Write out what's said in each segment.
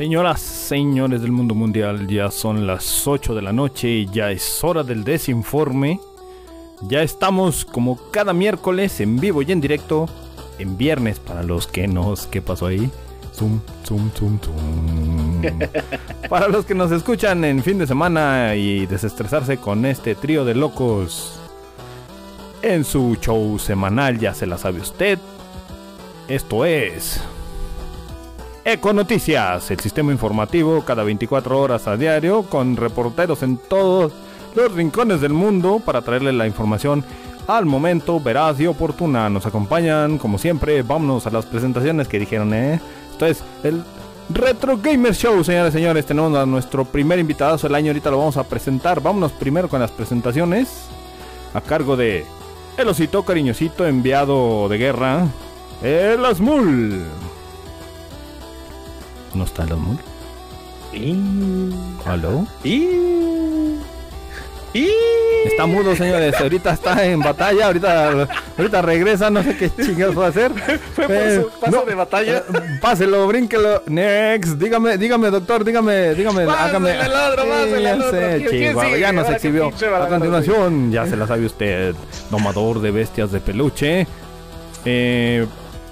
Señoras, señores del mundo mundial, ya son las 8 de la noche y ya es hora del desinforme. Ya estamos como cada miércoles en vivo y en directo, en viernes para los que nos... ¿Qué pasó ahí? Zoom, zoom, zoom, zoom. para los que nos escuchan en fin de semana y desestresarse con este trío de locos en su show semanal, ya se la sabe usted. Esto es... Eco Noticias, el sistema informativo cada 24 horas a diario con reporteros en todos los rincones del mundo para traerle la información al momento veraz y oportuna. Nos acompañan como siempre, vámonos a las presentaciones que dijeron, ¿eh? Esto es el Retro Gamer Show, señores y señores. Tenemos a nuestro primer invitado del año, ahorita lo vamos a presentar. Vámonos primero con las presentaciones a cargo de el osito cariñosito enviado de guerra, el Asmul. ¿No está el Asmul? ¿Aló? Está mudo, señores. Ahorita está en batalla. Ahorita, ahorita regresa. No sé qué chingados va a hacer. Fue por Eh, su paso no. de batalla. Páselo, brínquelo. Next. Dígame, dígame, doctor. Dígame, dígame. Hágame. al otro, pásale ya nos exhibió. A continuación, ya se la sabe usted. Domador de bestias de peluche. Eh,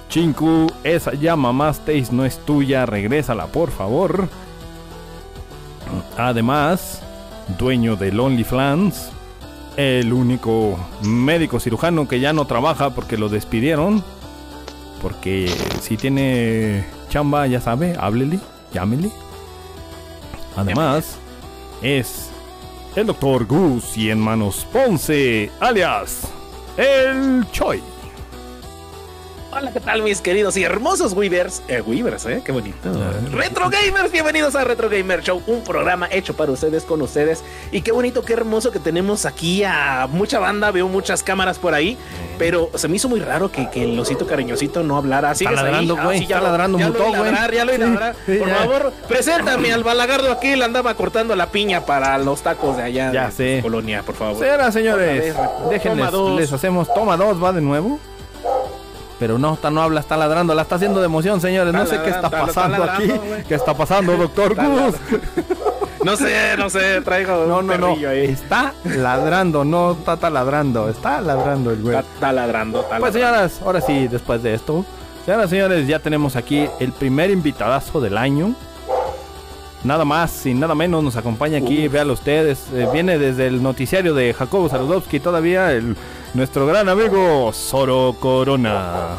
Chinku, esa ya mamasteis no es tuya. Regrésala, por favor. Además, dueño del OnlyFans. El único médico cirujano que ya no trabaja porque lo despidieron. Porque si tiene chamba, ya sabe, háblele, llámele. Además, es el doctor Gus y en manos Ponce, alias el Choi. Hola, ¿qué tal, mis queridos y hermosos Weavers? Eh, Weavers, ¿eh? Qué bonito. Retro Gamers, bienvenidos a Retro Gamer Show, un programa hecho para ustedes, con ustedes. Y qué bonito, qué hermoso que tenemos aquí a mucha banda, veo muchas cámaras por ahí. Pero se me hizo muy raro que, que el osito cariñosito no hablara. Está ladrando, Ah, güey, sí, ya está ladrando, oí güey. Ya lo Sí, ladrar. sí, Por ya. favor, preséntame al balagardo aquí. Le andaba cortando la piña para los tacos de allá Ya de sé. Colonia, por favor. Señoras, señores, déjenles, toma dos. les hacemos toma dos, va de nuevo. Pero no, está, no habla, está ladrando, la está haciendo de emoción, señores. No sé qué está pasando aquí. ¿Qué está pasando, doctor Gus? No sé, no sé, traigo No, un no, ahí. Está ladrando, no está taladrando. Está ladrando el güey. Está, está ladrando, está Pues señoras, ahora sí, después de esto. Señoras, señores, ya tenemos aquí el primer invitadazo del año. Nada más y nada menos nos acompaña aquí, véalo ustedes. eh, viene desde el noticiario de Jacobo Saludowski todavía, el, nuestro gran amigo Zoro Corona.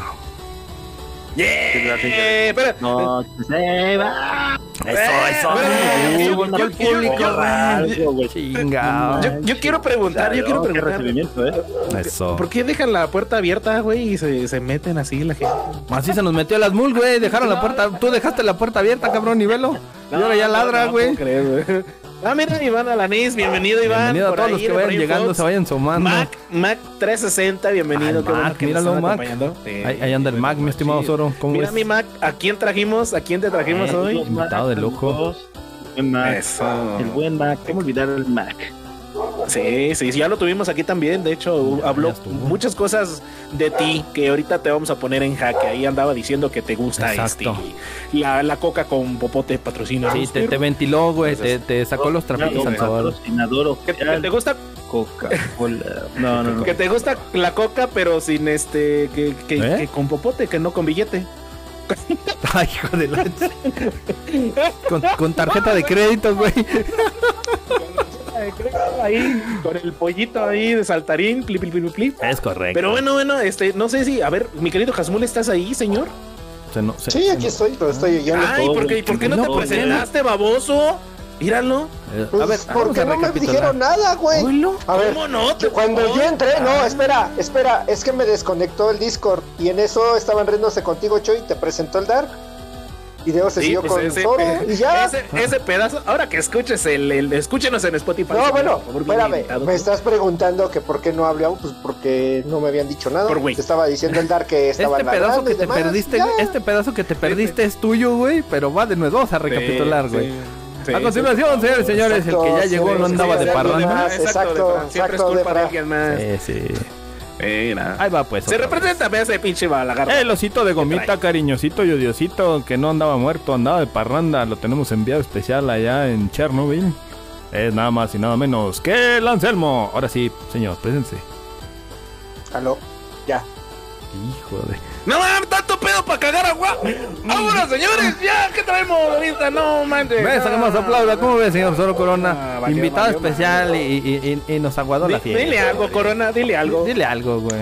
Yeah, espera. No se va. Eso, eso. Volteó el público, güey. Chingao. Yo, yo quiero preguntar, yo quiero preguntar. ¿eh? Eso. ¿Por qué dejan la puerta abierta, güey, y se, se meten así la gente? Así se nos metió las mul, güey. Dejaron la puerta. Tú dejaste la puerta abierta, cabrón, nivelo. Y ahora ya ladra, No, güey. Ah, mira, Iván Alanis, bienvenido, Iván. Bienvenido a todos ahí, los que vayan llegando, Fox. se vayan sumando. Mac, Mac 360, bienvenido. Ah, qué bueno Mac, que nos míralo, Mac. Ahí, ahí anda el Mac, mi estimado Zoro. ¿Cómo Mira ves? mi Mac, ¿a quién trajimos? ¿A quién te trajimos Eh, hoy? Invitado de Mac, lujo. El Mac. Eso. El buen Mac. ¿Cómo olvidar el Mac? Sí, sí, ya lo tuvimos aquí también. De hecho, Ya, habló ya muchas cosas de ti que ahorita te vamos a poner en jaque. Ahí andaba diciendo que te gusta Exacto. este, la, la coca con popote patrocina. Sí, te, te ventiló, güey, te, te sacó los trapitos al que, que oficial te gusta Coca-Cola. No, no, no. que te gusta la coca pero sin este que, que- ¿Eh? que con popote que no con billete Ay, hijo de la... con, con tarjeta de crédito, güey. Ahí con el pollito ahí de saltarín pli, pli, pli, pli, pli. Es correcto. pero bueno bueno este no sé si a ver mi querido Jasmul estás ahí señor Se no- se- Sí, aquí estoy, pero estoy oyendo ay todo. ¿por qué, ¿por qué no, No, te ¿por qué no? presentaste baboso míralo eh, Pues, a ver, ¿por vamos qué a no me dijeron nada, güey? A ver, cómo no te cuando yo entré, no, espera, espera, es que me desconectó el Discord y en eso estaban riéndose contigo, Choy, te presentó el Dark. Y luego se Sí, siguió pues con ese, Zoro y ya. ese, ese pedazo, ahora que escuches el, el- escúchenos en Spotify. No, bueno, favor, espérame, me estás preguntando que por qué no hablé aún, pues porque no me habían dicho nada. Por güey. Te estaba diciendo el Dark que estaba Este pedazo que te demás, perdiste, ya. este pedazo que te perdiste es tuyo, güey, pero va de nuevo, vamos a recapitular, güey. sí, sí, a continuación, señores y señores, el que ya llegó sí, no andaba sí, de parranda. Exacto, exacto, de Fran, siempre exacto, es culpa de de alguien más. Sí, sí. Mira. Ahí va, pues. Se vez. representa a ese pinche balagardo. El osito de gomita, cariñosito y odiosito, que no andaba muerto, andaba de parranda. Lo tenemos enviado especial allá en Chernobyl. Es nada más y nada menos que el Anselmo. Ahora sí, señor, présense. Aló, ya. Hijo de. No mames, tanto pedo para cagar agua. Ahora, señores, ya, ¿qué traemos ahorita? No manches. Ven, sacamos aplauda. ¿Cómo ve, señor Solo Corona? Ah, valió, Invitado valió, especial valió. y, y- y- y nos aguadó la fiesta. Dile algo, Corona, dile algo. Dile algo, güey.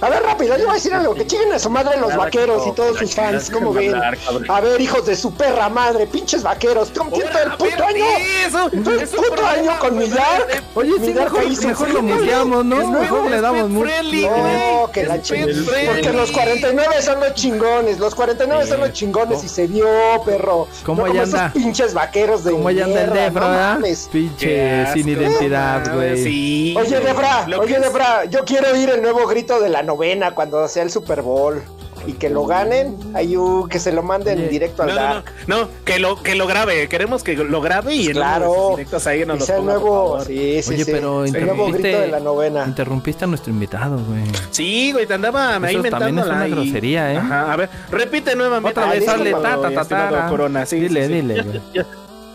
A ver, rápido, yo voy a decir algo, que chinguen a su madre los Nada, vaqueros que y todos sus fans, ¿cómo ven? hablar. A ver, hijos de su perra madre, pinches vaqueros, ¿cómo Ahora, todo el puto año? Eso, Todo el puto año con mi Dark. Oye, sí, Mi Dark mejor, lo muteamos, ¿no? Es Mejor le damos mucho. No, que Es la chingada. Porque los 49 son los chingones, los 49 son los chingones y se vio, perro. ¿Cómo no como allá esos pinches vaqueros de Como ya anda el Pinche sin identidad, güey. Sí. Oye. Defra, oye, Defra, yo quiero oír el nuevo grito de la novena cuando sea el Super Bowl. Y que lo ganen, hay un- que se lo manden Oye, directo al No, Dark. no, no, que lo, que lo grabe. Queremos que lo grabe y Claro. directos ahí nos Que lo sea el ponga, nuevo, sí, sí, Oye, sí. pero el nuevo interrumpiste- grito de la novena. Interrumpiste a nuestro invitado, güey. Sí, güey, te andaba ahí Eso también es una grosería, ¿eh? Ajá, a ver, repite nuevamente. Otra vez, hazle ta, ta, ta. Corona, sí, Dile, sí, dile, Ya, güey. ya,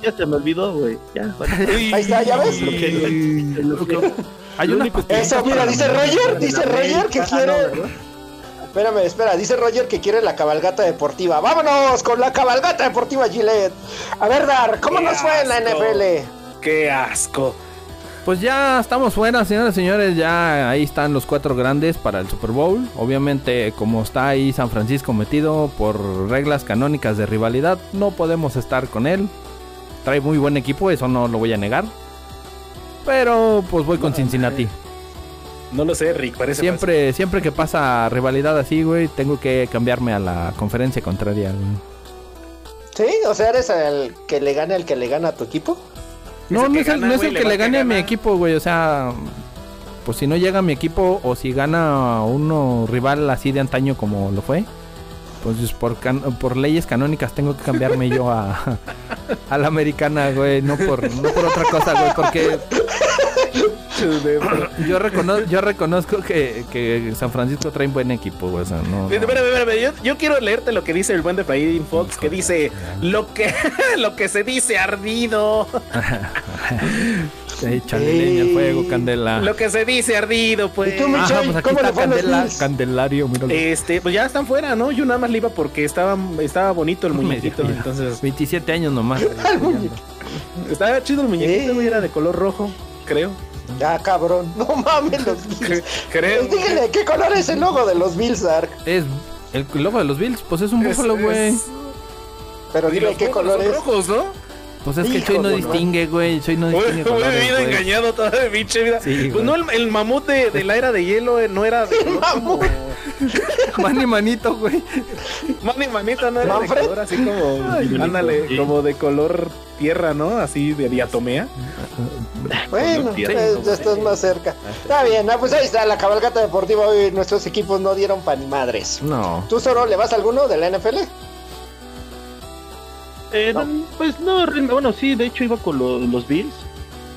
ya se me olvidó, güey. Ya, bueno. Ahí está, ¿ya ves? Lo que- lo que- Hay una Eso, mira, dice Roger, dice Roger que quiere. Espérame, espera, dice Roger que quiere la cabalgata deportiva. ¡Vámonos con la cabalgata deportiva Gillette! A ver, Dar, ¿cómo Qué nos fue en la. NFL? Qué asco. Pues ya estamos fuera, señoras y señores. Ya ahí están los cuatro grandes para el Super Bowl. Obviamente, como está ahí San Francisco metido por reglas canónicas de rivalidad, no podemos estar con él. Trae muy buen equipo, eso no lo voy a negar. Pero pues voy con Cincinnati. No lo sé, Rick, parece Siempre, siempre que pasa rivalidad así, güey, tengo que cambiarme a la conferencia contraria. güey. ¿Sí? O sea, ¿eres el que le gane al que le gana a tu equipo? No, no es el, gana, no es el que le gane a mi equipo, güey. O sea, pues si no llega a mi equipo o si gana uno rival así de antaño como lo fue, pues por, can- por leyes canónicas tengo que cambiarme yo a, a la americana, güey. No por, no por otra cosa, güey. Porque yo, recono- yo reconozco que, que San Francisco trae un buen equipo, güey. O sea, no, no. Espérame, espérame, yo, yo quiero leerte lo que dice el buen de Fahim Fox, que dice lo que lo que se dice ardido, Échale leña al fuego, Candela. lo que se dice ardido, pues. ¿Y tú, Michelle? Ajá, pues aquí ¿Cómo está le fue a los Candela? Candelario, míralo. Este, pues ya están fuera, ¿no? Yo nada más le iba porque estaba, estaba bonito el muñequito, Medio- entonces 27 años nomás. estaba chido el muñequito, Eh. era de color rojo, creo. Ya, cabrón. No mames, los Bills. Creo. Pues dígale, ¿qué color es el logo de los Bills, Dark? Es el logo de los Bills, pues es un búfalo, güey. es- Pero dile qué color son es. rojos, ¿no? Pues es que Hijo Choy no distingue, güey. Choy no distingue bien güey. engañado toda de pinche vida. Sí, pues güey. no, el, el mamut de, de la era de hielo eh, no era de color como- Mani manito, güey. Mani manita no era ¿Manfred? de color así como, ándale, sí. como de color tierra, ¿no? Así de diatomea. Bueno, eh, ya estás más cerca. Está bien, ah, pues ahí está la cabalgata deportiva. Hoy nuestros equipos no dieron pan ni madres. No. ¿Tú, Zoro, le vas a alguno de la NFL? Eh, no, pues no, bueno, sí, de hecho iba con lo- los Bills.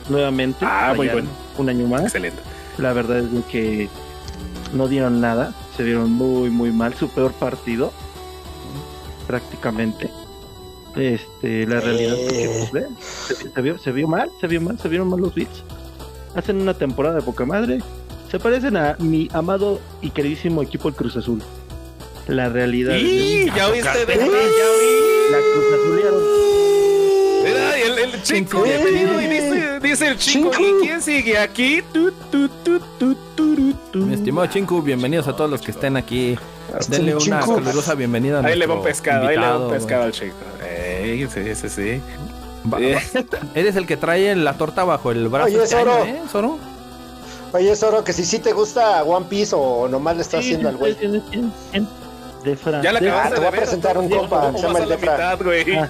nuevamente. Ah, muy bueno. Un año más. Excelente. La verdad es que no dieron nada. Se vieron muy, muy mal. Su peor partido. Prácticamente. Este, la realidad es que, pues, ve, se, se vio, se vio mal, se vio mal, se vieron mal los beats. Hacen una temporada de poca madre. Se parecen a mi amado y queridísimo equipo el Cruz Azul. La realidad Y es ya oíste, de- déjame, ya oí. la Cruz Azulearon. Mira, el, el chico, bienvenido. Y dice, dice el chico, Chico. ¿y quién sigue aquí? Tu, tu, tu, tu, turu, tu. Mi estimado Chinku, bienvenidos a todos los que estén aquí. Denle una calurosa bienvenida a Ahí le va un pescado, ahí le va un pescado al chico. Ey, sí, sí, sí. güey. Va- va- Eres el que trae la torta bajo el brazo. Oye, este Zoro. ¿eh, Zoro? Oye, Zoro, que si sí te gusta One Piece o nomás le estás Sí, haciendo al güey. ¿Quién, quién, quién? Defra. Ya la Defra. acabaste te voy de a presentar un compa, ¿cómo se llama el Defra. mitad, güey? Ah,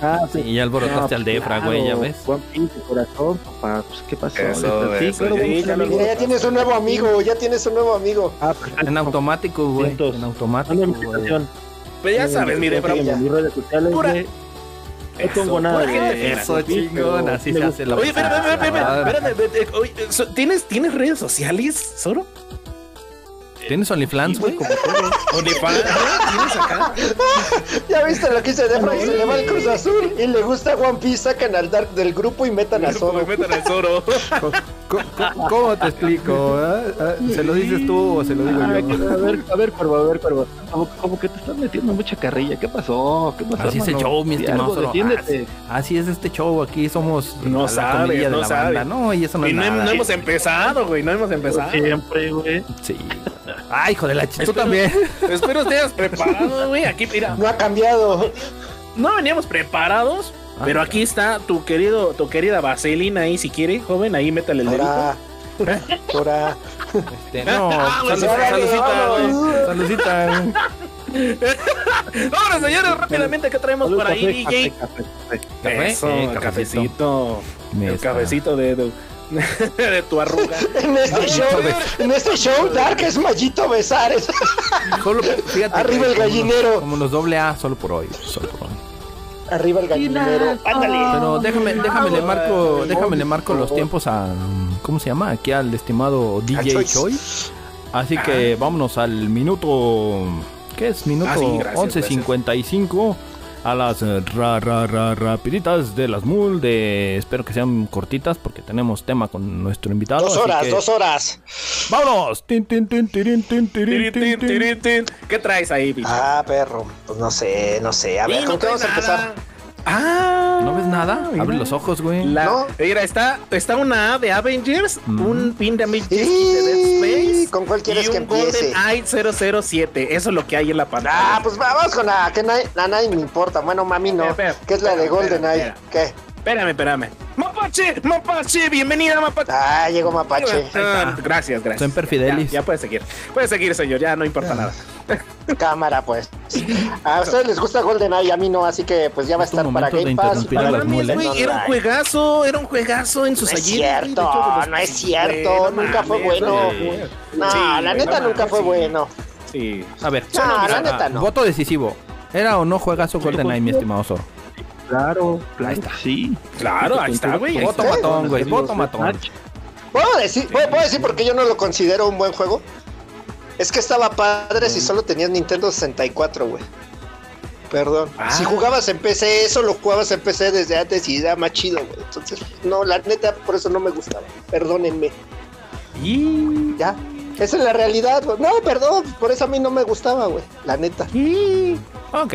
Ah, sí. Y ya alborotaste al Defra, güey, ya ves. Piece de corazón, papá. Pues, ¿qué pasó? Eso, sí, eso, claro, sí, ya. Mira, ya tienes un nuevo amigo, ya tienes un nuevo amigo. Ah, perfecto. En automático, güey. Cientos. En automático. Güey. Pues ya sabes, mire, bro. Sígueme en mis redes sociales, Pura- güey. No Eso, pongo nada gente de. Eso, chingón, así se hace la Oye, espérame, espérame, espérame, Ah, so- ¿tienes, ¿tienes redes sociales, Zoro? ¿Tienes OnlyFans, güey? OnlyFans, ¿Tienes acá? Ya viste lo que dice Defra se le va el Cruz Azul y le gusta One Piece, sacan al Dark del grupo y metan a Zoro. Me metan al Zoro. ¿Cómo, te explico? eh? Eh, ¿Se lo dices tú o se lo digo Ah, yo? a ver, a ver, Cuervo, a ver, Cuervo. Como, como que te estás metiendo mucha carrilla. ¿Qué pasó? ¿Qué pasó, Así es el show, mi estimado Zoro. defiéndete. Así es este show, aquí somos No la sabe, comidilla de no la sabe. banda. No, y eso no Y es no, nada. no hemos empezado, güey, no hemos empezado. Siempre, güey. Sí. Ay, hijo de la ch... Tú también. Espero estés preparado, güey. Aquí, mira, No ha cambiado. no veníamos preparados, Ah, pero aquí está tu querido, tu querida vaselina ahí, si quiere, joven, ahí métale el dedito. Ahora. Ahora. Este, no, Ah, güey. Ahora, señores, rápidamente, ¿qué traemos por ahí, Café, DJ? café, café, café. Café, Eso, eh, el cafecito. cafecito. El cafecito de, de, de tu arruga. En este show, en este show, Dark es Mallito Besares. Solo, fíjate. Arriba el gallinero. Como los doble A, solo por hoy. Solo por hoy. Arriba el gallinero. Ándale. Pero déjame, déjame le marco, déjame le marco los tiempos a ¿cómo se llama? Aquí al estimado DJ. Choi. Así que vámonos al minuto ¿qué es? Minuto Ah, sí, gracias, 11.55 a las eh, ra, ra, ra, rapiditas de las MUL de espero que sean cortitas porque tenemos tema con nuestro invitado. Dos horas, que dos horas. ¡Vámonos! Tin, tin, tin. ¿Qué traes ahí, bicho? Ah, perro. Pues no sé, no sé. A ver, ¿con no qué vamos a empezar? Ah, ¿No ves nada? mira. Abre los ojos, güey. La- No. Mira, está, está una A de Avengers, Mm. un pin de Y- de Dead Space ¿Con cuál quieres y que un empiece? GoldenEye 007. Eso es lo que hay en la pantalla. Ah, pues vamos con la que nadie, a nadie me importa. Bueno, mami no. Espera, espera, Que es la de GoldenEye. espera. ¿Qué? Espérame, espérame. Mapache, Mapache, bienvenida, Mapache. Ah, llegó Mapache. Ah, gracias, gracias. Semper Fidelis. Ya, ya puede seguir. Puede seguir, señor, ya no importa nada. Cámara, pues. A ustedes les gusta GoldenEye, a mí no, así que pues ya va a estar para Game Pass. para las mames, mules. güey, era un juegazo, era un juegazo en sus No es ayeres, cierto, hecho, los- no es cierto, nunca fue mames, bueno. güey. No, Sí, la neta no nunca mames, fue sí. bueno. Sí. A ver, No, ah, la neta no. voto decisivo. ¿Era o no juegazo GoldenEye, mi estimado Zoro? Claro, claro. Sí. Claro, ahí está, güey. ahí Voto está. matón, güey. Voto matón. ¿Puedo decir, ¿puedo, puedo decir por qué yo no lo considero un buen juego? Es que estaba padre Mm. si solo tenías Nintendo 64, güey. Perdón. Ah. Si jugabas en PC, eso lo jugabas en PC desde antes y era más chido, güey. Entonces, no, la neta, por eso no me gustaba. Perdónenme. Y... Ya. Esa es la realidad, güey. No, perdón, por eso a mí no me gustaba, güey. La neta. Ok.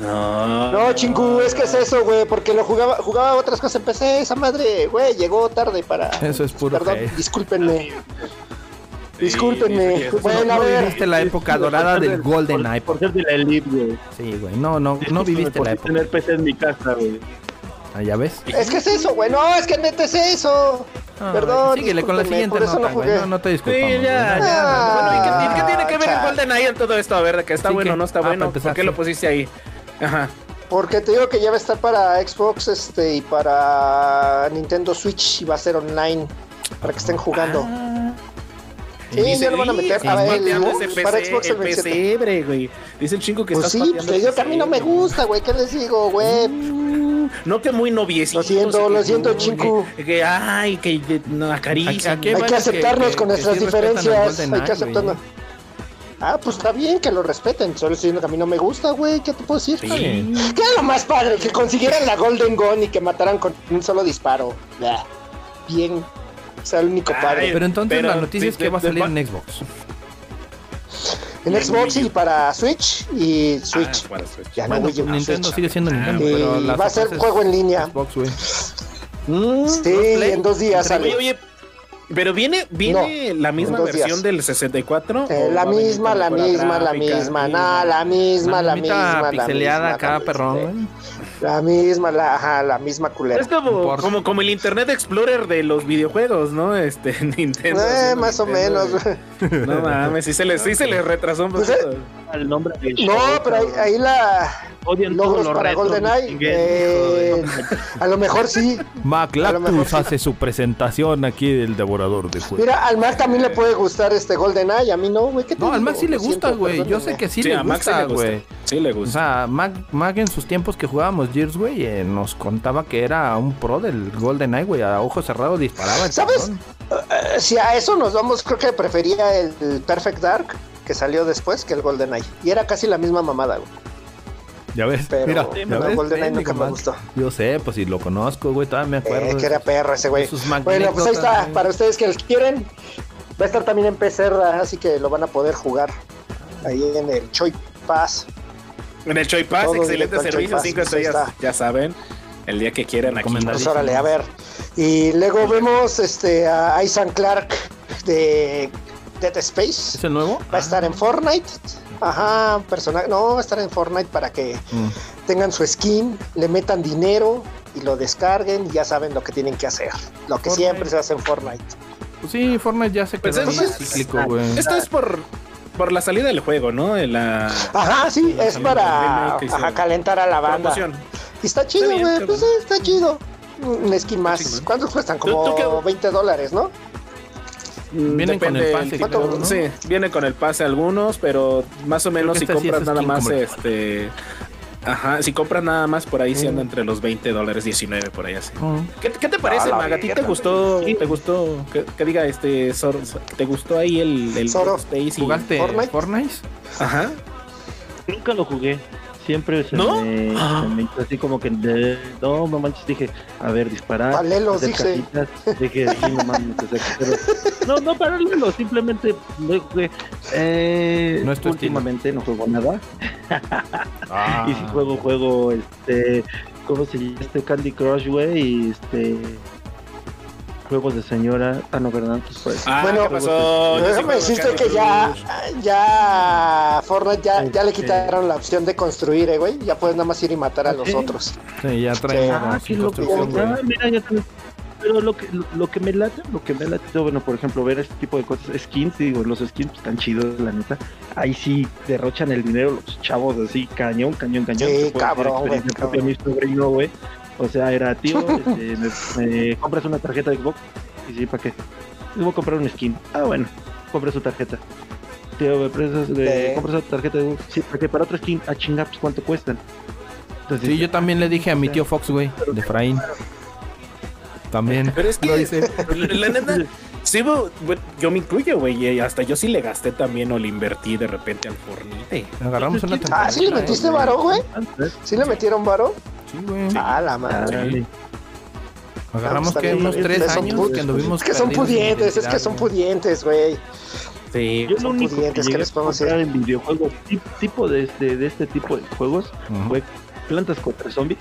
No. No, chingu, es que es eso, güey, porque lo jugaba, jugaba otras cosas en PC, esa madre, güey, llegó tarde para. Eso es puro Perdón, discúlpenme. Discúlpenme. sí, sí, Bueno, a No ver. viviste la época dorada del GoldenEye. Por ser de la Elite, güey. Sí, güey. No, no, no viviste por la sí época. tener PC en mi casa, güey. Ah, ¿Ya ves? Es que es eso, güey. No, es que neta es eso. Ah, Perdón. Síguele con la discúlpenme, siguiente por eso nota, no güey. jugué. No, no te Sí, disculpamos. ya, güey. ya. Bueno, ¿y qué, y qué tiene que ver el chale. GoldenEye en todo esto? A ver, que está Sí, bueno, que- no está ah, bueno. empezar, ¿Por qué sí. lo pusiste ahí? Ajá. Porque te digo que ya va a estar para Xbox este y para Nintendo Switch y va a ser online para que estén jugando. Sí, Dice, ya lo van a "Y, meter para, el, pateando ese para PC, Xbox el el 27. pesebre, güey. Dice el chingo que Pues estás sí, pateando pues te el digo que a mí no me gusta, güey. ¿Qué les digo, güey? No, no que muy noviecitos. Lo siento, lo siento, chico. Que, que, ay, que, no, Hay que aceptarnos que- con que nuestras sí diferencias. Hay que aceptarnos. Ah, pues está bien que lo respeten. Solo estoy diciendo que a mí no me gusta, güey. ¿Qué te puedo decir? Sí. ¿Qué es lo más padre? Que consiguieran la Golden Gun y que mataran con un solo disparo. Bien. O sea, el único Ay, padre. Pero entonces Pero, la noticia es de- que va a salir de- en Xbox. En Xbox y para Switch y Ah, Switch. para Switch. Ya no, Bueno, güey, en Nintendo Switch. sigue siendo Nintendo, pero va a ser juego en línea. Xbox, güey. Mm, Sí, Play. en dos días sale. Oye, oye, pero viene, viene la misma versión días. del 64. Eh, ¿O la va a venir misma, la misma, la misma, la misma, la misma, la pixeleada misma, acá, la perrón, misma, güey. La misma, la, ajá, la misma culera. Es como, como, como el Internet Explorer de los videojuegos, ¿no? Este, Nintendo. Eh, más o menos. No mames, sí se les, sí se les retrasó un Pues, poquito. El nombre de No, show, pero ahí, la Odian logros lo para GoldenEye. Eh, a lo mejor sí. Mac A lo mejor Lactus sí. hace su presentación aquí del devorador de juegos. Mira, al Mac también le puede gustar este GoldenEye, a mí no, güey. ¿qué te No, al? Mac sí le gusta, güey. Yo sé que sí, Sí, le sí gusta, le gusta. güey. Sí le O gusta. sea, Mac, Mac en sus tiempos que jugábamos Gears, güey, eh, nos contaba que era un pro del GoldenEye, güey. A ojos cerrados disparaba. el ¿Sabes? Eh, si a eso nos vamos, creo que prefería el, el Perfect Dark que salió después que el GoldenEye. Y era casi la misma mamada, güey. Ya ves, Pero mira, el ya ves, GoldenEye ven, nunca me gustó. Yo sé, pues si lo conozco, güey, todavía me acuerdo. Eh, que era perro ese güey. sus Bueno, pues ahí está. Para ustedes que los quieren, va a estar también en PC, así que lo van a poder jugar ahí en el Choi Pass. En el Choi Pass, Todo excelente servicio, Choi 5 Pass, pues ahí estrellas, ya saben. El día que quieran aquí. Pues órale, a ver. Y luego vemos este a Isan Clark de Dead Space. ¿Es el nuevo? Va a estar en Fortnite. Ajá, personaje. No, va a estar en Fortnite para que Mm. tengan su skin, le metan dinero y lo descarguen y ya saben lo que tienen que hacer. Lo que Fortnite. siempre se hace en Fortnite. Pues sí, Fortnite ya se Pues quedó bien es- cíclico, güey. Esto es por, por la salida del juego, ¿no? En la Ajá, sí, es para ajá, calentar a la banda. promoción. Y está chido, güey. Pues está chido. Un skin más. ¿Cuántos cuestan? ¿Tú- Como tú qué- 20 dólares, ¿no? Mm, Vienen con el depende pase, tipo, creo, ¿no? Sí, viene con el pase algunos, pero más o menos si este sí compras nada más el- este. Ajá, si compras nada más por ahí sí anda Mm. entre los 20 dólares, 19 por ahí así. Mm. ¿Qué, qué te parece, A la Mag? ¿A ti te gustó? ¿Te gustó? Que, que diga este Zoro, ¿Te gustó ahí el, el. Space y- ¿Jugaste Fortnite? Fortnite? Ajá. Nunca lo jugué. Siempre se, ¿No? me, se me hizo así como que de- no, no manches, dije, a ver, disparar. Paralelos, hacer dije. cajitas. Dije, sí, no mames, o sea, pero- no, no paralelo, simplemente. Eh, No es últimamente no juego nada. Ah. Y si juego, juego este, ¿cómo se llama? Este Candy Crush, güey, y este juegos de señora. Ah, no, ¿verdad? Pues, pues, Ah, Bueno, ¿qué pasó? Déjame juego decirte Candy que ya, ya Fortnite ya, ya le quitaron la opción de construir, eh, güey. Ya puedes nada más ir y matar a los Sí. otros. Sí, ya trae Sí. modo Ah, güey. Ah, mira, ya Pero lo que, lo, lo que me late, lo que me late, bueno, por ejemplo, ver este tipo de cosas, skins, digo, los skins pues, están chidos, la neta. Ahí sí derrochan el dinero los chavos, así, cañón, cañón, cañón. Sí, cabrón, güey, mi sobrino, güey. O sea, era, tío, este, me, me compras una tarjeta de Xbox. Y sí, ¿para qué? Voy a comprar un skin. Ah, bueno, compré su tarjeta. Tío, me prestas, Sí. de, compras una tarjeta de Xbox. Sí, ¿para qué? Para otra skin. Ah, chinga, pues ¿cuánto cuestan? Entonces, Sí, yo también le dije a mi tío Fox, güey, de Efraín. También. Pero es que, Lo hice. la neta, sí, yo me incluyo, güey, y hasta yo sí le gasté también o le invertí de repente al Fornite. Agarramos una temporada. Ah, ¿sí le metiste varo, güey? ¿Sí le metieron varo? Sí, güey. Ah, la madre. Agarramos que unos es- tres años que anduvimos Es que son pudientes, es que son pudientes, güey. Sí. Yo lo Son único que pudientes, ¿qué llegué les podemos comprar en videojuegos, ti- tipo de este, de este tipo de juegos, fue Plantas contra Zombies.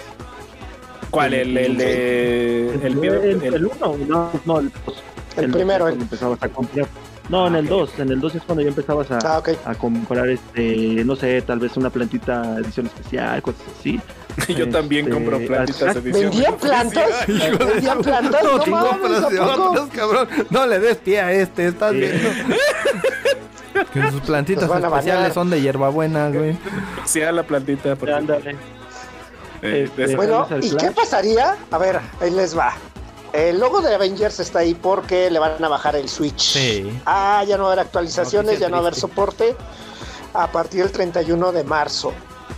¿Cuál? El, el de. El, el, el- el, uno, no, no, el dos. El primero, es cuando empezabas a comprar. No, en el 2, en el 2 es cuando ya empezabas a, Ah, a comprar, este, no sé, tal vez una plantita edición especial, cosas así. Yo también Este, compro plantitas ah, edición. ¿Vendían plantas? ¿Vendían plantas? No tú mames. No le des pie a este, estás Sí. viendo. que sus plantitas especiales son de hierbabuena, güey. Sí, a la plantita. porque- Ándale. eh, Este, Bueno, ¿y qué pasaría? A ver, ahí les va. El logo de Avengers está ahí porque le van a bajar el Switch. Sí. Ah, ya no va a haber actualizaciones, ya no va a haber soporte a partir del 31 de marzo.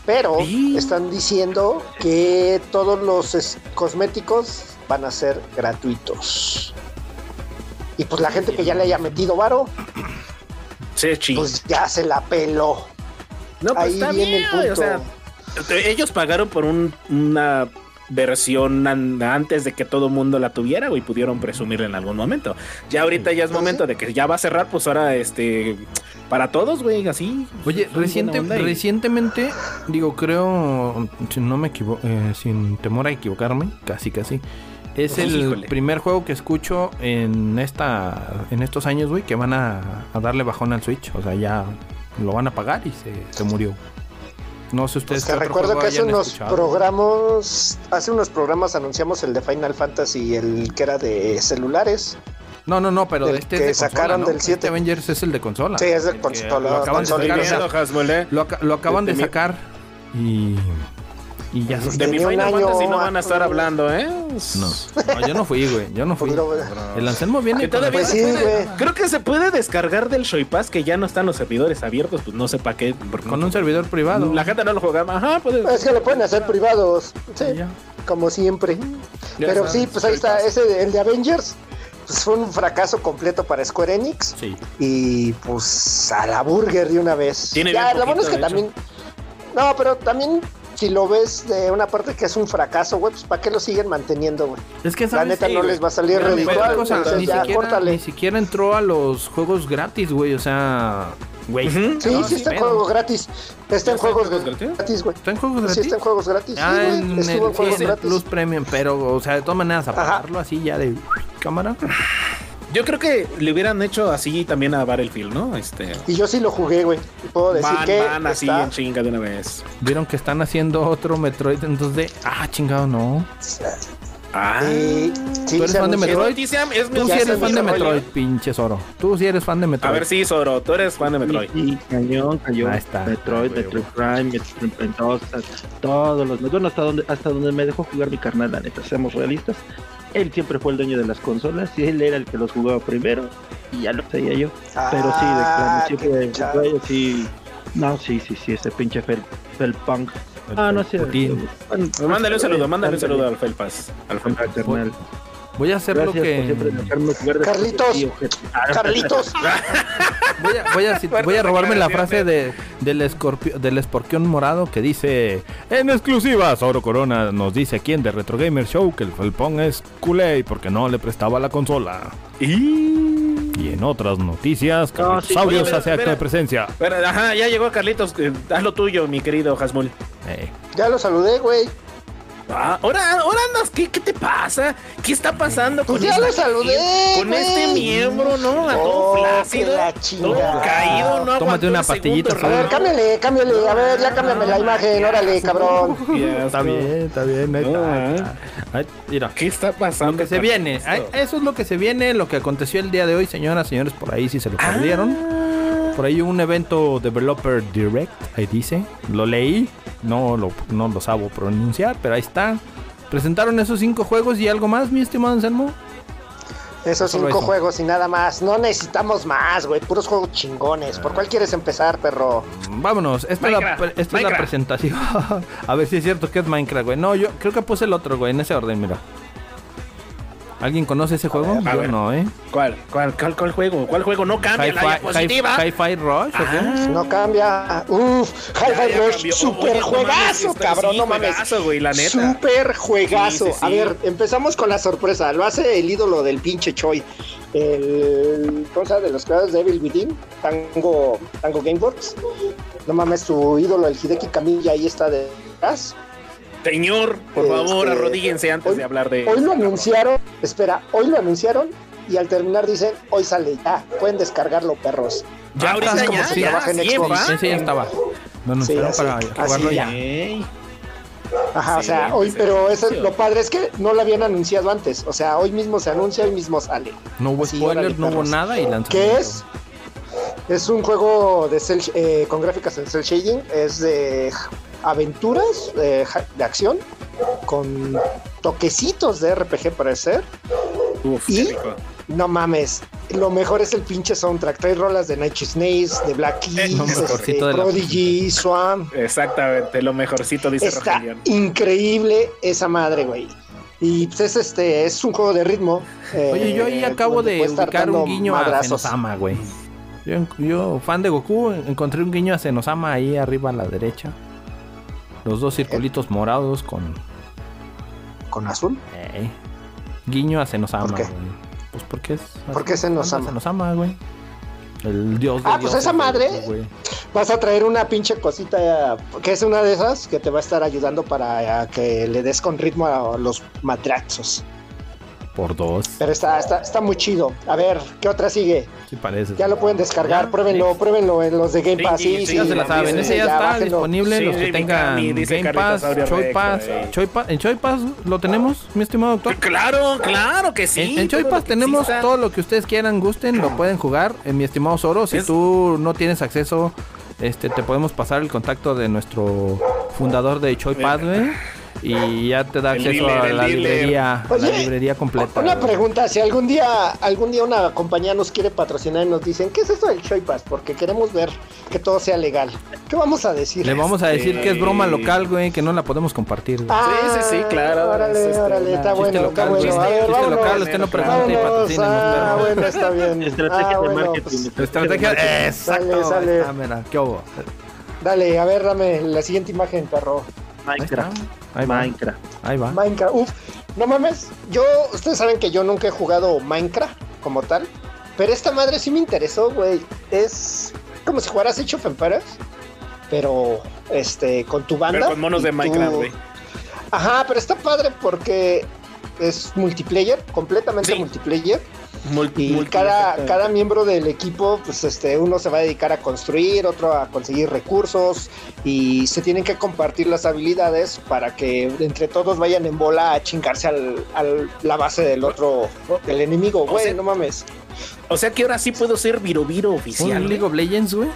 Pero Sí. están diciendo que todos los cosméticos van a ser gratuitos. Y pues la gente que ya le haya metido varo, Sí, pues ya se la peló. no, pues ahí está viene bien, el punto. O sea, ellos pagaron por un- una versión an- antes de que todo el mundo la tuviera, güey, pudieron presumirla en algún momento. Ya ahorita ya es Pues momento de que ya va a cerrar, pues ahora, este, para todos, güey, así. Oye, reciente, recientemente, digo, creo, si no me equivoco, sin temor a equivocarme, casi casi, es el Híjole. primer juego que escucho en esta, en estos años, güey, que van a, a darle bajón al Switch. O sea, ya lo van a pagar y se, se murió. No sé ustedes. Pues que recuerdo que hace unos escuchado. programas, hace unos programas anunciamos el de Final Fantasy, el que era de celulares. No, no, no, pero del este es que de consola, sacaron ¿no? del Este 7. Avengers es el de consola. Sí, es de consola, Lo acaban de consola. sacar, ¿eh? lo, aca- lo acaban de De sacar y, y ya. Pues De mi Final año Fantasy no van a estar hablando, ¿eh? No, no, yo no fui, güey. Yo no fui. El Anselmo viene Que todavía Pues se sí, puede-. Creo que se puede descargar del Shoy Pass que ya no están los servidores abiertos, pues no sé para qué. porque con un servidor privado. La gente no lo juega. Ajá, pues. Es que lo pueden hacer privados, sí, Ya. como siempre. Ya Pero sabes, sí, pues ahí está, ese de- el de Avengers, pues fue un fracaso completo para Square Enix. Sí. Y pues a la burger de una vez. Tiene ya, bien lo bueno es que también. No, pero también si lo ves de una parte que es un fracaso, güey, pues ¿para qué lo siguen manteniendo, güey? Es que La sabes neta Sí, no les va a salir Pero, cosa, ni, ya, siquiera, córtale. ni siquiera entró a los juegos gratis, güey. O sea, güey. Sí, no, sí está en juegos gratis. Está en ¿Está en juegos gratis? gratis, güey. ¿Está en juegos Sí, gratis? está en juegos gratis. Ah, sí, en el, en juegos sí, gratis. Plus Premium, pero, o sea, de todas maneras, Ajá. apagarlo así ya de cámara. Yo creo que le hubieran hecho así también a Battlefield, ¿no? Este. Y yo sí lo jugué, güey. Puedo decir Van, que van así está- en chinga de una vez. Vieron que están haciendo otro Metroid, entonces de, ah, chingado, no. Ah. Sí, ¿Tú eres fan de. Metroid? es Tú sí eres fan de. Metroid, pinche Zoro. Tú sí eres fan de Metroid. A ver si, Zoro, tú eres fan de Metroid. Y cañón, cañón. Ahí está. Metroid, Metroid Prime, Metroid Prime 2, todos los. Bueno, hasta donde, hasta donde me dejó jugar mi carnal, la neta, seamos realistas. Él siempre fue el dueño de las consolas y él era el que los jugaba primero y ya lo sabía yo. Pero sí, de Ah, plano, siempre chavo. sí. No, sí, sí, sí, ese pinche fel, felpunk. El Ah, no sé. Mándale un saludo, mándale un saludo al Felpas. Al Felpas. Voy a hacer Gracias lo que. Carlitos. Carlitos. Voy a, voy a, voy robarme la frase de, del, escorpio, del escorpión morado que dice: En exclusiva, Sauro Corona nos dice aquí en The Retro Gamer Show que el Felpón es culé porque no le prestaba la consola. Y en otras noticias, Carlitos sí, Saurios oye, pero- hace acto pero- de presencia. Pero, ajá, ya llegó Carlitos. eh, haz lo tuyo, mi querido Hasmul. Eh, Ya lo saludé, güey. Ah, ahora, ahora andas, ¿qué, ¿qué te pasa? ¿Qué está pasando con Pues ya esta- lo saludé, Con güey. este miembro, ¿no? A todo Oh, flácido, todo caído, ¿no? Tómate una pastillita, A ver, cámbiale, cámbiale. A ver, ya cámbiame la imagen. Órale, cabrón. Ya está bien, está bien. Ahí está, ahí eh. está. Ahí- mira. ¿Qué está pasando? Lo que se viene, eso es lo que se viene, lo que aconteció el día de hoy, señoras, señores, por ahí si se lo perdieron. Por ahí un evento Developer Direct, ahí dice, lo leí, no lo, no lo sabo pronunciar, pero ahí está. Presentaron esos cinco juegos y algo más, mi estimado Anselmo. Esos Solo cinco eso. juegos y nada más. No necesitamos más, güey. Puros juegos chingones. ¿Por cuál quieres empezar, perro? Vámonos, esta, es la, esta es la presentación. A ver si es cierto que es Minecraft, güey. No, yo creo que puse el otro, güey, en ese orden, mira. ¿Alguien conoce ese juego? ver, a yo ver. no, ¿eh? ¿Cuál, cuál, cuál, cuál juego? ¿Cuál juego? No cambia la Hi-Fi diapositiva. Hi- Hi-Fi Rush, ¿o qué? Ah, No cambia. Uf, Hi-Fi Rush. cambió. Super Oye, no mames, juegazo, cabrón. sí, no mames. juegazo, güey, la neta. Super juegazo. Sí, sí, A ver, empezamos con la sorpresa. Lo hace el ídolo del pinche Choi. El. ¿Cómo se llama? De los creadores de Evil Within. Tango, Tango Gameworks. No mames, su ídolo, el Hideki Kamiya, ahí está detrás. Señor, por favor, Este, arrodíguense antes hoy- de hablar de. Hoy lo anunciaron, espera, hoy lo anunciaron y al terminar dicen, hoy sale ya, pueden descargarlo, perros. Ya ahorita es como ya, si ya, trabaja en sí, Xbox. va. Ese ya estaba. Lo anunciaron así- para jugarlo ya. Ajá, o Sí, sea, hoy, pero sí, eso, sí. lo padre es que no lo habían anunciado antes. O sea, hoy mismo se anuncia, hoy mismo sale. No hubo Sí, spoilers, órale, no hubo nada y lanzamiento. ¿Qué es? Es un juego de cel- eh, con gráficas en cel shading, es de aventuras, eh, de acción, con toquecitos de RPG parecer. Uf, ¿Y? rico. No mames, lo mejor es el pinche soundtrack. Trae rolas de Night Snails, de Black Keys, este, de la- Prodigy, Swan. Exactamente, lo mejorcito dice Está Rogelio. increíble esa madre, güey. Y pues es este, es un juego de ritmo. eh, Oye, yo ahí acabo donde de ubicar un guiño a madrazos. Senosama, güey. Yo, yo, fan de Goku, encontré un guiño a Senosama ahí arriba a la derecha. Los dos circulitos morados con... ¿Con azul? eh, guiño a Senosama, ¿Por qué? güey. Pues porque es... ¿Por qué Senosama? Senosama, güey. El dios de Ah, pues dioses, esa madre. güey. Vas a traer una pinche cosita que es una de esas que te va a estar ayudando para que le des con ritmo a los matrazos. Por dos. Pero está, está, está muy chido. A ver, ¿qué otra sigue? Sí parece. Ya lo pueden descargar, Ya, pruébenlo, sí. pruébenlo en los de Game Sí, Pass. Sí, sí, sí, Ya se la saben, ese ya está bájenlo. disponible. Sí, los que tengan Game Pass, Choy Pass. Choy Pass. ¿En Choy Pass lo tenemos, mi estimado doctor? Claro, claro que sí. en, en Choy Pass tenemos exista. todo lo que ustedes quieran, gusten, lo pueden jugar. En mi estimado Zoro, si Es- tú no tienes acceso, este te podemos pasar el contacto de nuestro fundador de Choy Pass, güey. Y ya te da El acceso dealer, a la dealer. librería, a la librería completa. Una pregunta, si algún día, algún día una compañía nos quiere patrocinar y nos dicen, ¿qué es esto del Choy Pass? Porque queremos ver que todo sea legal. ¿Qué vamos a decir? Le vamos a decir que es broma Este- local, güey, que no la podemos compartir. güey. Ah, Sí, sí, sí, claro, Órale, es este, órale, está bueno, está local, bueno. chiste- A ver, vámonos. local, usted no pregunte y patrocínenos, ah, bueno, está bien. Estrategia Ah, de marketing. pues, Estrategia, de exacto. Sale, sale. está, mira, ¿qué hubo? dale, a ver, dame la siguiente imagen, perro. Minecraft. Ahí va. Minecraft. Ahí va. Minecraft, uf, no mames, yo, ustedes saben que yo nunca he jugado Minecraft como tal, pero esta madre sí me interesó, güey, es como si jugaras Age of Empires, pero, este, con tu banda. Pero con monos de Minecraft, güey. Ajá, pero está padre porque es multiplayer, completamente Sí. multiplayer. Multi, Y multi- cada, cada miembro del equipo, pues este, uno se va a dedicar a construir, otro a conseguir recursos y se tienen que compartir las habilidades para que entre todos vayan en bola a chingarse al, al- la base del otro, del enemigo, güey, sea- no mames. O sea que ahora sí puedo ser Viro Viro oficial. Un League of Legends, güey.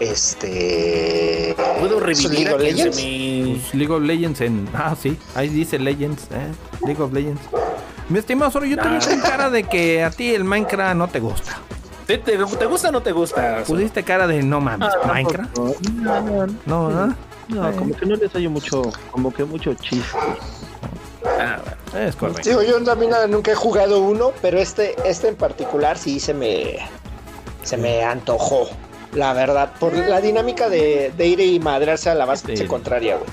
Este. Puedo ¿es revivir League a of Legends? me... Pues League of Legends en. Ah, sí. Ahí dice Legends. Eh. League of Legends. Mi estimado Zoro, yo tengo Ah. cara de que a ti el Minecraft no te gusta. ¿Te, te, te gusta o no te gusta? Pusiste cara de no mames, Ah, Minecraft. No, no, no, No, ¿verdad? no, como que no les hallo mucho, como que mucho chiste. Ah, bueno. Es correcto. Digo, yo también nunca he jugado uno, pero este, este en particular sí se me, se me antojó. La verdad, por la dinámica de, de ir y madrearse a la base Sí. contraria, güey.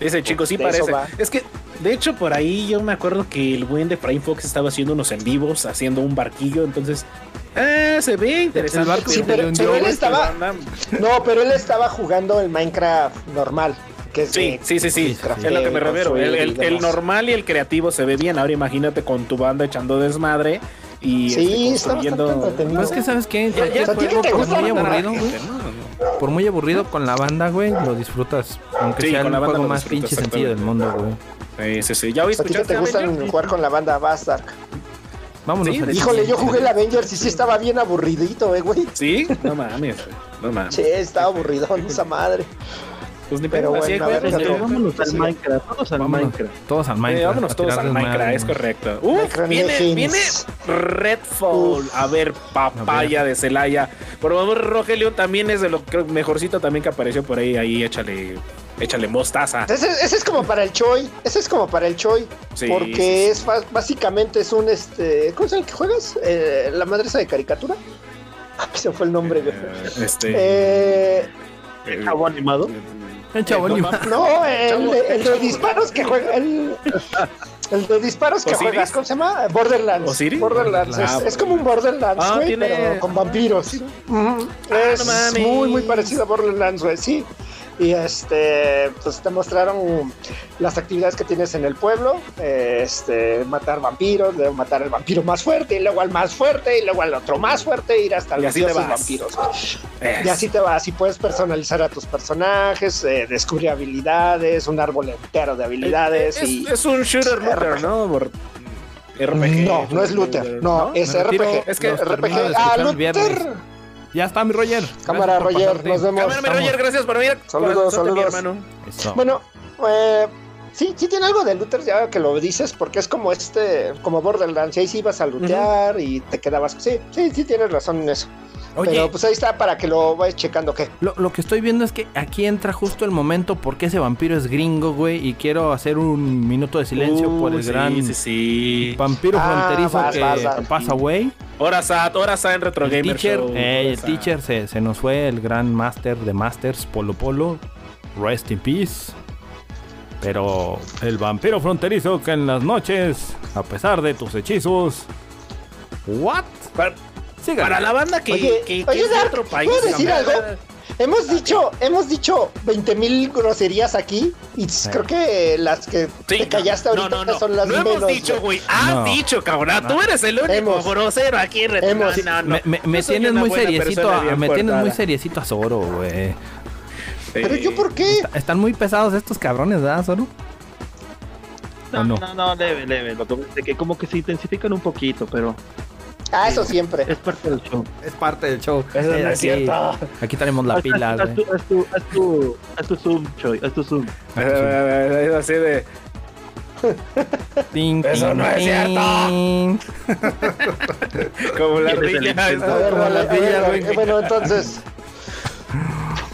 Ese chico sí De parece. Es que, de hecho, por ahí yo me acuerdo que el buen de Prime Fox estaba haciendo unos en vivos, haciendo un barquillo, entonces. Eh, se ve interesante. El barco Sí, pero- pero él estaba- No, pero él estaba jugando el Minecraft normal. Que es Sí, de sí, sí, sí. Es lo que me refiero. El, normal y el creativo se ve bien. Ahora imagínate con tu banda echando desmadre y Sí, este, construyendo. No es que sabes qué, Ya- ya- cualquier o sea, ¿a ti qué juego te por gusta muy aburrido, güey, No, no, no. por muy aburrido con la banda, güey, lo disfrutas. Aunque Sí, sea con el la banda juego más pinche sencillo del mundo, güey. Sí, sí, sí. ¿Ya oíste ¿A ti que te Avengers? jugar con la banda Bastard? Vámonos. Sí, Híjole, yo jugué el Avengers y sí estaba bien aburridito, eh, güey. Sí, no mames. No mames. Sí, estaba aburridón esa madre. Pues ni Pero así hay ver, vámonos al. Minecraft, todos al Vámonos. Minecraft. Todos al Eh, Minecraft. vámonos todos al Minecraft, es correcto. Uf, viene, viene Redfall. A ver, papaya de Celaya. Por favor, Rogelio también es de lo creo, mejorcito también que apareció por ahí. Ahí échale, échale mostaza. Ese, ese es como para el Choi. Ese es como para el Choi. Sí, porque sí, sí. es básicamente es un este. ¿Cómo es el que juegas? Eh, la madre esa de caricatura. Ah, se fue el nombre, güey. Eh, Este. Eh, el- Chavo animado. El no ni- mames. no, el, de- el de disparos que juega. El, el de disparos que ¿Osiris? juegas, ¿cómo se llama? Borderlands. ¿Osiris? Borderlands. Ah, Es, es como un Borderlands, Ah, güey, tiene- pero con vampiros. Ah, es no muy, muy parecido a Borderlands, güey, sí. Y este, pues te mostraron las actividades que tienes en el pueblo, este, matar vampiros, luego matar al vampiro más fuerte, y luego al más fuerte, y luego al otro más fuerte, ir hasta los dioses vampiros. Es- Y así te vas, y puedes personalizar a tus personajes, eh, descubrir habilidades, un árbol entero de habilidades. es, y... es un shooter looter, ¿no? Por- RPG. No, no es looter, no, es. RPG. Es que RPG. Ah, looter. Ya está, mi Roger. Cámara, Roger, pasarte. nos vemos. Cámara, mi Roger, gracias por venir. Saludos, mi saludos. hermano. Eso. Bueno, eh, Sí, sí tiene algo de looter ya que lo dices, porque es como este, como Borderlands, y ahí sí ibas a lootear y te quedabas. Sí, sí, sí tienes razón en eso. Oye, Pero pues ahí está para que lo vayas checando que. lo, lo que estoy viendo es que aquí entra justo el momento porque ese vampiro es gringo, güey, y quiero hacer un minuto de silencio por el Uh, sí, gran Sí, sí. vampiro Ah, fronterizo vas, que vas, vas. pasa, güey. Hora SAT, hora SAT en Retro El Gamer teacher, Show. eh, el teacher se, se nos fue, el gran master de masters, Polo Polo. Rest in peace. Pero el vampiro fronterizo que en las noches, a pesar de tus hechizos. ¿What? Para la banda que, Oye, que, que oye, es de Dark, otro país. ¿puedo decir algo? Hemos dicho, hemos dicho 20 mil groserías aquí y creo que las que Sí, te callaste no, ahorita no, no, son las no menos. hemos dicho, güey. Has No. dicho, cabrón. Tú eres el único Hemos. grosero aquí Hemos. No, no, no. Me, me- me tienes muy seriecito, a- me tienes muy seriecito a Zoro, güey. Pero yo por qué? Están muy pesados estos cabrones, ¿verdad, Zoro? No, ¿O no? no, no, leve, leve. Lo que como que se intensifican un poquito, pero Ah, eso siempre. es parte del show. Es parte del show. Eso no es aquí- cierto. Aquí tenemos la Haz- pila, haz, güey. tu, haz, tu, haz, tu, haz tu zoom, Choy, haz tu zoom. Es así de. Eso no es cierto. Como la ardilla. A ver, la bueno, entonces,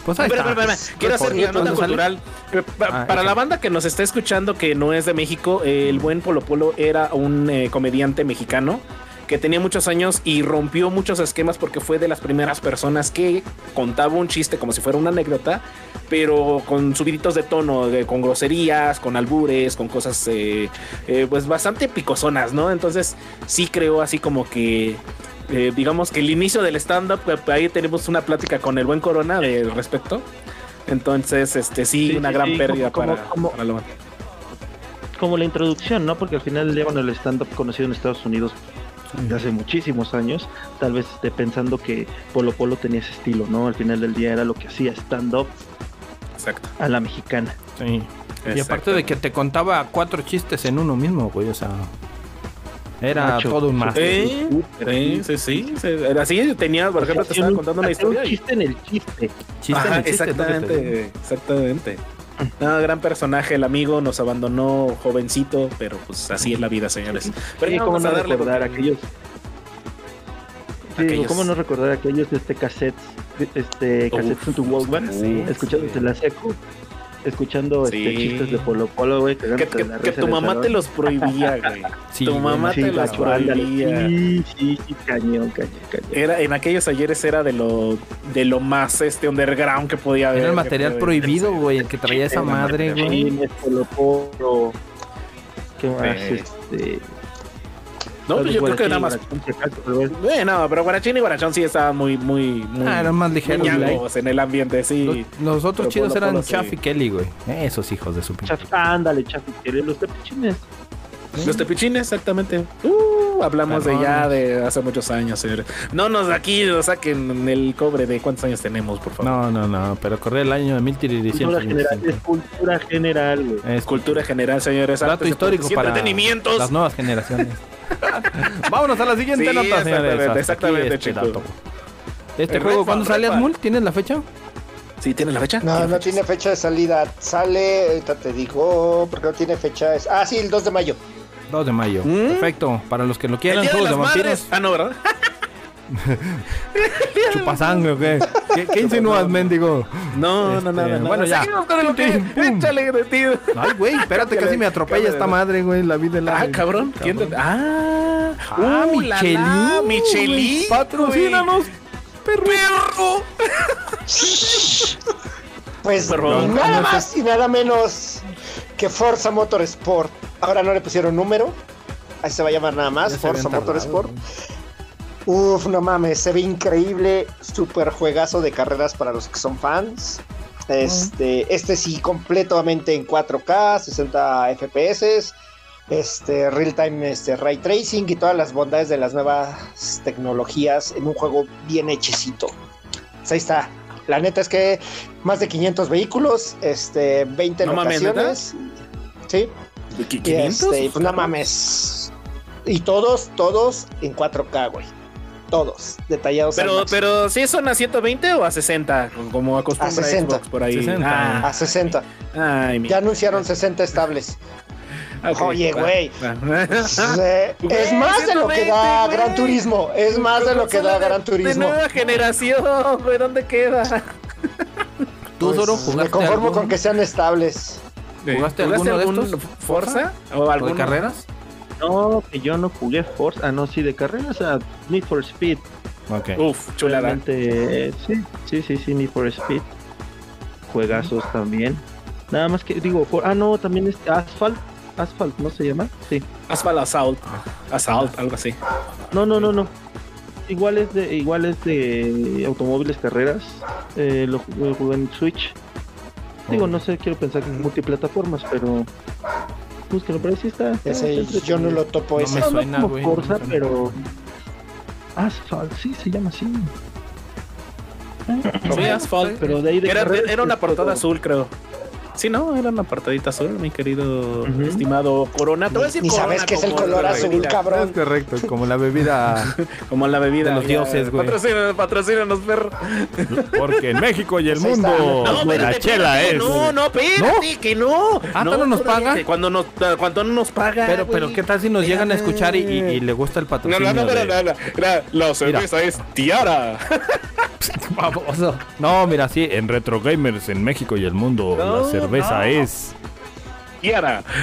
Pues ahí está. Quiero hacer Por una nota cultural. Ah, Para échale. la banda que nos está escuchando que no es de México, el buen Polo Polo era un eh, comediante mexicano que tenía muchos años y rompió muchos esquemas porque fue de las primeras personas que contaba un chiste como si fuera una anécdota, pero con subiditos de tono, de- con groserías, con albures, con cosas eh, eh, pues bastante picosonas, ¿no? Entonces sí creo así como que eh, digamos que el inicio del stand-up, ahí tenemos una plática con el buen Corona de- respecto. Entonces, este sí, Sí, una sí, gran sí, pérdida como- para, como- para. Como la introducción, ¿no? Porque al final bueno, el stand-up conocido en Estados Unidos de hace muchísimos años, tal vez esté pensando que Polo Polo tenía ese estilo, ¿no? Al final del día era lo que hacía stand-up Exacto. a la mexicana. Sí. Y aparte de que te contaba cuatro chistes en uno mismo, güey, o sea. Era Macho, todo un máster. Sí, sí, sí, sí, sí. Era así, tenía, por ejemplo, te estaba un- contando una un historia. y- chiste en el chiste. En el exactamente, exactamente. No, gran personaje, el amigo nos abandonó jovencito, pero pues así es la vida, señores. Pero Sí, cómo no recordar porque- aquellos. Sí, Aquellos- cómo no recordar aquellos este cassettes, este cassettes en tu Walkman, sí, escuchándote la seco, escuchando Sí. este chistes de Polo Polo, güey, Que, la tu mamá salón. te los prohibía, güey. Sí, tu mamá Sí, te los prohibía. Sí, sí, sí, cañón, cañón, cañón. Era, en aquellos ayeres era de lo, de lo más este underground que podía haber. Era el material prohibido, güey, el que traía esa madre, güey. Polo Polo. ¿Qué más? Eh, Este. No, pues yo creo que nada más. Eh, no, pero Guarachín y Guarachón sí estaban muy, muy, muy. Ah, eran más muy ligeros, güey. ñangos en el ambiente, sí. Los, los otros Pero chidos Polo eran Polo sí. Chaff y Kelly, güey. Esos hijos de su pinche. Ándale, chafi, que los tepichines. Los tepichines, exactamente. Uh, hablamos de ya de hace muchos años, señores. No nos aquí nos saquen el cobre de cuántos años tenemos, por favor. No, no, no, pero corría el año de Cultura general, es 1325. cultura general, güey. Es Es cultura general, señores. dato histórico y para entretenimientos. las nuevas generaciones. Vámonos a la siguiente Sí, nota, señores. exactamente, exactamente, este chicos. Este El juego, ¿cuándo sale. Asmul? ¿Tienes la fecha? ¿Sí tiene la fecha? no, no fecha? tiene fecha de salida. Sale, ahorita te digo, porque no tiene fecha. Es, ah, sí, el 2 de mayo. 2 de mayo. ¿Mm? Perfecto. Para los que lo El quieran, día de juegos las de, vampiros, madres. Ah, no, ¿verdad? chupasangre, ¿o qué? ¿Qué, qué insinúas, mendigo? No, no, Este, nada, nada. bueno, ya. Seguimos con el que Pum, pum. Échale ti. Ay, güey, espérate, casi me atropella esta madre, güey. La vida de la. Ah, cabrón. ¿Quién te- Ah, Ah, uh, la, la, Michelin. Patrocínanos, perro. Perro. Pues nada más y nada menos que Forza Motorsport. Ahora no le pusieron número. Ahí se va a llamar nada más, Ya Forza tardado, Motorsport. güey. Uf, no mames, se ve increíble. Super juegazo de carreras para los que son fans. Este, este sí, completamente en 4K, 60 FPS. Este, real time este, ray tracing y todas las bondades de las nuevas tecnologías en un juego bien hechecito. Pues ahí está. La neta es que más de 500 vehículos, este, 20 No mames. Sí, ¿Qué- y, 500? este, pues no mames. Y todos, todos en 4K, güey. Todos, detallados. al Pero, pero ¿sí son a 120 o a 60? Como acostumbra A 60. Xbox por ahí. 60. a 60. Ah, ay, mi- Ya anunciaron 60 estables. Ok, Oye, güey. es más de lo que 120, da. Gran Turismo. Es más de lo que da de- Gran De Turismo. nueva generación, güey, ¿dónde queda? ¿Tú, Pues, Zoro, me jugaste conformo algún- con que sean estables. ¿Jugaste alguno de algún estos? Forza? ¿O ¿O de algún carreras? No, que yo no jugué Forza. Ah, no, sí, de carreras a Need for Speed. Ok. Uf, chulada. Eh, sí, sí, sí, sí, Need for Speed. Juegazos también. Nada más que, digo, for- ah, no, también es Asphalt. Asphalt, ¿no se llama? Sí. Asphalt Assault. Assault, algo así. No, no, no, no. Igual es de, igual es de automóviles carreras. Eh, lo, ju- lo jugué en Switch. Digo, no sé, quiero pensar que en multiplataformas, pero. Búsquenlo, pero sí está. está- Ese, yo no lo topo No ese. me no, suena, como güey, Forza, no me suena. pero. Asphalt, sí, se llama así. Sí, Asphalt. Pero de ahí de Era, carreras, era una portada azul, creo. Sí, no, era una portadita azul, mi querido estimado Corona. Te voy a decir Ni Corona sabes qué es el color azul, cabrón. correcto, como la bebida. Como la bebida De los dioses, güey. Patrocínanos, patrocínanos, perro. Porque en México y el Pues mundo No, la espérate, chela es. No, no, espérate, que no. Ah, ¿no nos paga? Cuando nos, cuando no nos paga. Pero, pero. ¿qué tal si nos llegan a escuchar y, y- y le gusta el patrocinio? no, no, no, de- no, no, la, la cerveza es Tiara. Baboso. No, mira, sí, en Retro Gamers en México y el mundo No, la cerveza no. es. Tiara.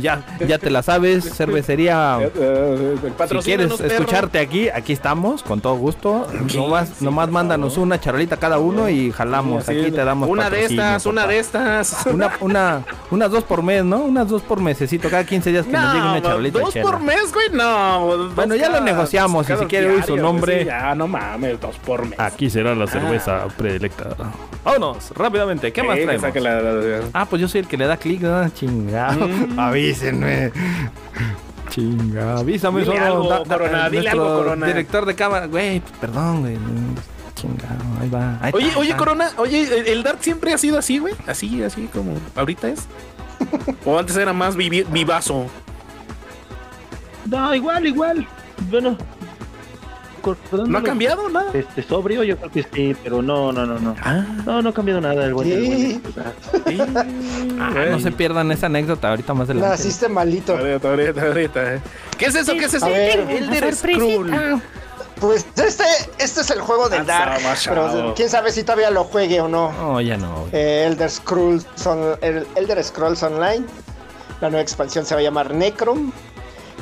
Ya, ya te la sabes, cervecería. Si quieres Patrocínanos, perro. escucharte aquí, aquí estamos, con todo gusto. Nomás, sí, nomás mándanos favor. una charolita cada uno y jalamos. Sí, aquí te damos Una de estas, una de estas. Una, una, unas dos por mes, ¿no? Unas dos por mesecito, cada 15 días que nos llegue una charolita dos chela. por mes, güey, no. Bueno, ya lo cada- negociamos, y si quiere oír su nombre- sí, ya, no mames, dos por mes. Aquí será la cerveza predilecta. Vámonos, rápidamente, ¿qué más Sí, que traemos? Ah, pues yo soy el que le da clic, ¿no? Chingado. Mm. Avísenme. Chinga, avísame Dile solo. algo, Corona, dile algo, Corona. Director de cámara, güey, perdón, güey. Chingado, ahí va. ahí Oye, está, oye, está. Corona, oye, ¿el- ¿el Dart siempre ha sido así, güey? Así, así como ahorita es. o antes era más vivazo. No, igual, igual. Bueno. ¿No ha cambiado nada? Este, sobrio, yo creo que sí, pero no, no, no, no. Ah, No, no ha cambiado nada el buen, el buen- Sí. Ah, no se pierdan esa anécdota ahorita más adelante. Naciste malito. Ahorita, ahorita, ahorita. eh. ¿Qué es eso? ¿Qué es eso? Elder Scroll. Pues este, este es el juego del Ah, Dark. Pero quién sabe si todavía lo juegue o no. No, ya no. güey. Eh, Elder Scrolls son el Elder Scrolls Online. La nueva expansión se va a llamar Necrom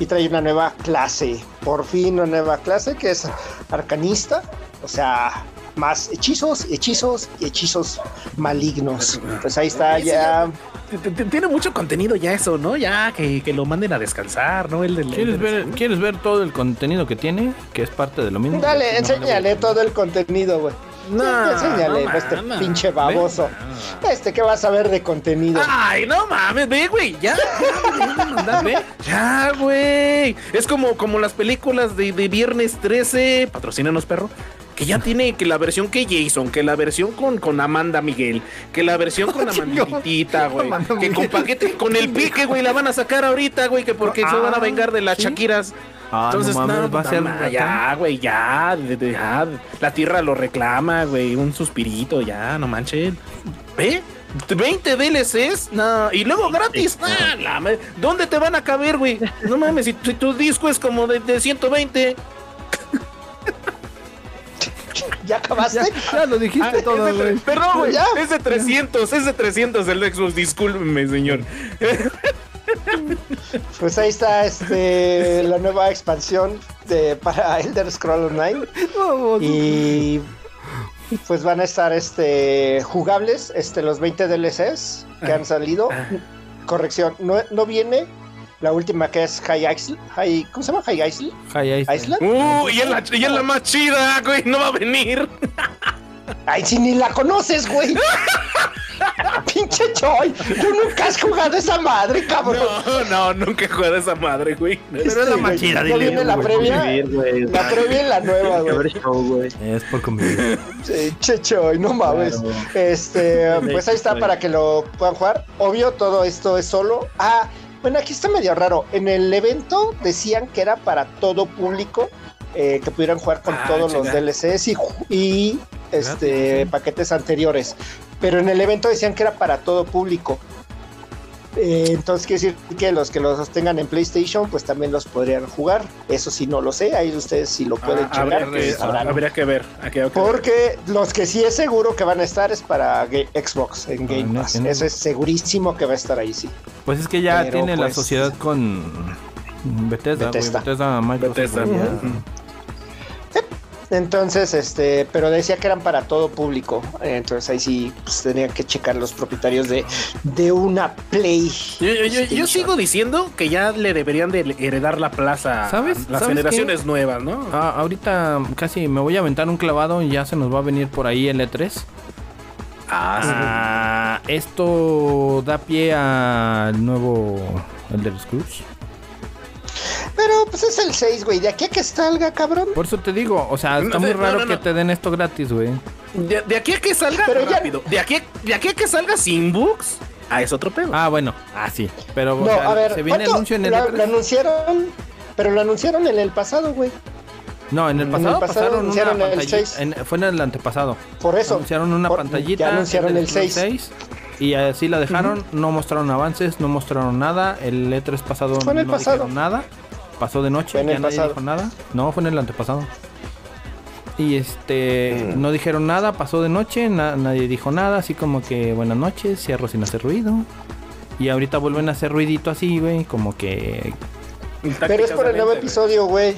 y trae una nueva clase. Por fin una nueva clase que es arcanista, o sea, más hechizos, hechizos y hechizos malignos. Pues ahí está Sí, ya. Tiene mucho contenido ya eso, ¿no? Ya que, que lo manden a descansar, ¿no? El del ¿Quieres ver. ¿Quieres ver todo el contenido que tiene? Que es parte de lo mismo. Dale, No, enséñale todo el contenido, güey. No, Sí, enséñale, no este pinche baboso. Este, ¿qué vas a ver de contenido? Ay, no mames, ve, güey, ya. ya, güey. Es como, como las películas de, de Viernes 13, patrocínanos, perro. Que ya tiene que la versión que Jason, que la versión con, con Amanda Miguel, que la versión con Amanditita, güey. Que con paquete, con el pique, güey, la van a sacar ahorita, güey, que porque se van a vengar de las ¿sí? Shakiras. Ah, Entonces, no mames, no, va a ser ma- ya, güey, ya, la tierra lo reclama, güey, un suspirito, ya, no manches. ¿Ve? 20 DLCs, no, y luego gratis, nah, la ma- ¿dónde te van a caber, güey? No mames, si, tu- tu disco es como de, de 120. ¿Ya acabaste? Ya, ya lo dijiste Ah, todo, güey. Perdón, güey, Ya. es de 300, es de 300 el Xbox, discúlpeme, señor. Pues ahí está este la nueva expansión de, para Elder Scroll Online. Y pues van a estar este jugables este los 20 DLCs que han salido. Corrección, no, no viene la última que es High High, ¿cómo se llama? High. Island. Uh, y es la, y es la más chida, güey, no va a venir. Ay, si ni la conoces, güey. Pinche Choy, tú nunca has jugado esa madre, cabrón. No, no, nunca he jugado a esa madre, güey. Pero es la más güey, chida, ¿No dile, viene la previa? Convivir. La previa y la nueva, güey. Es por convivir. Sí, Checho, y no mames. Claro. Este, pues ahí está para que lo puedan jugar. Obvio, todo esto es solo. Ah, Bueno, aquí está medio raro. En el evento decían que era para todo público, eh, que pudieran jugar con Ah, todos los. DLCs y este sí. paquetes anteriores. Pero en el evento decían que era para todo público. Eh, entonces quiere decir que los que los tengan en PlayStation, pues también los podrían jugar. Eso sí no lo sé, ahí ustedes si lo pueden Ah, checar. habría, que, pues, sabrán. habría que ver. Aquí, ok. Porque los que sí es seguro que van a estar es para Xbox en Ah, Game no, Pass. en- Eso es segurísimo que va a estar ahí, sí. Pues es que ya Pero, tiene la pues, sociedad con Bethesda, Bethesda. Bethesda, Microsoft, Bethesda. Entonces, este, pero decía que eran para todo público. Entonces ahí sí pues, tenían que checar los propietarios de, de una Play. Yo, yo- yo- yo Station. sigo diciendo que ya le deberían de heredar la plaza ¿Sabes? a las ¿Sabes generaciones nuevas, ¿no? Ah, ahorita casi me voy a aventar un clavado y ya se nos va a venir por ahí el E3. Ah, esto da pie al nuevo Elder Scrolls. Pero pues es el 6, güey. De aquí a que salga, cabrón. Por eso te digo, o sea, está No, muy no, raro no, que te den esto gratis, güey. De, de aquí a que salga Pero ya-. De aquí, de aquí a que salga sin bugs, ah, es otro pedo. Ah, bueno, ah, sí. Pero, o No, sea, a ver, se viene el anuncio en el Lo- E3. lo anunciaron, pero lo anunciaron en el pasado, güey. No, en el en pasado, el pasado pasaron una anunciaron el pantallita. 6. en- fue en el antepasado. Por eso. Anunciaron una Por- pantallita. Ya anunciaron Elder el Scrolls 6. Y así la dejaron, no mostraron avances, no mostraron nada. El E3 pasado Fue en el no pasado. dijeron nada. Pasó de noche, ya el nadie pasado. dijo nada. No, fue en el antepasado. Y este, Mm. no dijeron nada, pasó de noche, na- nadie dijo nada, así como que buenas noches, cierro sin hacer ruido. Y ahorita vuelven a hacer ruidito así, güey, como que... Pero es por el nuevo episodio, güey.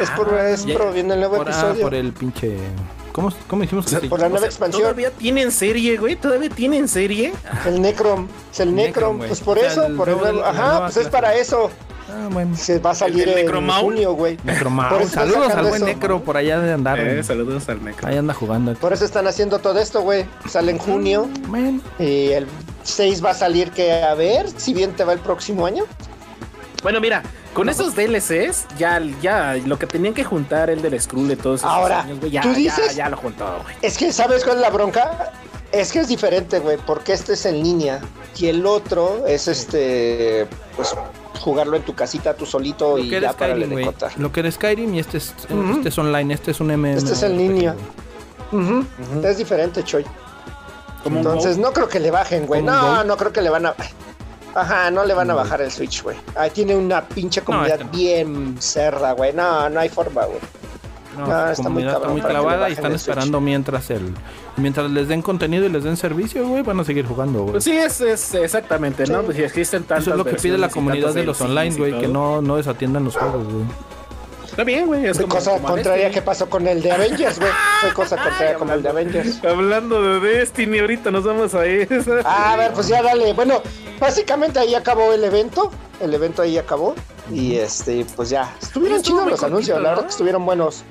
Es por, Ah, es ya- por viene el nuevo por, ah, episodio. por el pinche... ¿Cómo, cómo dijimos que se por la nueva expansión. Todavía tienen serie, güey. Todavía tienen serie. El Necrom. Es el El Necrom. Pues por O sea, eso, el por el la Ajá, pues es para eso. Ah, bueno. Se va a salir el en Necromaul? junio, güey. Necromau, Por eso están saludos al buen eso. Necro por allá de andar. güey. Eh, saludos al Necro. Ahí anda jugando. Por eso están haciendo todo esto, güey. Sale en junio. Bueno, Y el 6 va a salir que a ver si bien te va el próximo año. Bueno, mira, con esos DLCs, ya, ya lo que tenían que juntar el del Skrull de todos esos Ahora, años, güey, ya, ¿tú ya- dices? Ya, lo juntó, güey. Es que, ¿sabes cuál es la bronca? Es que es diferente, güey, porque este es en línea y el otro es este, pues, jugarlo en tu casita tú solito lo y que ya para de güey. contar. Lo que era Skyrim y este es, este es online, este es un MM. Este es en línea. Ujú, Es diferente, Choy. Entonces, no creo que le bajen, güey. ¿Como un No, no creo que le van a. Ajá, no le van a bajar el Switch, güey. Ahí tiene una pinche comunidad este no. bien cerda, güey. No, no hay forma, güey. No, No, está muy comunidad está cabrón muy clavada y están esperando mientras el mientras les den contenido y les den servicio, güey, van a seguir jugando, güey. Pues sí, es, es exactamente, ¿no? Sí. Pues si existen tantas Eso es lo que pide la comunidad de los online, güey, que no, no desatiendan los juegos, güey. Está bien, güey. Es como, cosa como contraria Destiny. que pasó con el de Avengers, güey. Fue cosa contraria con el de Avengers. Hablando de Destiny, ahorita nos vamos a ir. Ah, a ver, pues ya dale. Bueno, básicamente ahí acabó el evento. El evento ahí acabó. Y este, pues ya. Estuvieron chidos los anuncios, la verdad que estuvieron buenos.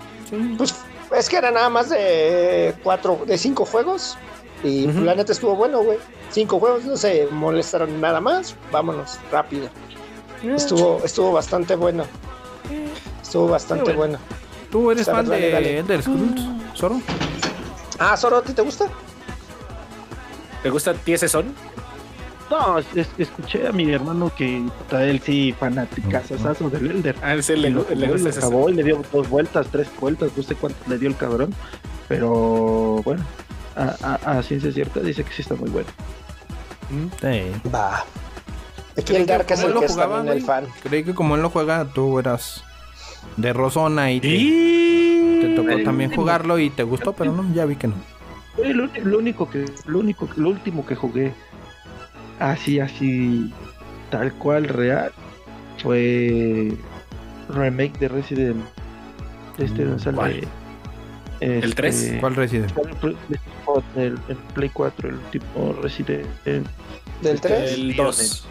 Pues es que era nada más de cuatro, de cinco juegos. Y Ujú. la neta estuvo bueno, güey. Cinco juegos, no se molestaron nada más. Vámonos, rápido. Estuvo, estuvo bastante bueno. Estuvo bastante bueno. bueno. ¿Tú eres fan de dale. Elder Scrolls, Zoro? Ah, Zoro, ¿a ti te gusta? ¿Te gusta ese son? No, es- es- escuché a mi hermano que puta, él sí fanaticazazo del Elder. Ah, ese Y le, lo le ese acabó y le dio dos vueltas, tres vueltas, no sé cuánto le dio el cabrón. Pero bueno, a, a- a ciencia cierta dice que sí está muy bueno. Sí. Va. Aquí el que Dark es como él el lo que es jugaba, también el fan. Creí que como él lo juega, tú eras de Rosona y te, Y... te tocó también sí, jugarlo y te gustó, pero no, ya vi que no. Fue Lo, único que, lo único, que- lo último que jugué así, así, tal cual real, fue remake de Resident. Este Mm, donde sale. ¿cuál? este, ¿El tres? ¿Cuál reside? sale en Play- el, el Play 4, el último Resident. ¿Del 3? El 2.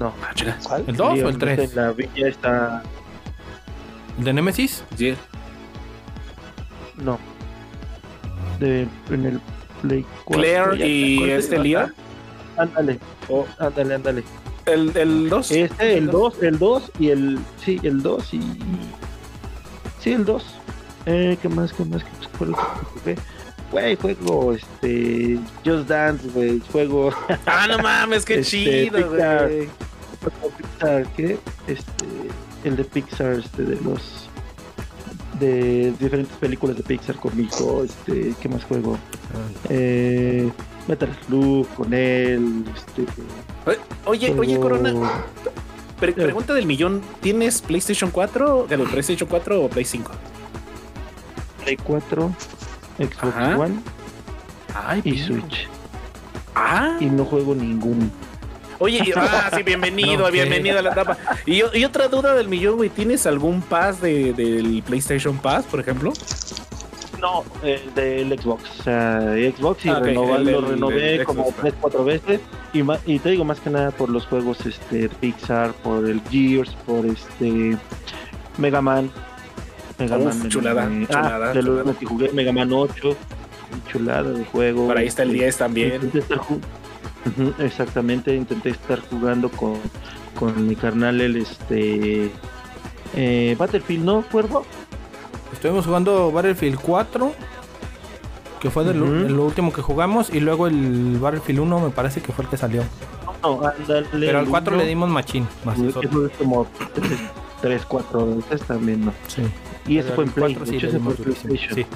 No, Ah. ¿Cuál? ¿El 2 o el Leon, 3? En la villa está. ¿El de Nemesis? Sí. No. De, en el Play 4. Claire y este Leon. Ándale, O ándale, ándale. el, el 2. Este, el 2, el 2 y el. Sí, el 2 y. Sí, el 2. Eh, ¿Qué más? ¿Qué más? ¿Qué más fue lo que güey, juego este Just Dance, güey, juego Ah, no mames, qué Este, chido, Pixar. güey. Pixar, ¿qué? Este, el de Pixar, este, de los de diferentes películas de Pixar conmigo, este, ¿qué más juego? Eh, Metal Slug con él, este, Oye, oye, Corona, pre- pregunta del millón, ¿tienes PlayStation 4, de PlayStation 4 o Play 5? Play 4, Xbox Ajá. One Ay, y. Switch. Ah, Y no juego ninguno. oye, y- ah, sí, bienvenido, bienvenido a la etapa. Y otra duda del millón, güey, ¿tienes algún pass de, del PlayStation Pass, por ejemplo? No, el del Xbox. O sea, Xbox y Ah, el lo renové como tres, cuatro veces. Y, ma- y te digo más que nada por los juegos este Pixar, por el Gears, por este Mega Man. Mega Uf, me- chulada, me- chulada, ah, de los chulada. que jugué Mega Man 8. Chulada de juego. Por ahí está el Este, 10 también. Intenté estar ju- Ujú, exactamente, intenté estar jugando con, con mi carnal el este eh, Battlefield, ¿no, Cuervo? Estuvimos jugando Battlefield 4, que fue de lo, Ujú. de lo último que jugamos, y luego el Battlefield 1 me parece que fue el que salió. No, ándale. Pero al 4 uno. le dimos machín. Más Sí, eso. Es como 3, 4 veces también, ¿no? Sí. Y ese fue en Play, 4 de sí hecho ese fue. PlayStation. Sí.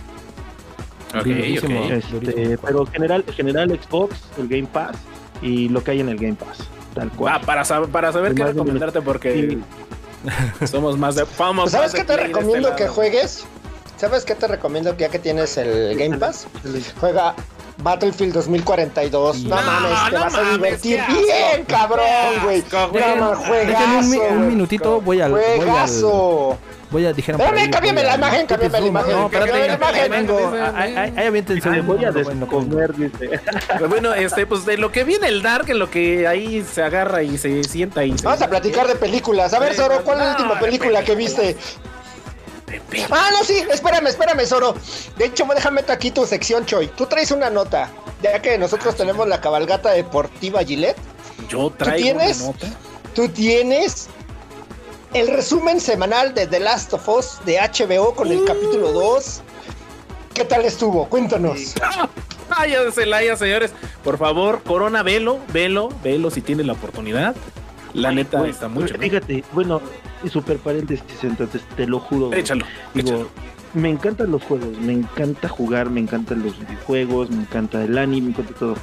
Ok, Durísimo. ok. Este, pero general, general Xbox, el Game Pass y lo que hay en el Game Pass, tal Ah, cual. para, saber, para saber qué recomendarte porque somos más de... Vamos, Pues, ¿Sabes qué te recomiendo este que juegues? ¿Sabes qué te recomiendo que ya que tienes el Game Pass? Juega Battlefield 2042. No, No, mames, te no vas a divertir bien, cabrón, güey. No, mames, un, un minutito, voy al. Voy al. Juegazo. Voy a dijeron ahí, cámbiame voy la imagen, cámbiame la imagen. No, espérate. Cámbiame la imagen. Vengo. Ahí- aviéntense Te un- voy a descomer, dice. Bueno, este, pues de lo que viene el Dark, en lo que ahí se agarra y se sienta y se... Vamos a platicar de películas. A ver, Zoro, ¿cuál es la última película que viste? Ah, no, sí, espérame, espérame, Zoro. De hecho, déjame aquí tu sección, Choy. Tú traes una nota, ya que nosotros tenemos la cabalgata deportiva Gillette. Yo traigo tienes? una nota. Tú tienes el resumen semanal de The Last of Us de HBO con el capítulo 2. ¿Qué tal estuvo? Cuéntanos. Vaya Celaya, señores. Por favor, Corona, velo, velo, velo si tienes la oportunidad. La neta está mucho. Fíjate, bueno, y super paréntesis, entonces te lo juro. Échalo, Digo, échalo. me encantan los juegos, me encanta jugar, me encantan los videojuegos, me encanta el anime, me encanta todo.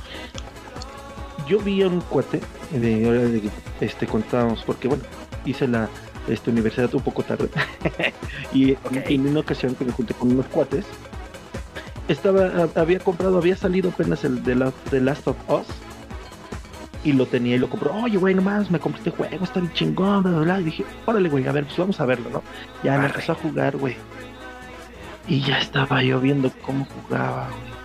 Yo vi a un cuate de hora de este contábamos, porque bueno, hice la este, universidad un poco tarde. y en una ocasión que me junté con unos cuates, estaba, había comprado, había salido apenas el de la, The Last of Us. Y lo tenía y lo compró. Oye, güey, nomás me compré este juego, está bien chingón, bla, bla, bla. Y dije, órale, güey, a ver, pues vamos a verlo, ¿no? Ya me empezó a jugar, güey. Y ya estaba yo viendo cómo jugaba, güey.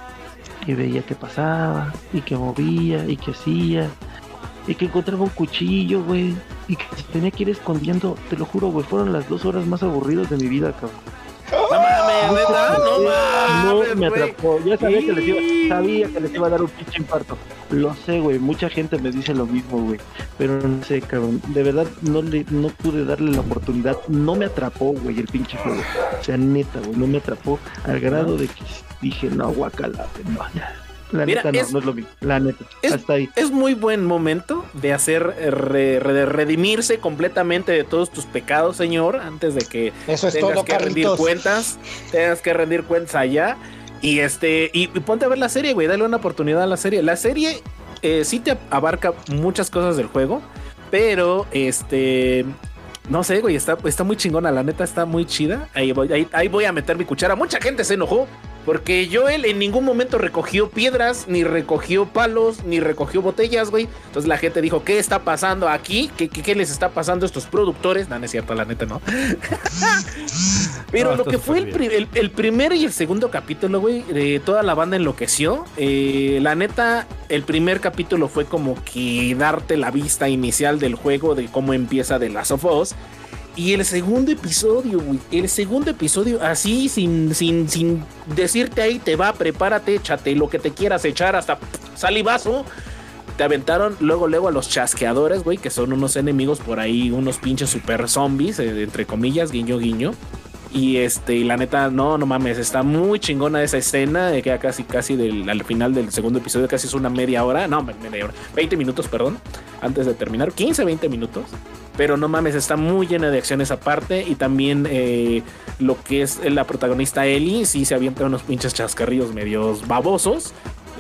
Y veía qué pasaba, y que movía, y que hacía. Y que encontraba un cuchillo, güey. Y que se tenía que ir escondiendo. Te lo juro, güey, fueron las dos horas más aburridas de mi vida, cabrón. No mames, neta, no mames. No me atrapó. Ya sabía que les iba, sabía que les iba a dar un pinche infarto. Lo sé, güey. Mucha gente me dice lo mismo, güey. Pero no sé, cabrón. De verdad no le, no pude darle la oportunidad. No me atrapó, güey, el pinche juego. O sea, neta, güey, no me atrapó al grado de que dije, no, guacala, no, ya. La Mira, neta no, es- no es lo mismo. La neta. es- Hasta ahí. Es muy buen momento de hacer eh, re- re- de redimirse completamente de todos tus pecados, señor, antes de que Eso es tengas todo, que rendir cuentas, tengas que rendir cuentas allá. Y este, y, y ponte a ver la serie, güey, dale una oportunidad a la serie. La serie eh, sí te abarca muchas cosas del juego, pero este. No sé, güey, está, está muy chingona, la neta está muy chida. Ahí voy, ahí, ahí voy a meter mi cuchara. Mucha gente se enojó porque Joel en ningún momento recogió piedras, ni recogió palos, ni recogió botellas, güey. Entonces la gente dijo, ¿qué está pasando aquí? ¿Qué, qué, qué les está pasando a estos productores? No, no es cierto, la neta no. Pero No, lo que fue el, primer y el segundo capítulo, güey, de toda la banda enloqueció. Eh, la neta, el primer capítulo fue como que darte la vista inicial del juego, de cómo empieza de Last of Us. Y el segundo episodio, güey, el segundo episodio, así, sin, sin, sin decirte ahí, te va, prepárate, échate lo que te quieras echar hasta salivazo. Te aventaron luego, luego a los chasqueadores, güey, que son unos enemigos por ahí, unos pinches super zombies, eh, entre comillas, guiño, guiño. Y este, y la neta, no, no mames, está muy chingona esa escena. eh, Queda casi, casi del, al final del segundo episodio, casi es una media hora. No, media hora, 20 minutos, perdón, antes de terminar, 15, 20 minutos. Pero no mames, está muy llena de acción esa parte. Y también eh, lo que es la protagonista Ellie, sí se avienta unos pinches chascarrillos medios babosos.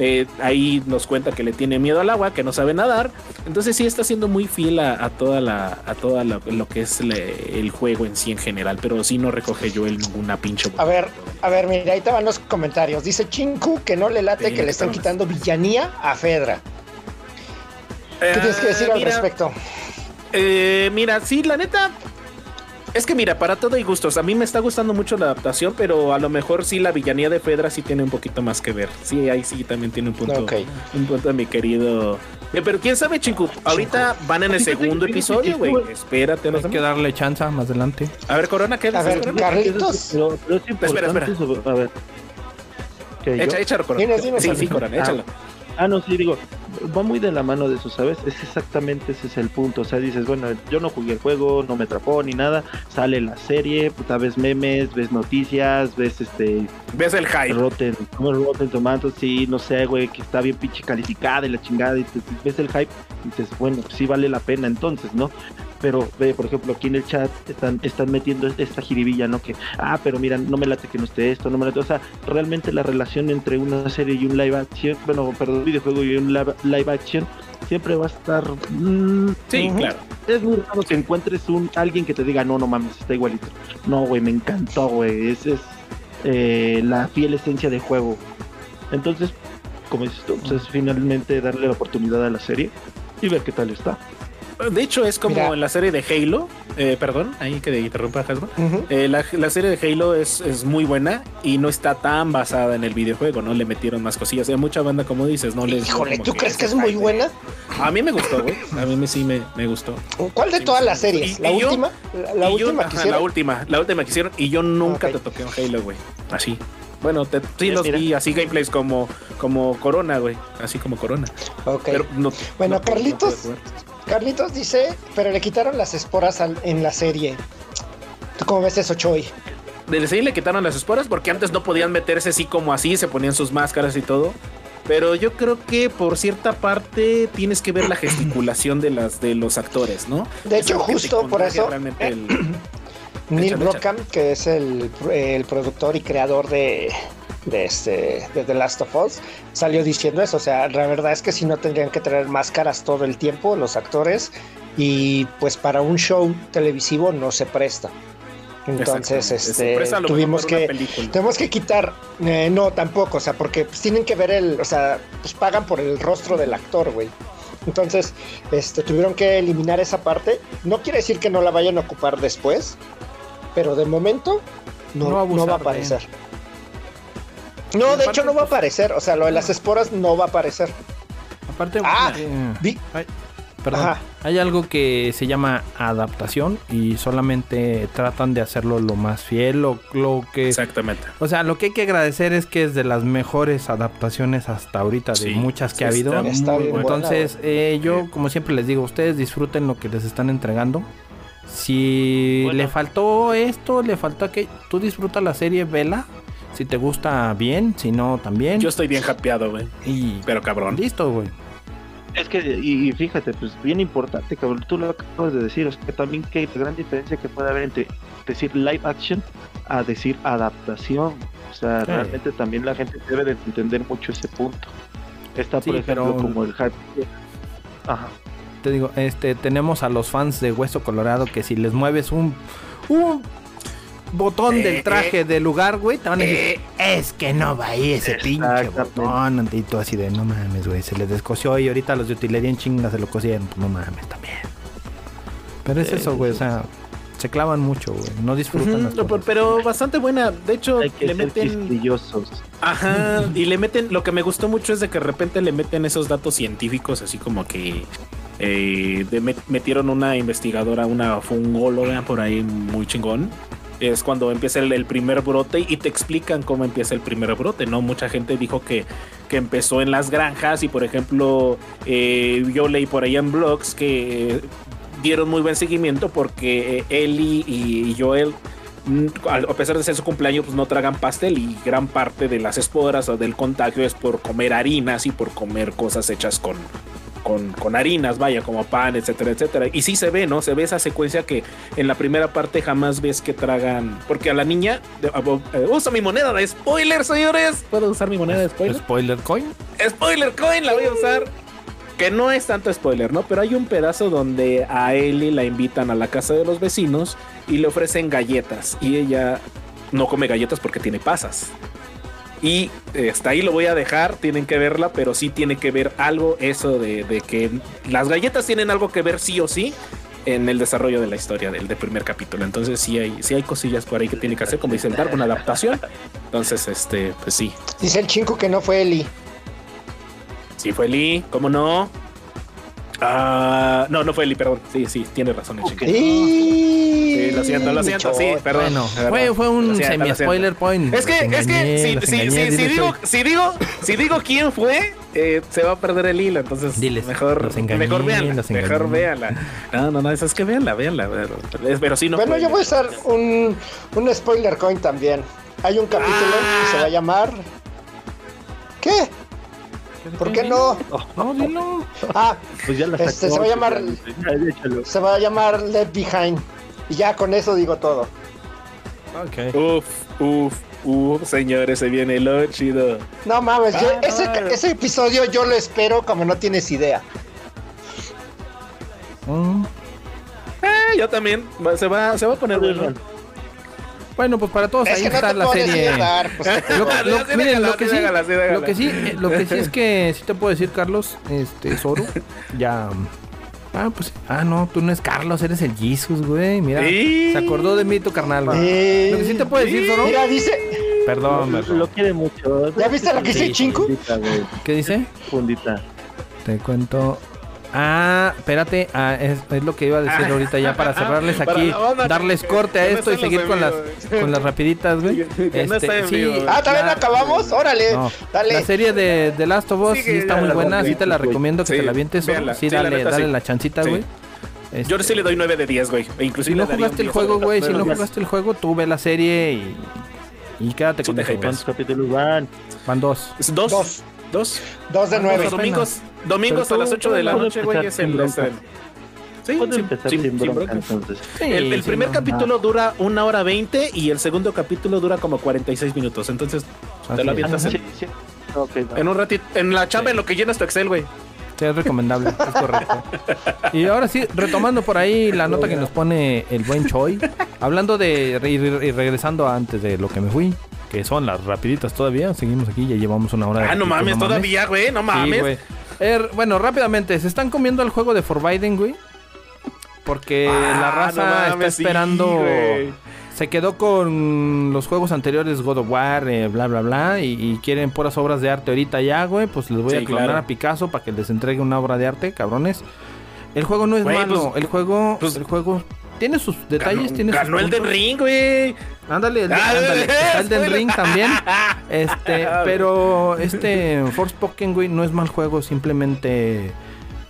Eh, ahí nos cuenta que le tiene miedo al agua, que no sabe nadar. Entonces sí está siendo muy fiel a, a toda la, a toda la- lo que es le- el juego en sí en general, pero sí no recoge yo ninguna pinche. A ver, a ver, mira, ahí te van los comentarios. Dice Chinku que no le late Sí, que le están quitando villanía a Fedra. ¿Qué tienes que decir Eh, al mira, respecto? eh, mira, sí, la neta. Es que mira, para todo y gustos, a mí me está gustando mucho la adaptación, pero a lo mejor sí la villanía de Fedra sí tiene un poquito más que ver. Sí, ahí sí también tiene un punto. Ok. Un punto, mi querido. Eh, Pero quién sabe, Chinku. Ahorita van en el segundo episodio, güey. Espérate, no Hay que darle chance más adelante. A ver, Corona, ¿qué A ver? Carlitos. Pero, pero es importante espera. sobre- a ver. Echa, échalo, Corona. Sí, sí. Corona, échalo. Ah, no, sí, digo, va muy de la mano de eso, ¿sabes? Es exactamente ese es el punto. O sea, dices, bueno, yo no jugué el juego, no me atrapó ni nada. Sale la serie, puta, ves memes, ves noticias, ves este Ves el hype. Rotten, como Rotten Tomatoes, sí, no sé, güey, que está bien pinche calificada y la chingada, y te- ves el hype y dices, bueno, sí vale la pena entonces, ¿no? Pero ve, por ejemplo, aquí en el chat están, están metiendo esta jiribilla, ¿no? Que, ah, pero mira, no me late que no esté esto, no me late, o sea, realmente la relación entre una serie y un live action, bueno, perdón, videojuego y un live, live action, siempre va a estar... mm, Sí, claro. es muy raro que encuentres un alguien que te diga, no, no mames, está igualito. No, güey, me encantó, güey. Esa es eh, la fiel esencia de juego. Entonces, como dices tú, pues es finalmente darle la oportunidad a la serie y ver qué tal está. De hecho, es como Mira. en la serie de Halo. eh, perdón, ahí que interrumpa, Hasbro. Ujú. Eh, la, la serie de Halo es, es muy buena y no está tan basada en el videojuego, ¿no? Le metieron más cosillas. Hay mucha banda, como dices, ¿no? Les, Híjole, ¿tú crees que es muy buena? A mí me gustó, güey. A mí me, sí me, me gustó. ¿Cuál de Sí, todas las series? Y- ¿La y yo- última? ¿La, la Y yo- última ajá, que La hicieron? última, la última que hicieron. Y yo nunca te toqué un Halo, güey. Así. Bueno, te, sí los mira. vi así gameplays como, como Corona, güey. Así como Corona. Ok. Pero no, Bueno, no- no Carlitos. Carlitos dice, pero le quitaron las esporas al- en la serie. ¿Tú cómo ves eso, Choi? De la serie le quitaron las esporas porque antes no podían meterse así como así, se ponían sus máscaras y todo. Pero yo creo que por cierta parte tienes que ver la gesticulación de las de los actores, ¿no? De hecho, justo por eso, realmente el- Neil Brockham, que es el, el productor y creador de, de, este, de The Last of Us, salió diciendo eso. O sea, la verdad es que si no tendrían que traer máscaras todo el tiempo los actores y pues para un show televisivo no se presta. Entonces, este, tuvimos que tenemos que quitar, eh, no tampoco, o sea, porque pues, tienen que ver el, o sea, pues pagan por el rostro del actor, güey. Entonces, este, tuvieron que eliminar esa parte. No quiere decir que no la vayan a ocupar después, pero de momento no, No no, abusar va a aparecer. No, de hecho no va a aparecer, o sea, lo de las esporas no va a aparecer. Aparte, Ah, eh, hay, perdón, Ajá. hay algo que se llama adaptación y solamente tratan de hacerlo lo más fiel, lo, lo que... Exactamente. O sea, lo que hay que agradecer es que es de las mejores adaptaciones hasta ahorita de muchas que ha habido. está muy buena, Entonces, eh, yo como siempre les digo, ustedes disfruten lo que les están entregando. Si Bueno. le faltó esto, le faltó aquello, tú disfruta la serie, vela. Si te gusta bien, si no también. Yo estoy bien hapeado, güey. Y Pero cabrón. listo, güey. Es que, y, y fíjate, pues bien importante, cabrón, tú lo acabas de decir, o sea, que también que la gran diferencia que puede haber entre decir live action a decir adaptación. O sea, Sí. realmente también la gente debe de entender mucho ese punto. Está, por Sí, ejemplo, pero- como el hype. Ajá. Te digo, este, tenemos a los fans de Hueso Colorado que si les mueves un, un botón Eh, del traje del lugar, güey, te van a decir, Eh, es que no va ahí ese pinche botón. Y tú así de, no mames, güey, se les descosió y ahorita los de utilería en chinga se lo cosieron. Pues no mames, también. Pero es eso, güey, o sea, se clavan mucho, güey, no disfrutan las cosas. pero bastante buena. De hecho, Hay que le ser meten. Ajá, y le meten, lo que me gustó mucho es de que de repente le meten esos datos científicos, así como que eh, de- met- metieron una investigadora, una fungóloga por ahí muy chingón. Es cuando empieza el, primer brote y te explican cómo empieza el primer brote, ¿no? Mucha gente dijo que, que empezó en las granjas y, por ejemplo, eh, yo leí por ahí en blogs que dieron muy buen seguimiento porque eh, Ellie y Joel mm, a pesar de ser su cumpleaños, pues no tragan pastel y gran parte de las esporas o del contagio es por comer harinas y por comer cosas hechas con, con, con harinas, vaya, como pan, etcétera, etcétera. Y sí se ve, ¿no? Se ve esa secuencia que en la primera parte jamás ves que tragan, porque a la niña, eh, uso mi moneda de spoiler, señores. ¿Puedo usar mi moneda de spoiler? Spoiler coin. Spoiler coin la voy a usar. Que no es tanto spoiler, ¿no? Pero hay un pedazo donde a Ellie la invitan a la casa de los vecinos y le ofrecen galletas. Y ella no come galletas porque tiene pasas. Y eh, hasta ahí lo voy a dejar, tienen que verla, pero sí tiene que ver algo eso de, de que las galletas tienen algo que ver sí o sí en el desarrollo de la historia del, del primer capítulo. Entonces sí hay, sí hay cosillas por ahí que tiene que hacer, como dice el Dark, una adaptación. Entonces, este, pues sí, Dice el chinco que no fue Eli. Sí fue Lee, ¿cómo no? Ah, no, no fue Lee, perdón. Sí, sí, tiene razón el chico. Y... Sí, lo siento, lo siento, sí, perdón. Bueno, fue, fue un semi-spoiler point. Es que, es que, si, si, engañé, si, si digo, si digo, si digo quién fue, eh, se va a perder el hilo. Entonces, Diles, mejor, engañé, mejor véanla, mejor véanla. No, no, no, es que véanla, véanla. Pero, pero sí, no. Bueno, fue- yo voy a usar un, un spoiler coin también. Hay un capítulo Ah. que se va a llamar. ¿Qué? ¿Por qué no? No, dilo. Ah, Pues ya la Este, sacó, se va a llamar- ya, se va a llamar Left Behind. Y ya con eso digo todo. Ok. Uf, uf, uf, señores, se viene lo chido. No mames, yo- Ah, ese, no. ese episodio yo lo espero como no tienes idea. Mm. Eh, yo también. Se va, se va a poner bueno. Bueno, pues para todos Es ahí que no está te la serie. dar, pues, Lo, Sí, miren, lo que sí, sí, sí, lo que sí, eh, lo que sí es que sí te puedo decir, Carlos, este Zoro, ya. Ah, pues, ah, no, tú no eres Carlos, eres el Jesus, güey. Mira, Sí. se acordó de mí tu carnal. Eh, Lo que sí te puedo decir, Zoro. Mira, dice. Perdón, Lo, perdón. lo quiere mucho. ¿Ya viste lo que hice, Sí, Chinco? ¿Qué dice? Fundita. Te cuento. Ah, espérate, ah, es, es lo que iba a decir ahorita ya para cerrarles Para aquí, darles corte a no esto y seguir con las, con las rapiditas, güey. Este, no vivo, güey. Ah, ¿también la- acabamos? Órale, No, dale. La serie de The Last of Us Sí, está muy buena, sí te la recomiendo que Sí, te la avientes. Zoro. véanla. Sí, Sí, la dale, neta, dale la chancita, Sí. güey. Este, Yo sí le doy 9 de 10, güey. E inclusive si no jugaste el 10 juego, güey, si no jugaste el juego, tú ve la serie y, y quédate con eso. ¿Cuántos capítulos van? Van Dos. Dos. Dos. Dos de Los nueve. Dos. domingos. Domingos a las todo- 8 de la noche, güey, es el estreno. Sí, sin- sin- sin, sin bronca, entonces. Sí, El, primer no. capítulo dura una hora 20 y el segundo capítulo dura como 46 minutos. Entonces, te lo avientas en, Sí, sí. En un ratito. En la chamba, Sí. en lo que llenas tu Excel, güey. Sí, es recomendable, es correcto. Y ahora sí, retomando por ahí la nota que nos pone el buen Choi, hablando de, y, y regresando antes de lo que me fui, que son las rapiditas todavía, seguimos aquí, ya llevamos una hora de Ah, no mames, todavía, güey. No Sí, mames. güey. Er, bueno, rápidamente, se están comiendo el juego de Forbidden, güey. Porque Ah, la raza no mames, está esperando. se quedó con los juegos anteriores, God of War, eh, bla, bla, bla. Y, y quieren puras obras de arte ahorita ya, güey. Pues les voy Sí, a clonar claro. a Picasso para que les entregue una obra de arte, cabrones. El juego no es malo. pues- el juego. pues- el juego. Tiene sus detalles, Ganó, tiene sus ganó el de puntos. Ring, güey. Ándale, el, Ah, ándale. Está el del. Ring también. Este, pero este Forspoken, güey, no es mal juego, simplemente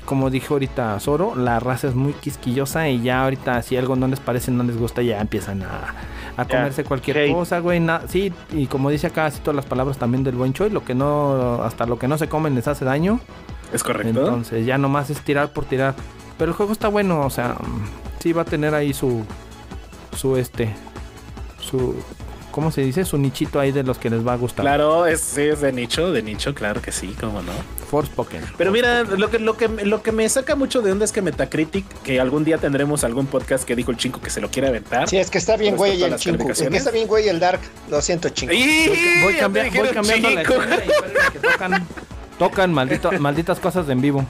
como dijo ahorita Zoro, la raza es muy quisquillosa y ya ahorita si algo no les parece, no les gusta, ya empiezan a, a comerse cualquier cosa, güey. sí, y como dice acá, cito las palabras también del buen Choi, lo que no, hasta lo que no se comen les hace daño. Es correcto. Entonces ya nomás es tirar por tirar. Pero el juego está bueno, o sea, sí va a tener ahí su, su este, su, ¿cómo se dice? Su nichito ahí de los que les va a gustar. Claro, es, sí, es de nicho, de nicho, claro que sí, cómo no. Forspoken. Pero mira, lo que, lo que, lo que me saca mucho de onda es que Metacritic, que algún día tendremos algún podcast que dijo el chinco que se lo quiere aventar. Sí, es que está bien güey el chingo. Es que está bien güey el dark. Lo siento, chingo. Voy, cambiando la chingo. escena y espérenme que tocan, tocan maldito- malditas cosas de en vivo.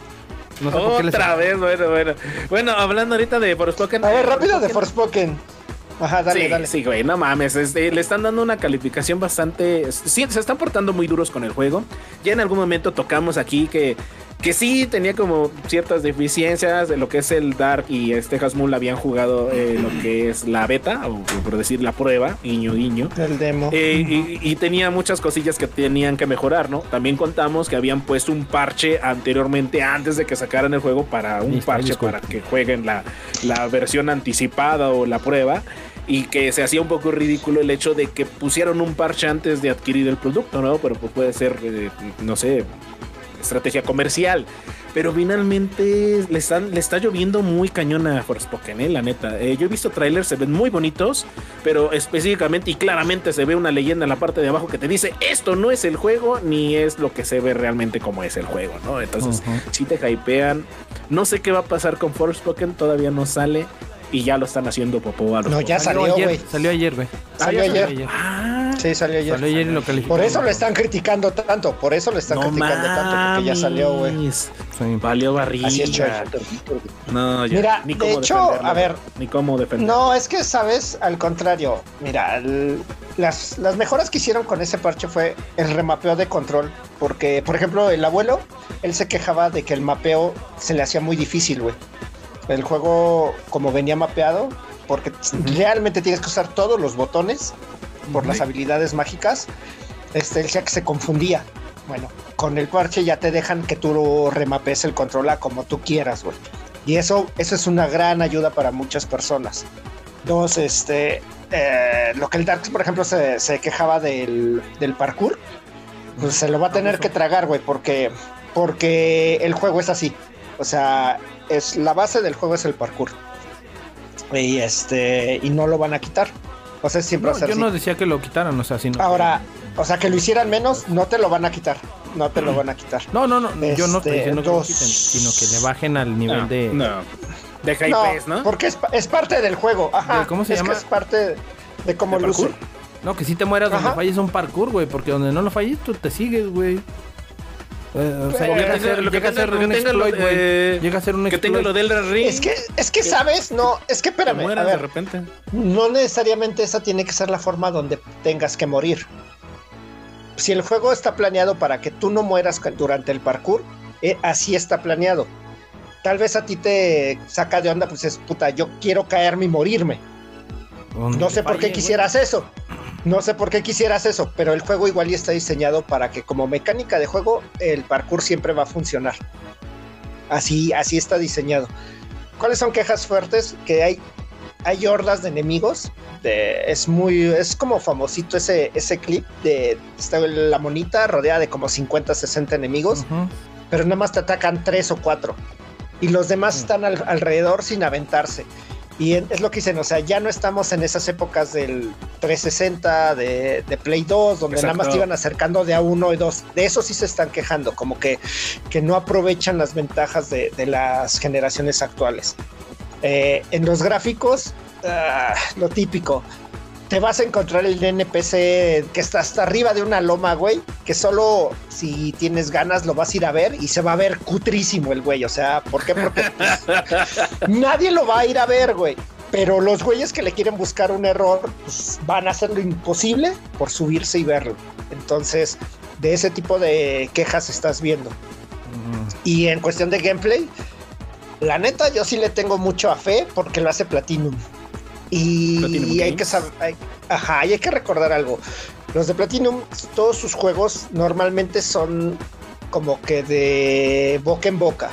No sé por qué les- Otra vez, bueno, bueno. Bueno, hablando ahorita de Forspoken. A ver, eh, rápido de Forspoken. Forspoken. Ajá, dale, sí, dale. sí, güey, no mames. este, le están dando una calificación bastante. Sí, se están portando muy duros con el juego. Ya en algún momento tocamos aquí que, que sí tenía como ciertas deficiencias de lo que es el Dark y este Hasmul habían jugado eh, lo que es la beta, o por decir la prueba, guiño, guiño. El demo. Eh, y, y tenía muchas cosillas que tenían que mejorar, ¿no? También contamos que habían puesto un parche anteriormente, antes de que sacaran el juego, para un parche para que jueguen la, la versión anticipada o la prueba. y que se hacía un poco ridículo el hecho de que pusieron un parche antes de adquirir el producto, ¿no? Pero pues puede ser, eh, no sé, estrategia comercial. Pero finalmente le, están, le está lloviendo muy cañón a Forspoken, ¿eh? la neta. Eh, yo he visto trailers, se ven muy bonitos, pero específicamente y claramente se ve una leyenda en la parte de abajo que te dice, esto no es el juego, ni es lo que se ve realmente como es el juego, ¿no? Entonces, si te hypean. No sé qué va a pasar con Forspoken, todavía no sale y ya lo están haciendo popó a los No, ya Salió salió, ayer, güey. salió ayer, güey. Salió ayer. Ah, Sí, salió ayer. Salió ayer y lo calificó. Por eso lo están criticando tanto, por eso lo están no criticando tanto, porque ya salió, güey. Sí. Valió barriga. Así es. No, ya, Mira, ni de hecho, a ver, ni cómo defenderlo. No, es que, ¿sabes? Al contrario, mira, el- las, las mejoras que hicieron con ese parche fue el remapeo de control, porque, por ejemplo, el abuelo, él se quejaba de que el mapeo se le hacía muy difícil, güey. El juego, como venía mapeado, porque realmente tienes que usar todos los botones por las habilidades mágicas, este, decía que se confundía. Bueno, con el parche ya te dejan que tú remapees el control a como tú quieras, güey. Y eso, eso es una gran ayuda para muchas personas. Dos, este, eh, lo que el Darks, por ejemplo, se, se quejaba del, del parkour, pues se lo va a tener que tragar, güey, porque, porque el juego es así. O sea, es la base del juego es el parkour. Y este, y no lo van a quitar. O sea, siempre No, va a ser yo así. no decía que lo quitaran, o sea, sino. Ahora, o sea, que lo hicieran menos, no te lo van a quitar. No te lo van a quitar. No, no, no, yo no estoy Este, diciendo que lo quiten, sino que le bajen al nivel no, de. no. De No, hypes, ¿no? porque es, pa- es parte del juego. Ajá. ¿De cómo se es llama? que es parte de cómo ¿De luce. parkour? No, que si te mueras donde Ajá. falles un parkour, güey, porque donde no lo falles tú te sigues, güey. O sea, Pero- llega a ser, un exploit, güey. Llega a ser un Que tenga lo del Ring. Es que, es que sabes, no, es que espérame, a de repente. no necesariamente esa tiene que ser la forma donde tengas que morir. Si el juego está planeado para que tú no mueras durante el parkour, eh, así está planeado. Tal vez a ti te saca de onda, pues es puta, yo quiero caerme y morirme. No sé por qué quisieras eso. No sé por qué quisieras eso, pero el juego igual y está diseñado para que como mecánica de juego el parkour siempre va a funcionar. Así, así está diseñado. ¿Cuáles son quejas fuertes? Que hay, hay hordas de enemigos. de- es muy, es como famosito ese, ese clip de está la monita rodeada de como 50, 60 enemigos pero nada más te atacan tres o cuatro. Y los demás están al- alrededor sin aventarse. Y es lo que dicen, o sea, ya no estamos en esas épocas del 360, de, de Play 2, donde nada más te iban acercando de a uno y dos. De eso sí se están quejando, como que, que no aprovechan las ventajas de, de las generaciones actuales. Eh, en los gráficos, ah, lo típico. Te vas a encontrar el NPC que está hasta arriba de una loma, güey, que solo si tienes ganas lo vas a ir a ver y se va a ver cutrísimo el güey. O sea, ¿por qué? Porque pues, nadie lo va a ir a ver, güey. Pero los güeyes que le quieren buscar un error, pues van a hacer lo imposible por subirse y verlo. Entonces, de ese tipo de quejas estás viendo. Y en cuestión de gameplay, la neta, yo sí le tengo mucho a fe porque lo hace Platinum. Y hay que saber, hay- ajá, y hay que recordar algo. Los de Platinum, todos sus juegos normalmente son como que de boca en boca.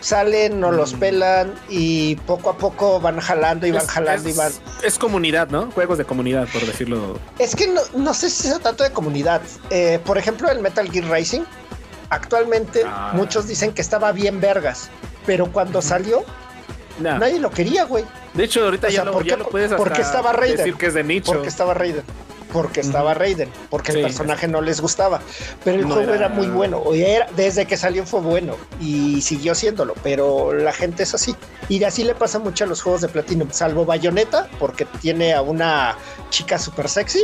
Salen, no los Mm. pelan y poco a poco van jalando y van Es- jalando es, y van. es comunidad, ¿no? Juegos de comunidad, por decirlo. Es que no, no sé si sea tanto de comunidad. Eh, por ejemplo, el Metal Gear Racing, actualmente Ah. muchos dicen que estaba bien vergas, pero cuando salió, Nah. nadie lo quería, güey. De hecho, ahorita O ya, sea, lo, ¿por ya qué? lo puedes hasta Porque estaba Raiden. decir que es de nicho. Porque estaba Raiden. Porque estaba Raiden. Porque el personaje no les gustaba. Pero el No juego era... era- muy bueno. O era, desde que salió fue bueno. Y siguió siéndolo. Pero la gente es así. Y así le pasa mucho a los juegos de Platinum. Salvo Bayonetta, porque tiene a una chica súper sexy.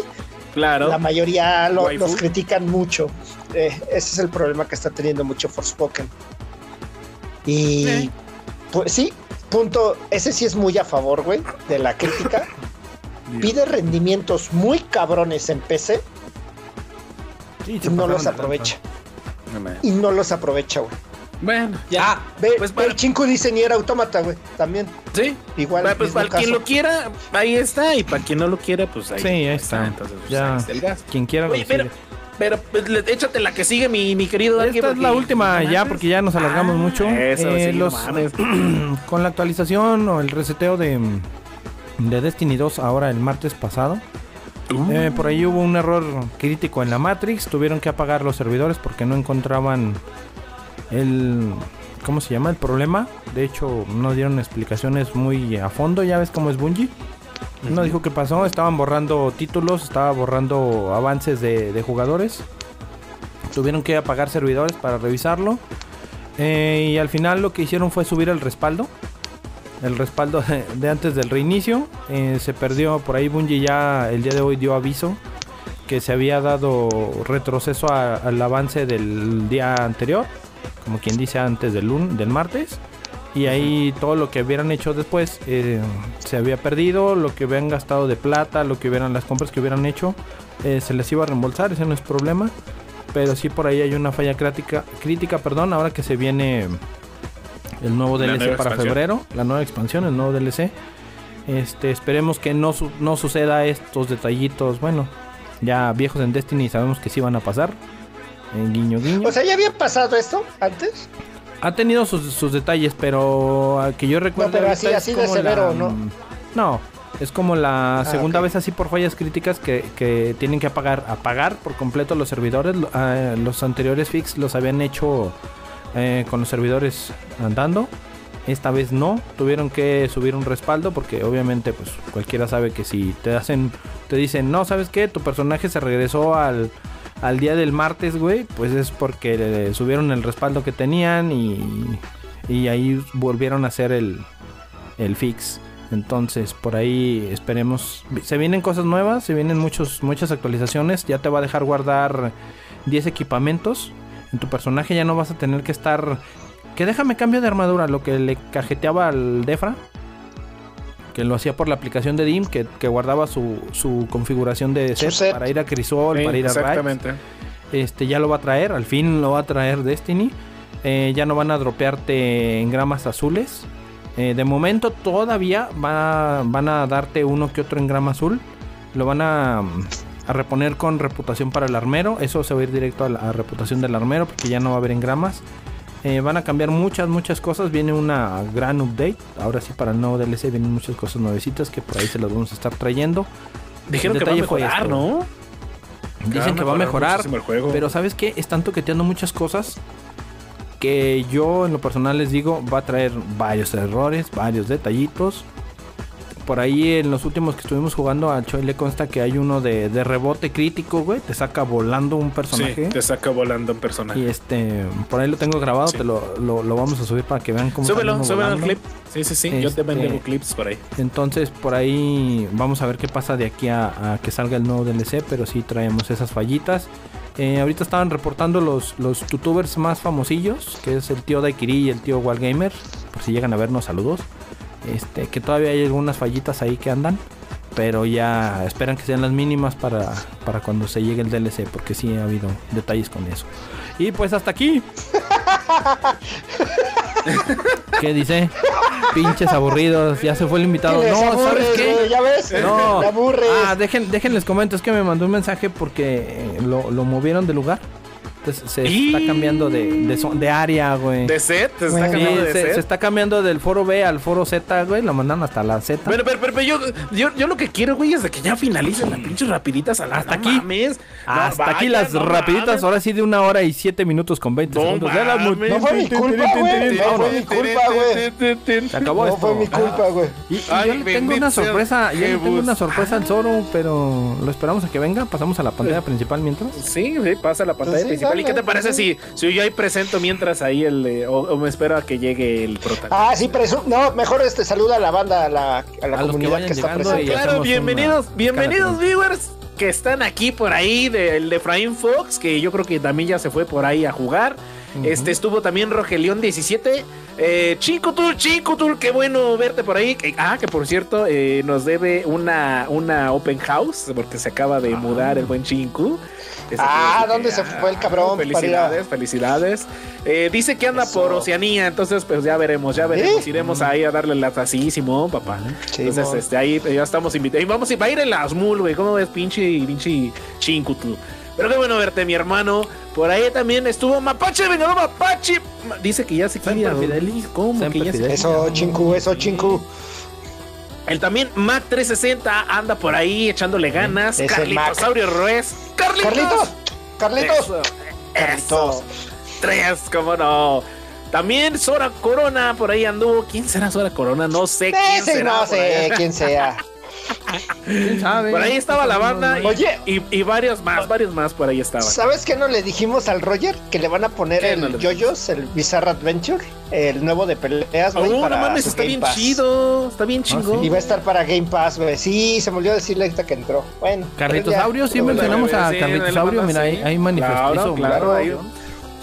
Claro. La mayoría lo- los critican mucho. Eh, ese es el problema que está teniendo mucho Forspoken. Y Eh. pues sí, punto. Ese sí es muy a favor, güey, de la crítica. Pide rendimientos muy cabrones en PC Sí, y no los aprovecha. No. Y no los aprovecha, güey. Bueno, ya. Ah, ve, Pues ve para- el Chinku dice ni era autómata, güey. También, sí. igual. Bueno, pues para quien lo quiera, ahí está. Y para quien no lo quiera, pues ahí, Sí, ahí está. Entonces, pues, Ya. ahí está el gas. Quien quiera lo pero, sigue. Pero pues, échate la que sigue, mi, mi querido Esta es la última no ya porque ya nos alargamos Ah, mucho. Eso, Eh, sí, los- con la actualización o el reseteo de, de Destiny 2 ahora el martes pasado. Uh. Eh, por ahí hubo un error crítico en la Matrix. Tuvieron que apagar los servidores porque no encontraban el. ¿Cómo se llama? El problema. De hecho, no dieron explicaciones muy a fondo. Ya ves cómo es Bungie. No dijo qué pasó. Estaban borrando títulos, estaba borrando avances de, de jugadores. Tuvieron que apagar servidores para revisarlo. Eh, y al final lo que hicieron fue subir el respaldo. El respaldo de, de antes del reinicio. Eh, se perdió por ahí. Bungie ya el día de hoy dio aviso que se había dado retroceso a- al avance del día anterior. Como quien dice antes del, lun- del martes. Y ahí todo lo que hubieran hecho después eh, se había perdido. Lo que hubieran gastado de plata, lo que hubieran las compras que hubieran hecho, eh, se les iba a reembolsar. Ese no es problema. Pero sí por ahí hay una falla crítica, crítica perdón, ahora que se viene el nuevo DLC para expansión. febrero, la nueva expansión, el nuevo DLC. Este, esperemos que no, su- no suceda estos detallitos, bueno, ya viejos en Destiny sabemos que sí van a pasar. En guiño guiño. O sea, ¿ya había pasado esto antes? Ha tenido sus, sus detalles, pero a que yo recuerdo pero ahorita así- así de severo, la- ¿no? No, es como la segunda ok. vez así por fallas críticas que, que tienen que apagar, apagar por completo los servidores. Ah, los anteriores fix los habían hecho eh, con los servidores andando. Esta vez no, tuvieron que subir un respaldo porque obviamente pues cualquiera sabe que si te hacen, te dicen, no, ¿sabes qué? Tu personaje se regresó al, al día del martes, güey, pues es porque subieron el respaldo que tenían y, y ahí volvieron a hacer el, el fix. Entonces, por ahí esperemos. Se vienen cosas nuevas, se vienen muchos, muchas actualizaciones. Ya te va a dejar guardar 10 equipamientos. En tu personaje ya no vas a tener que estar. Que déjame cambio de armadura, lo que le cajeteaba al Defra. Que lo hacía por la aplicación de DIM, que, que guardaba su, su configuración de Su set, set. para ir a Crisol, Sí, para ir a exactamente. Este ya lo va a traer, al fin lo va a traer Destiny. Eh, ya no van a dropearte engramas azules. Eh, de momento todavía va- van a darte uno que otro engrama azul. Lo van a, a reponer con reputación para el armero. Eso se va a ir directo a la a reputación del armero porque ya no va a haber engramas. Eh, van a cambiar muchas, muchas cosas. Viene una gran update. Ahora sí, para el nuevo DLC vienen muchas cosas nuevecitas que por ahí se las vamos a estar trayendo. Dijeron que va a mejorar, esto. ¿no? Dicen que va a mejorar. muchísimo el juego. Pero ¿sabes qué? Están toqueteando muchas cosas que yo en lo personal les digo va a traer varios errores, varios detallitos. Por ahí en los últimos que estuvimos jugando a Choi le consta que hay uno de, de rebote crítico, güey. Te saca volando un sí, personaje. te saca volando un personaje. Y este, por ahí lo tengo grabado, Sí. te lo, lo, lo vamos a subir para que vean cómo Súbelo, súbelo volando. clip. Sí, sí, sí. Yo te Este- vengo clips por ahí. Entonces por ahí vamos a ver qué pasa de aquí a, a que salga el nuevo DLC, pero sí traemos esas fallitas. Eh, ahorita estaban reportando los, los youtubers más famosillos, que es el tío Daikiri y el tío Walgamer, por si llegan a vernos, saludos. Este, que todavía hay algunas fallitas ahí que andan, pero ya esperan que sean las mínimas para, para cuando se llegue el DLC, porque sí ha habido detalles con eso. Y pues hasta aquí. ¿Qué dice? Pinches aburridos, ya se fue el invitado. No, aburres, ¿sabes qué? ¿Ya ves? No. Te aburres. Ah, dejen, déjenles comento, es que me mandó un mensaje porque lo, lo movieron de lugar. Se Y- está cambiando de, de, área, güey. ¿De set? ¿Te está. Sí, cambiando de se, set? se está cambiando del foro B al foro Z, güey. Lo mandan hasta la Z. Pero, pero, pero, pero yo, yo, yo lo que quiero, güey, es de que ya finalicen las pinches rapiditas a la Hasta no aquí. mames. Hasta aquí las no rapiditas, mames. ahora sí de una hora y siete minutos con 20 No segundos. No fue mi culpa, güey. No fue mi culpa, güey. Se acabó No fue mi culpa, güey. Y, yo le tengo una sorpresa, yo le tengo una sorpresa al Zoro, pero lo esperamos a que venga, pasamos a la pantalla principal mientras. Sí, sí, pasa la pantalla Pues principal. ¿Y dale, qué te parece si, si yo ahí presento mientras ahí el. eh, o, o me espero a que llegue el protagonista? Ah, sí, presu no, mejor este saluda a la banda, a la, a la A los que comunidad vayan que, está presente. Claro, bienvenidos, una bienvenidos viewers que están aquí por ahí del de Efraín Fox, que yo creo que también ya se fue por ahí a jugar. Este estuvo también Rogelión 17. Eh, Chincutul, Chincutul, qué bueno verte por ahí. Que- ah, que por cierto, eh, nos debe una, una open house, porque se acaba de mudar el buen Chinku. Ah, que- ¿dónde se fue el cabrón a- Felicidades, felicidades. Eh, dice que anda Eso. por Oceanía, entonces pues ya veremos, ya veremos. ¿Eh? Iremos ahí a darle la así, Simón, papá. Entonces, este, ahí ya estamos invitados. Y vamos a va a ir en la Asmul, güey. ¿Cómo ves, pinche, pinche chincutu? Pero qué bueno verte, mi hermano. Por ahí también estuvo Mapache, Vengador Mapache. Ma- Dice que ya se quiere. ¿Cómo que ya se. Eso, chinku, eso, chinku. El también Mac 360 anda por ahí echándole ganas. Es. Carlitos Ruiz. Carlitos. Carlitos, Carlitos. Eso, Carlitos. eso. Tres, cómo no. También Sora Corona por ahí anduvo. ¿Quién será Sora Corona? No sé quién será. no sé ahí. quién sea. ¿Quién sabe? Por ahí estaba la banda y, Oye. y, y varios más, varios más por ahí estaban. ¿Sabes qué no le dijimos al Roger? Que le van a poner ¿Qué no el le Yoyos, el Bizarre Adventure, el nuevo de peleas, Oh, güey, no para mames, su está Game bien Pass. chido. Está bien chingón. Y va a estar para Game Pass, güey. Sí, se me olvidó decirle ahorita que entró. Bueno. Carlitosaurio, sí mencionamos a le mira, ahí, manifestó. Claro, claro,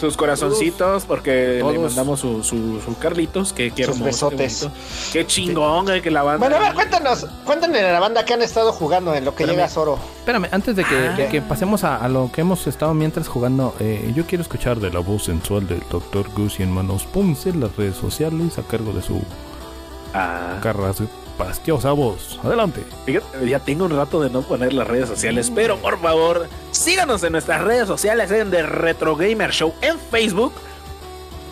sus corazoncitos porque le mandamos su, su, su Carlitos, que qué Sus qué besotes. Qué chingón, güey, que la banda. Bueno, a ver, cuéntanos, cuéntanos a la banda que han estado jugando en lo que Espérame. llega Zoro. Espérame, antes de que, Ah. de que pasemos a, a lo que hemos estado mientras jugando, eh, yo quiero escuchar de la voz sensual del Dr. Gus y en manos Ponce las redes sociales a cargo de su Ah, pastiosa voz. Adelante. fíjate, ya tengo un rato de no poner las redes sociales, pero por favor, síganos en nuestras redes sociales en The Retro Gamer Show en Facebook.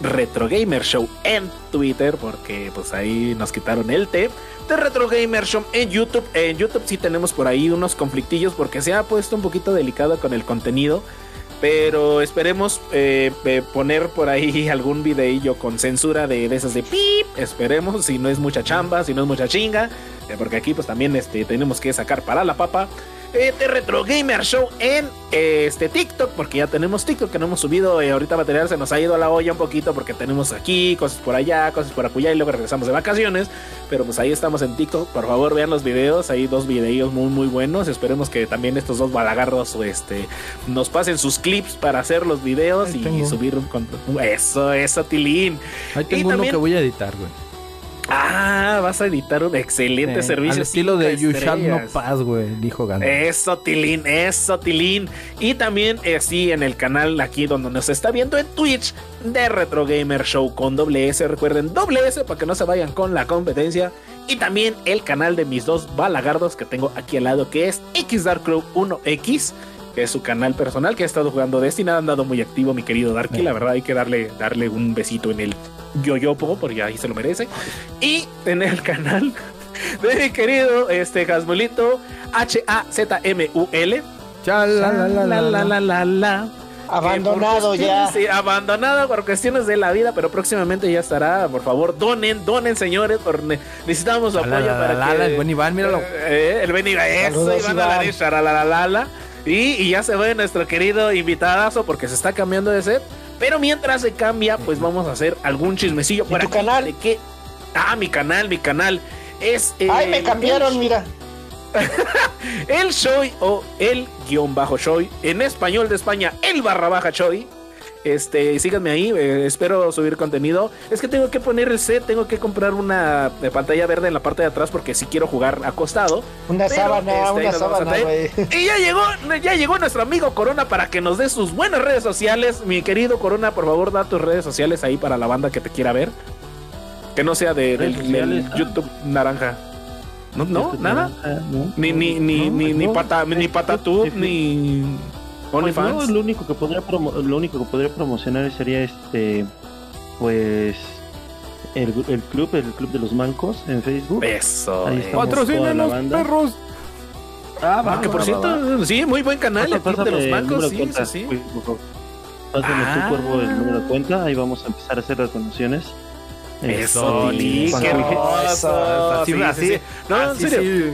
Retro Gamer Show en Twitter, porque pues ahí nos quitaron el T. De Retro Gamer Show en YouTube. En YouTube sí tenemos por ahí unos conflictillos porque se ha puesto un poquito delicado con el contenido. Pero esperemos eh, eh, poner por ahí algún videillo con censura de, de esas de pip. Esperemos, si no es mucha chamba, si no es mucha chinga. eh, porque aquí pues también este, tenemos que sacar para la papa. De Retro Gamer Show en este TikTok, porque ya tenemos TikTok que no hemos subido. eh, ahorita material se nos ha ido a la olla un poquito porque tenemos aquí cosas por allá, cosas por acullá y luego regresamos de vacaciones. Pero pues ahí estamos en TikTok. Por favor, vean los videos. Hay dos videos muy, muy buenos. Esperemos que también estos dos balagardos este, nos pasen sus clips para hacer los videos Ahí y tengo. subir un con- Eso, eso, Tilín. Ahí Y tengo uno también- que voy a editar, güey. Ah, vas a editar un excelente servicio. Al estilo de You Shall No. Pass, güey, dijo Gandalf. Eso, Tilín, eso, Tilín. Y también, eh, sí, en el canal aquí donde nos está viendo en Twitch de Retro Gamer Show con doble S. Recuerden, doble S para que no se vayan con la competencia. Y también el canal de mis dos balagardos que tengo aquí al lado, que es X Dark Crow 1X, que es su canal personal, que ha estado jugando Destiny. Ha andado muy activo, mi querido Darky. La verdad, hay que darle, darle un besito en el yoyopo, porque ahí se lo merece. Y en el canal de mi querido este Hasmulito H-A-Z-M-U-L. La, la, la, la, la. la, la, la. Abandonado ya. Sí, abandonado por cuestiones de la vida, pero próximamente ya estará. Por favor, donen, donen, señores. por ne- necesitamos su La, la, apoyo la, para la, que. la, el buen Iván, míralo. Eh, el Ben Iván, eso, Saludos, Iván Alanis, Iván. sharalalalala. Y, y ya se ve nuestro querido invitadazo porque se está cambiando de set. Pero mientras se cambia, pues vamos a hacer algún chismecillo ¿Y por tu aquí canal? de que- Ah, mi canal, mi canal. Es. eh, Ay, me cambiaron, el- mira. el Shoy o el guion bajo Shoy. En español de España, el barra baja Shoy. Este, síganme ahí, eh, espero subir contenido. Es que tengo que poner el set, tengo que comprar una eh, pantalla verde en la parte de atrás porque si quiero jugar acostado. Una Pero, sábana, este, una sábana, güey. Y ya llegó, ya llegó nuestro amigo Corona para que nos dé sus buenas redes sociales. Mi querido Corona, por favor, da tus redes sociales ahí para la banda que te quiera ver. Que no sea de, del, ah. YouTube naranja. No, no, nada. no. Ni, ni, ni, No, ni, ni, no. pata, ni patatube, ni Pues no, lo único que podría promo- lo único que podría promocionar sería este pues el, el club, el club de los mancos en Facebook. Eso. Eh. Patrocinen los perros. Ah, Ah, que por cierto, sí, muy buen canal, el club de los de sí, cuenta, sí, sí. favor. Pásame Ah. tu cuervo el número de cuenta, ahí vamos a empezar a hacer las donaciones. Eso, Este, Tilín, con qué hermoso. Así, Sí, así, sí, sí. No, en así, serio.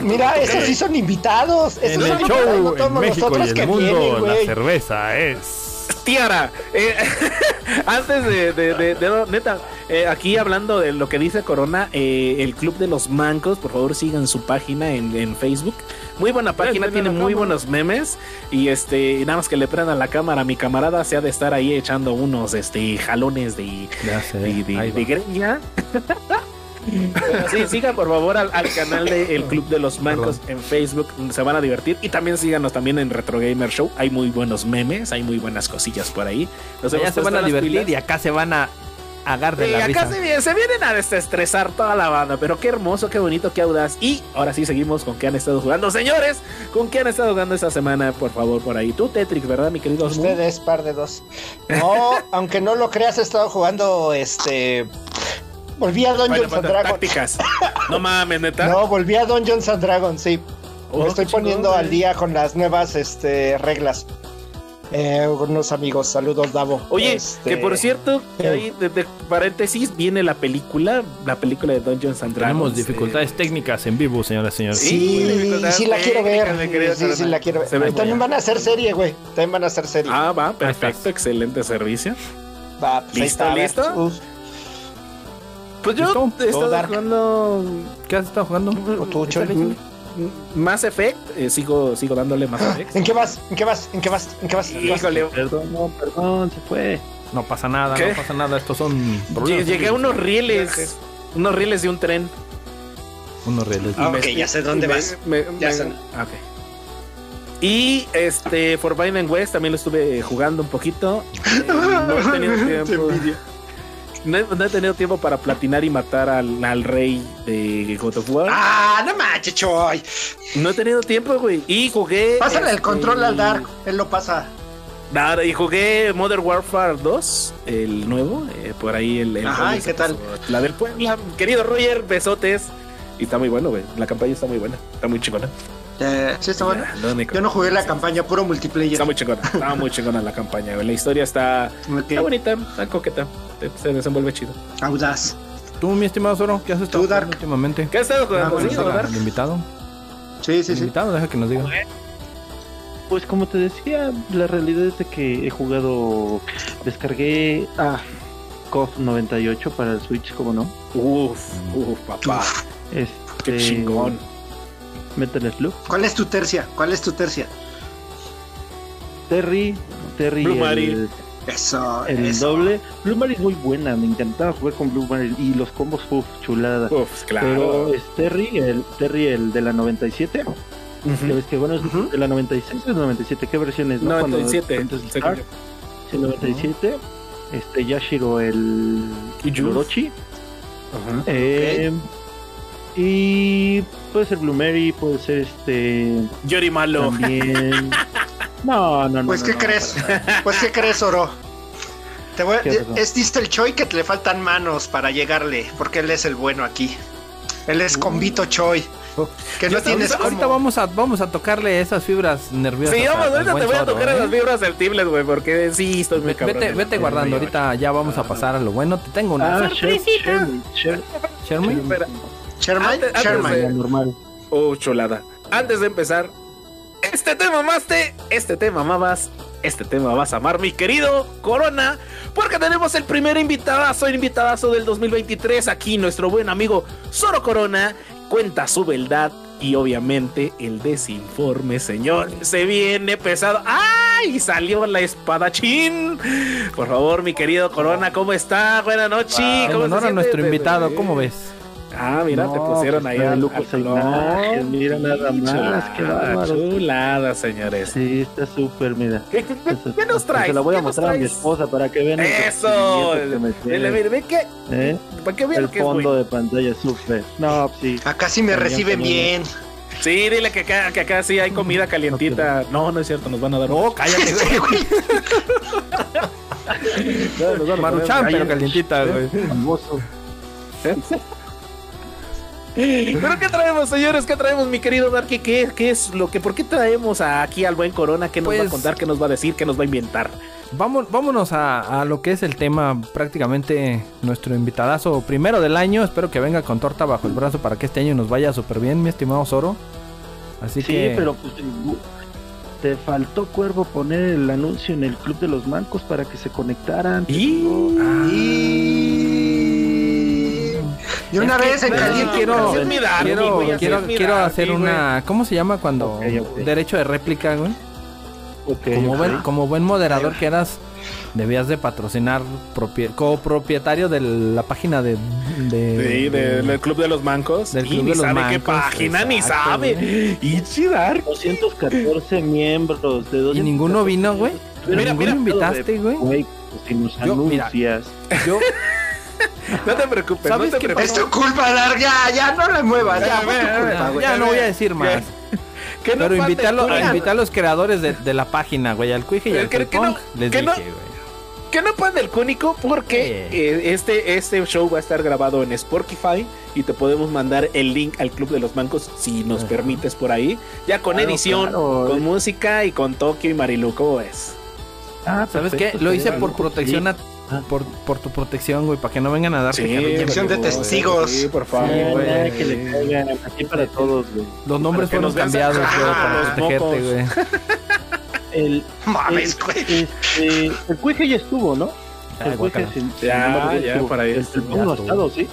Mira, esos sí son invitados. En Esos el son show invitados, no en todos México y el que mundo, vienen, la cerveza es... Tiara, eh, antes de, de, de- de- neta, eh, aquí hablando de lo que dice Corona, eh, el Club de los Mancos, por favor sigan su página en, en Facebook. Muy buena página, tiene muy cámara. buenos memes. Y este, y nada más que le prendan la cámara, mi camarada se ha de estar ahí echando unos este jalones de, sé, de, de- de greña. Pero sí, sigan por favor al, al canal de El Club de los Mancos en Facebook, se van a divertir. Y también síganos también en Retro Gamer Show. Hay muy buenos memes, hay muy buenas cosillas por ahí. Nos Allá se van a divertir pilas. y acá se van a agarrar de Sí, la acá risa. se, vienen- se vienen a desestresar toda la banda, pero qué hermoso, qué bonito, qué audaz. Y ahora sí seguimos con qué han estado jugando. Señores, ¿con qué han estado jugando esta semana? Por favor, por ahí. Tú, Tetrix, ¿verdad, mi querido? Ustedes, par de dos. No, aunque no lo creas, he estado jugando este volví a Final Dungeons and Dragons. No mames, neta. No, volví a Dungeons and Dragons, sí. Oh, Me estoy chingón, poniendo al día con las nuevas este, reglas. Eh, unos amigos, saludos, Davo. Oye, Este, que por cierto, que ahí, de, de paréntesis, viene la película, la película de Dungeons and Dragons. Tenemos dificultades técnicas en vivo, señoras y señores. Sí, sí la quiero ver. Sí, sí la quiero ver. Ve También van a hacer serie, güey. También van a hacer serie. Ah, va, perfecto, excelente servicio. Va, pues ahí ¿listo, está, listo? Pues yo ¿Listo? he estado Dark. jugando ¿Qué has estado jugando? o tú. Mass Effect, eh, sigo, sigo dándole Mass Effect. ¿En qué vas? ¿En qué vas? ¿En qué vas? ¿En qué vas? Perdón, no, perdón, se fue. No pasa nada, ¿Qué? no pasa nada. Estos son problemas. llegué a unos rieles, unos rieles de un tren. Unos reales. Ah, ok, me- ya sé dónde me- vas. me- Ya me- sé. ah, ok. Y este Forbidden West también lo estuve jugando un poquito. Eh, no he tenido tiempo. No he, no he tenido tiempo para platinar y matar al, al rey de God of War. Ah, no manches, Choy. No he tenido tiempo, güey. Y jugué. Pásale el este, control al Dark. Él lo pasa. Nada, y jugué Modern Warfare 2, el nuevo. eh, por ahí el. el Ajá, juego ¿y se qué tal? La del Puebla. Querido Roger, besotes. Y está muy bueno, güey. La campaña está muy buena. Está muy chingona. Eh, sí, está bueno. Lo único. Yo no jugué la campaña, puro multiplayer. Está muy chingona. Está muy chingona la campaña. La historia está, está bonita, está coqueta. Se- Se desenvuelve chido. Audaz. Tú, mi estimado Zoro, ¿qué has estado Tú, últimamente? ¿Qué has estado jugando? Ah, bueno, ¿Sí, está? El invitado. Sí, sí, El sí. invitado, deja que nos diga. Pues como te decía, la realidad es de que he jugado, descargué ah, KOF 98 para el Switch, como no. Uf, uf, papá. Este, Qué chingón. Metal Slug. ¿Cuál es tu tercia? ¿Cuál es tu tercia? Terry, Terry Blue el. Eso, el eso. doble. Blue Marine es muy buena, me encantaba jugar con Blue Marine y los combos, uff, chulada. Uf, claro. Pero es Terry, el Terry el de la 97. Ujú. Ya ves que bueno, es Ujú. de la 96 o 97, ¿qué versión es? no? Cuando- 97. cuando es según Dark, yo. sí, 97. Este Yashiro el. Orochi. Ajá. Eh, y puede ser Blue Mary, puede ser este Yori Malo. también. No, no, no. Pues, no, ¿qué no, crees? Pues, ¿qué crees, Oro? Te voy es diste el Choi que te le faltan manos para llegarle, porque él es el bueno aquí. Él es Convito Choi. Que no tienes Ahorita, ahorita vamos a, vamos a tocarle esas fibras nerviosas. Sí, vamos, ahorita te voy a tocar ¿eh? las vibras del Tiblet, güey, porque sí, estoy muy Vete, cabrón. vete, vete guardando, ahorita ya vamos a pasar a lo bueno. Te tengo una Ah, Sher- sorpresita. Sherman, Sher- Sherman. Antes- de- normal. Oh, chulada. Antes de empezar, este tema mamaste, este tema mamás, este tema vas a amar, mi querido Corona, porque tenemos el primer invitadazo, el invitadazo del 2023, aquí nuestro buen amigo Zoro Corona, cuenta su verdad y obviamente el desinforme, señor, se viene pesado. ¡Ay! Salió la espadachín. Por favor, mi querido Corona, ¿cómo está? Buenas noches. En ¿Cómo se honor a siente? nuestro invitado, ¿cómo ves? Ah, mira, te pusieron pues, ahí al- lujo al mira nada más, Chulada, qué bárbaro. Chulada, señores. Sí, está súper, mira. ¿Qué, qué- qué- Eso- qué nos traes? Se la voy a ¿Qué nos mostrar a mi esposa para que vean Eso. Mira, mira, ve que, ¿eh? para que vean El lo que es fondo de pantalla súper. No, sí. Acá sí me reciben también. bien. Sí, dile que acá, que acá sí hay comida calientita. No, no es cierto, nos van a dar. No, cállate, güey. Maruchan, pero calientita, güey. Famoso. Pero ¿qué traemos, señores? ¿Qué traemos, mi querido Darky? ¿Qué, qué es lo que, por qué traemos aquí al buen Corona? ¿Qué nos va a Pues- contar? ¿Qué nos va a decir? ¿Qué nos va a inventar? Vamos, vámonos a, a lo que es el tema, prácticamente nuestro invitadazo primero del año. Espero que venga con torta bajo el brazo para que este año nos vaya súper bien, mi estimado Zoro. Así Sí, que. pero pues, te faltó Cuervo poner el anuncio en el Club de los Mancos para que se conectaran. Y... Y... De una Es que- vez en caliente. quiero- quiero, quiero, quiero hacer güey. una. ¿Cómo se llama cuando? Ok, ok. Derecho de réplica, güey. Ok, Como, buen, como buen moderador que eras, debías de patrocinar propie- copropietario de la página de. de- Sí, de- del Club de los Mancos. Del Y Club ni de los sabe qué Mancos, página, ni exacto, sabe. güey. Y chidar. 214 miembros de Y 214 ninguno vino, güey. Pero Mira, ninguno mira, invitaste, güey. Güey, pues si nos Yo, mira, anuncias. Yo, No te preocupes, no ¿Sabes te qué preocupes. Es tu culpa, Dar. Ya, ya, no le muevas. Ya, güey. ya no voy a decir más. No Pero falte invité a, invitar a los creadores de, de la página, güey. Al Cuije y al Que- no-. Les que dije, no- güey. Que no pone el cúnico porque eh, este, este show va a estar grabado en Spotify y te podemos mandar el link al Club de los Mancos si nos permites por ahí. Ya con Claro, edición, claro. con música y con Tokio y Marilu, ¿cómo es? Ah, ¿Sabes qué? Lo hice por protección sí. a- por, por tu protección, güey, para que no vengan a darte carrilla, protección de testigos. Sí, por favor. Sí, güey. que le caigan aquí para todos, güey. Los nombres Para fueron cambiados, güey, para protegerte, güey. El, Mames, el, güey. este, el cuije ya estuvo, ¿no? Ay, el cuije guácala. sin- Ya, ya, estuvo. para ahí. El, el no estado, ¿sí?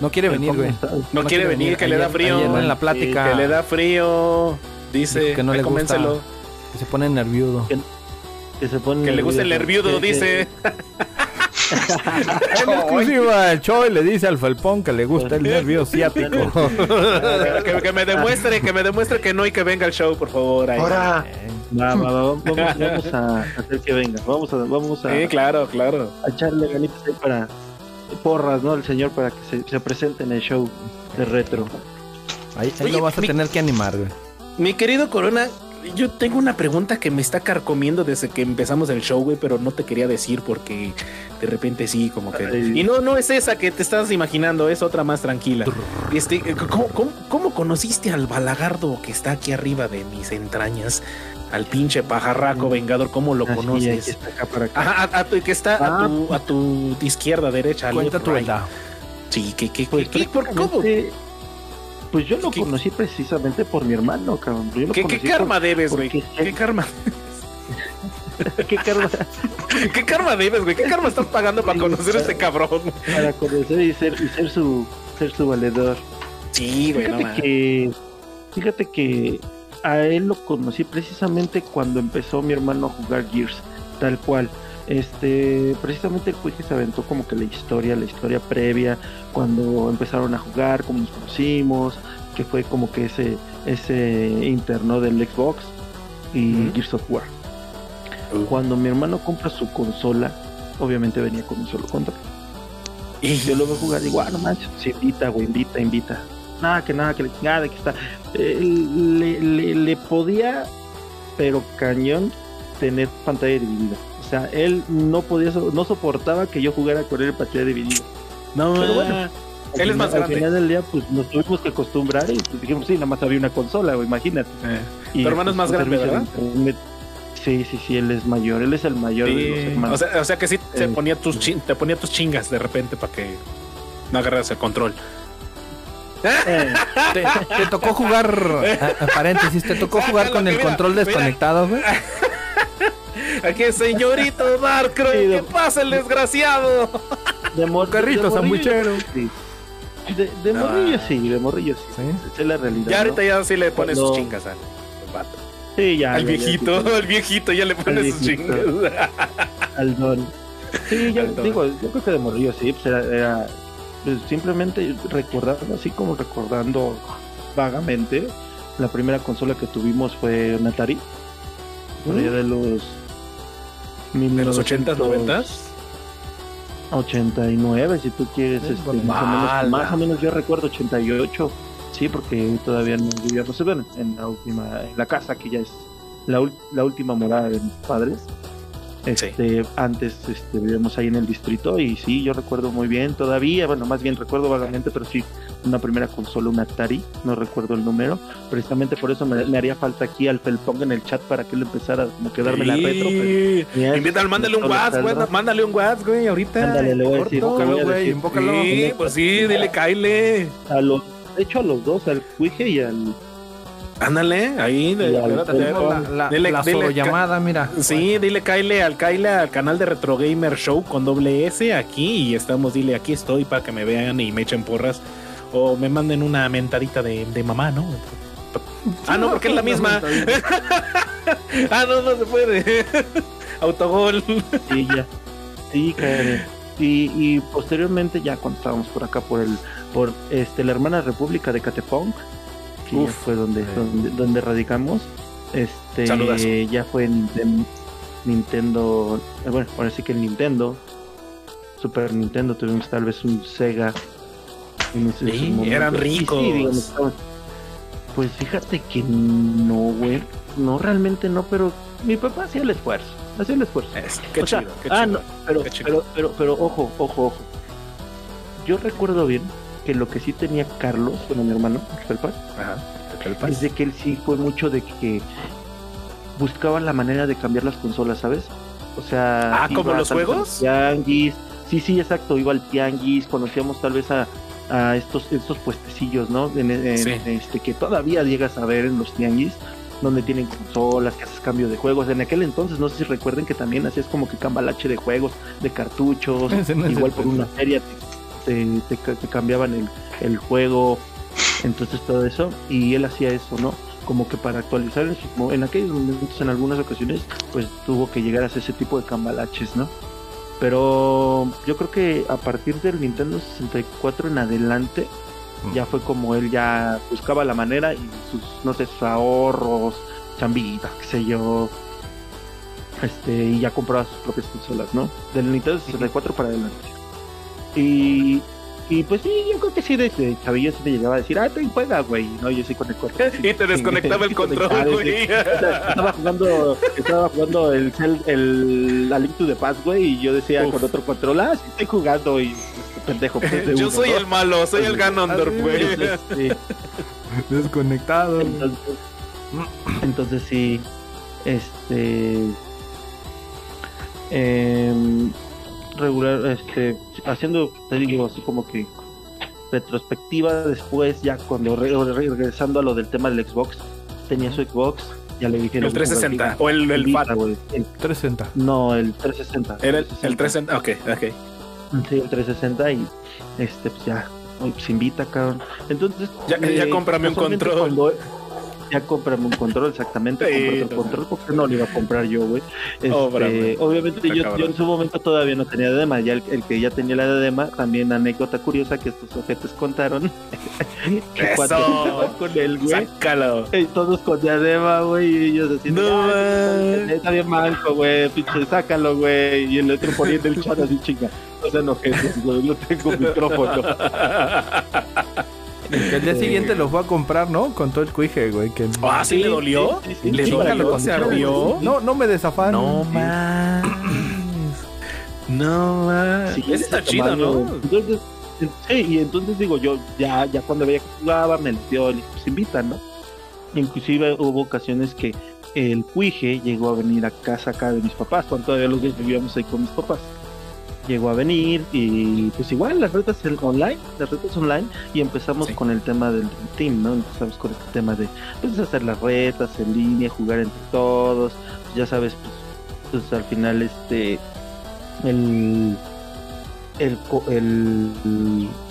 No quiere El venir, no güey. estado. No, quiere venir, que le da frío. ayer en la plática. Que le da frío. Dice Dijo que no le gusta. Que se pone nervioso. Que se pone Que le gusta el nerviudo, Que- dice. En exclusiva, el Choy le dice al Felpón que le gusta el nervio ciático. que, que me demuestre, que me demuestre que no y que venga el show, por favor. ahí. Ahora, Va, va, va, vamos, vamos a hacer que venga. Vamos a, vamos a, Sí, claro, claro. a echarle ganitas ahí para porras, ¿no? El señor para que se, se presente en el show de retro. Ahí, ahí Oye, lo vas a mi- tener que animar, güey. Mi querido Corona, yo tengo una pregunta que me está carcomiendo desde que empezamos el show, güey, pero no te quería decir porque de repente sí, como que. Ay. Y no, no es esa que te estás imaginando, es otra más tranquila. Este, ¿cómo, cómo, cómo conociste al balagardo que está aquí arriba de mis entrañas? Al pinche pajarraco vengador, ¿cómo lo Así, aquí conoces? está acá para acá. Ajá, a, a tu, que está a Ah. tu, a tu izquierda, derecha. Cuenta tu verdad. Sí, que, que, Pues que- que- por- ¿cómo? Pues yo lo ¿Qué- conocí precisamente por mi hermano, cabrón. Yo lo ¿Qué, karma por- debes, güey? ¿Qué karma? ¿Qué karma? ¿Qué karma debes, güey? ¿Qué karma estás pagando para conocer a este cabrón? para conocer y ser, y ser su ser su valedor. Sí, güey, que fíjate que a él lo conocí precisamente cuando empezó mi hermano a jugar Gears, tal cual. Este, precisamente el Cuije se aventó como que la historia, la historia previa, cuando empezaron a jugar, cómo nos conocimos, que fue como que ese, ese interno del Xbox y Ujú. Gears of War. Cuando mi hermano compra su consola, obviamente venía con un solo control. Y Yo lo veo jugar y digo, ah, no manches, sí, invita, güey, invita, invita. Nada, que nada, que le nada, que está. Eh, le, le, le podía, pero cañón, tener pantalla dividida. O sea, él no podía, so- no soportaba que yo jugara con él en pantalla dividida. No, Pero bueno, Él Al es más Al grande. final del día, pues nos tuvimos que acostumbrar y pues, dijimos, sí, nada más había una consola, güey, imagínate. Eh, Y, Tu hermano es más un grande, ¿verdad? de. Sí, sí, sí, él es mayor, él es el mayor de los hermanos. O sea, o sea que sí te Eh. ponía tus chin- te ponía tus chingas de repente para que no agarras el control. Eh, Te, te tocó jugar, a- a paréntesis, te tocó jugar con el Mira, control desconectado, güey. Aquí el señorito Darkroy, Sí, ¿qué pasa el desgraciado? de mor- Carrito sandwichero. sí. De, de No. morrillo sí, de morrillo sí. Sí. Esa es la realidad. Ya ¿no? ahorita ya sí le Cuando- sus chingas al, vato. Sí, ya. al ya, viejito, ya, al viejito ya le pones sus chingas. al don. Sí, yo digo, yo creo que de morrillo sí, pues era, era, pues, simplemente recordando, así como recordando vagamente, la primera consola que tuvimos fue un Atari. Por allá de los. De los 80s, 90s. 89, si tú quieres, Sí, este, más, o menos, más o menos yo recuerdo 88, sí, porque todavía no vivíamos bueno, en la última, en la casa que ya es la, ul- la última morada de mis padres. Este, antes este, vivíamos ahí en el distrito y sí, yo recuerdo muy bien todavía, bueno, más bien recuerdo vagamente, pero sí, una primera consola, un Atari, no recuerdo el número, precisamente por eso me, me haría falta aquí al Felpong en el chat para que él empezara a como que darme la retro. pero- Sí. Invítale, mándale un WhatsApp, güey. Mándale un WhatsApp, güey, ahorita. Ándale, le voy a decir, Corto. le voy a Invócalo, güey, decir. invócalo. Sí, pues sí, dile, Kyle. A los, de hecho, a los dos, al Cuije y al. Ándale, ahí. De. La, la, Dile- la dile- llamada, mira. Sí, dile Kyle al Kyle al canal de Retro Gamer Show con doble S aquí y estamos, dile aquí estoy para que me vean y me echen porras o me manden una mentadita de, de mamá, ¿no? Ah, no, porque es la misma. ah, no, no se puede. Autogol. Sí, ya. Sí. Y, y posteriormente, ya cuando estábamos por acá, por el por este la hermana república de Catepong, que Uf. ya fue donde, donde, donde radicamos, este Saludazo. ya fue en, en Nintendo, eh, bueno, ahora sí que el Nintendo, Super Nintendo, tuvimos tal vez un Sega. En ese- Sí, eran ricos. digamos, pues fíjate que no, güey, no realmente no, pero mi papá hacía el esfuerzo, hacía el esfuerzo. Es- qué O sea, chido, qué ah, chido. no, pero, qué chido. pero, pero, pero, ojo, ojo, ojo. Yo recuerdo bien que lo que sí tenía Carlos, bueno, mi hermano, Ajá. ¿Qué tal, es de que él sí fue mucho de que buscaba la manera de cambiar las consolas, ¿sabes? O sea, Ah, ¿como los juegos? Tianguis. Sí, sí, exacto. Iba al tianguis, conocíamos tal vez a, a estos, estos puestecillos, ¿no? En- en- Sí. este, que todavía llegas a ver en los tianguis, donde tienen consolas, que haces cambio de juegos. En aquel entonces, no sé si recuerden que también hacías como que cambalache de juegos, de cartuchos, no igual por una feria te, te, te cambiaban el, el juego, entonces todo eso, y él hacía eso, ¿no? Como que para actualizar en, su- en aquellos momentos, en algunas ocasiones, pues tuvo que llegar a hacer ese tipo de cambalaches, ¿no? Pero yo creo que a partir del Nintendo 64 en adelante, Mm. ya fue como él ya buscaba la manera y sus, no sé, sus ahorros, chambitas, qué sé yo, este, y ya compraba sus propias consolas, ¿no? Del Nintendo 64 para adelante. Y, y pues sí, yo creo que sí, desde chavillo sí me llegaba a decir, ah, te juega, güey, no, yo sí con el control. Y te desconectaba el control, güey. O sea, estaba jugando, estaba jugando el, el la Link to the Past, güey, y yo decía Uf. con otro control, ah, sí estoy jugando y este pendejo. pues, es de Yo uno, soy ¿no? el malo, soy el Ganondorf, güey. Sí, Desconectado. entonces, entonces sí, este em, regular, este, haciendo, te digo, así como que retrospectiva después, ya cuando re- re- regresando a lo del tema del Xbox, tenía su Xbox, ya le dije El 360 o el, el Vita, güey, el- 360. no, el 360. Era el, el 360. Ok, ok. Sí, el 360 y este, pues ya, hoy pues invita, cabrón. Entonces, Ya- ya cómprame un control. cuando- ya cómprame un control, exactamente. Sí, no. control porque no lo iba a comprar yo, güey. Este, obviamente yo, yo en su momento todavía no tenía diadema, ya el, el que ya tenía la diadema, también anécdota curiosa que estos objetos contaron. que cuando con él, güey. Sácalo. Y todos con diadema, güey, y ellos así, No, "Ay, man. está bien manco, güey, pinche, sácalo, güey, y el otro poniendo el chat así, chinga, no sean ojetes, güey, no tengo micrófono. Que el día siguiente lo fue a comprar, ¿no? Con todo el cuije, güey. Que... Ah, ¿sí le dolió? Sí, sí, sí, ¿Le dolió? lo ¿Se ardió? No, no me desafan. No mames. No mames. Sí, Ese está chido, ¿no? Entonces, sí, y entonces digo, yo ya, ya cuando veía que jugaba, me el pues invitan, ¿no? Inclusive hubo ocasiones que el cuije llegó a venir a casa acá de mis papás, cuando todavía los dos vivíamos ahí con mis papás. Llegó a venir y pues igual las retas online, las retas online, y empezamos Sí. con el tema del team, ¿no? Empezamos con este tema de pues, hacer las retas en línea, jugar entre todos, pues, ya sabes, pues, pues al final este el el, el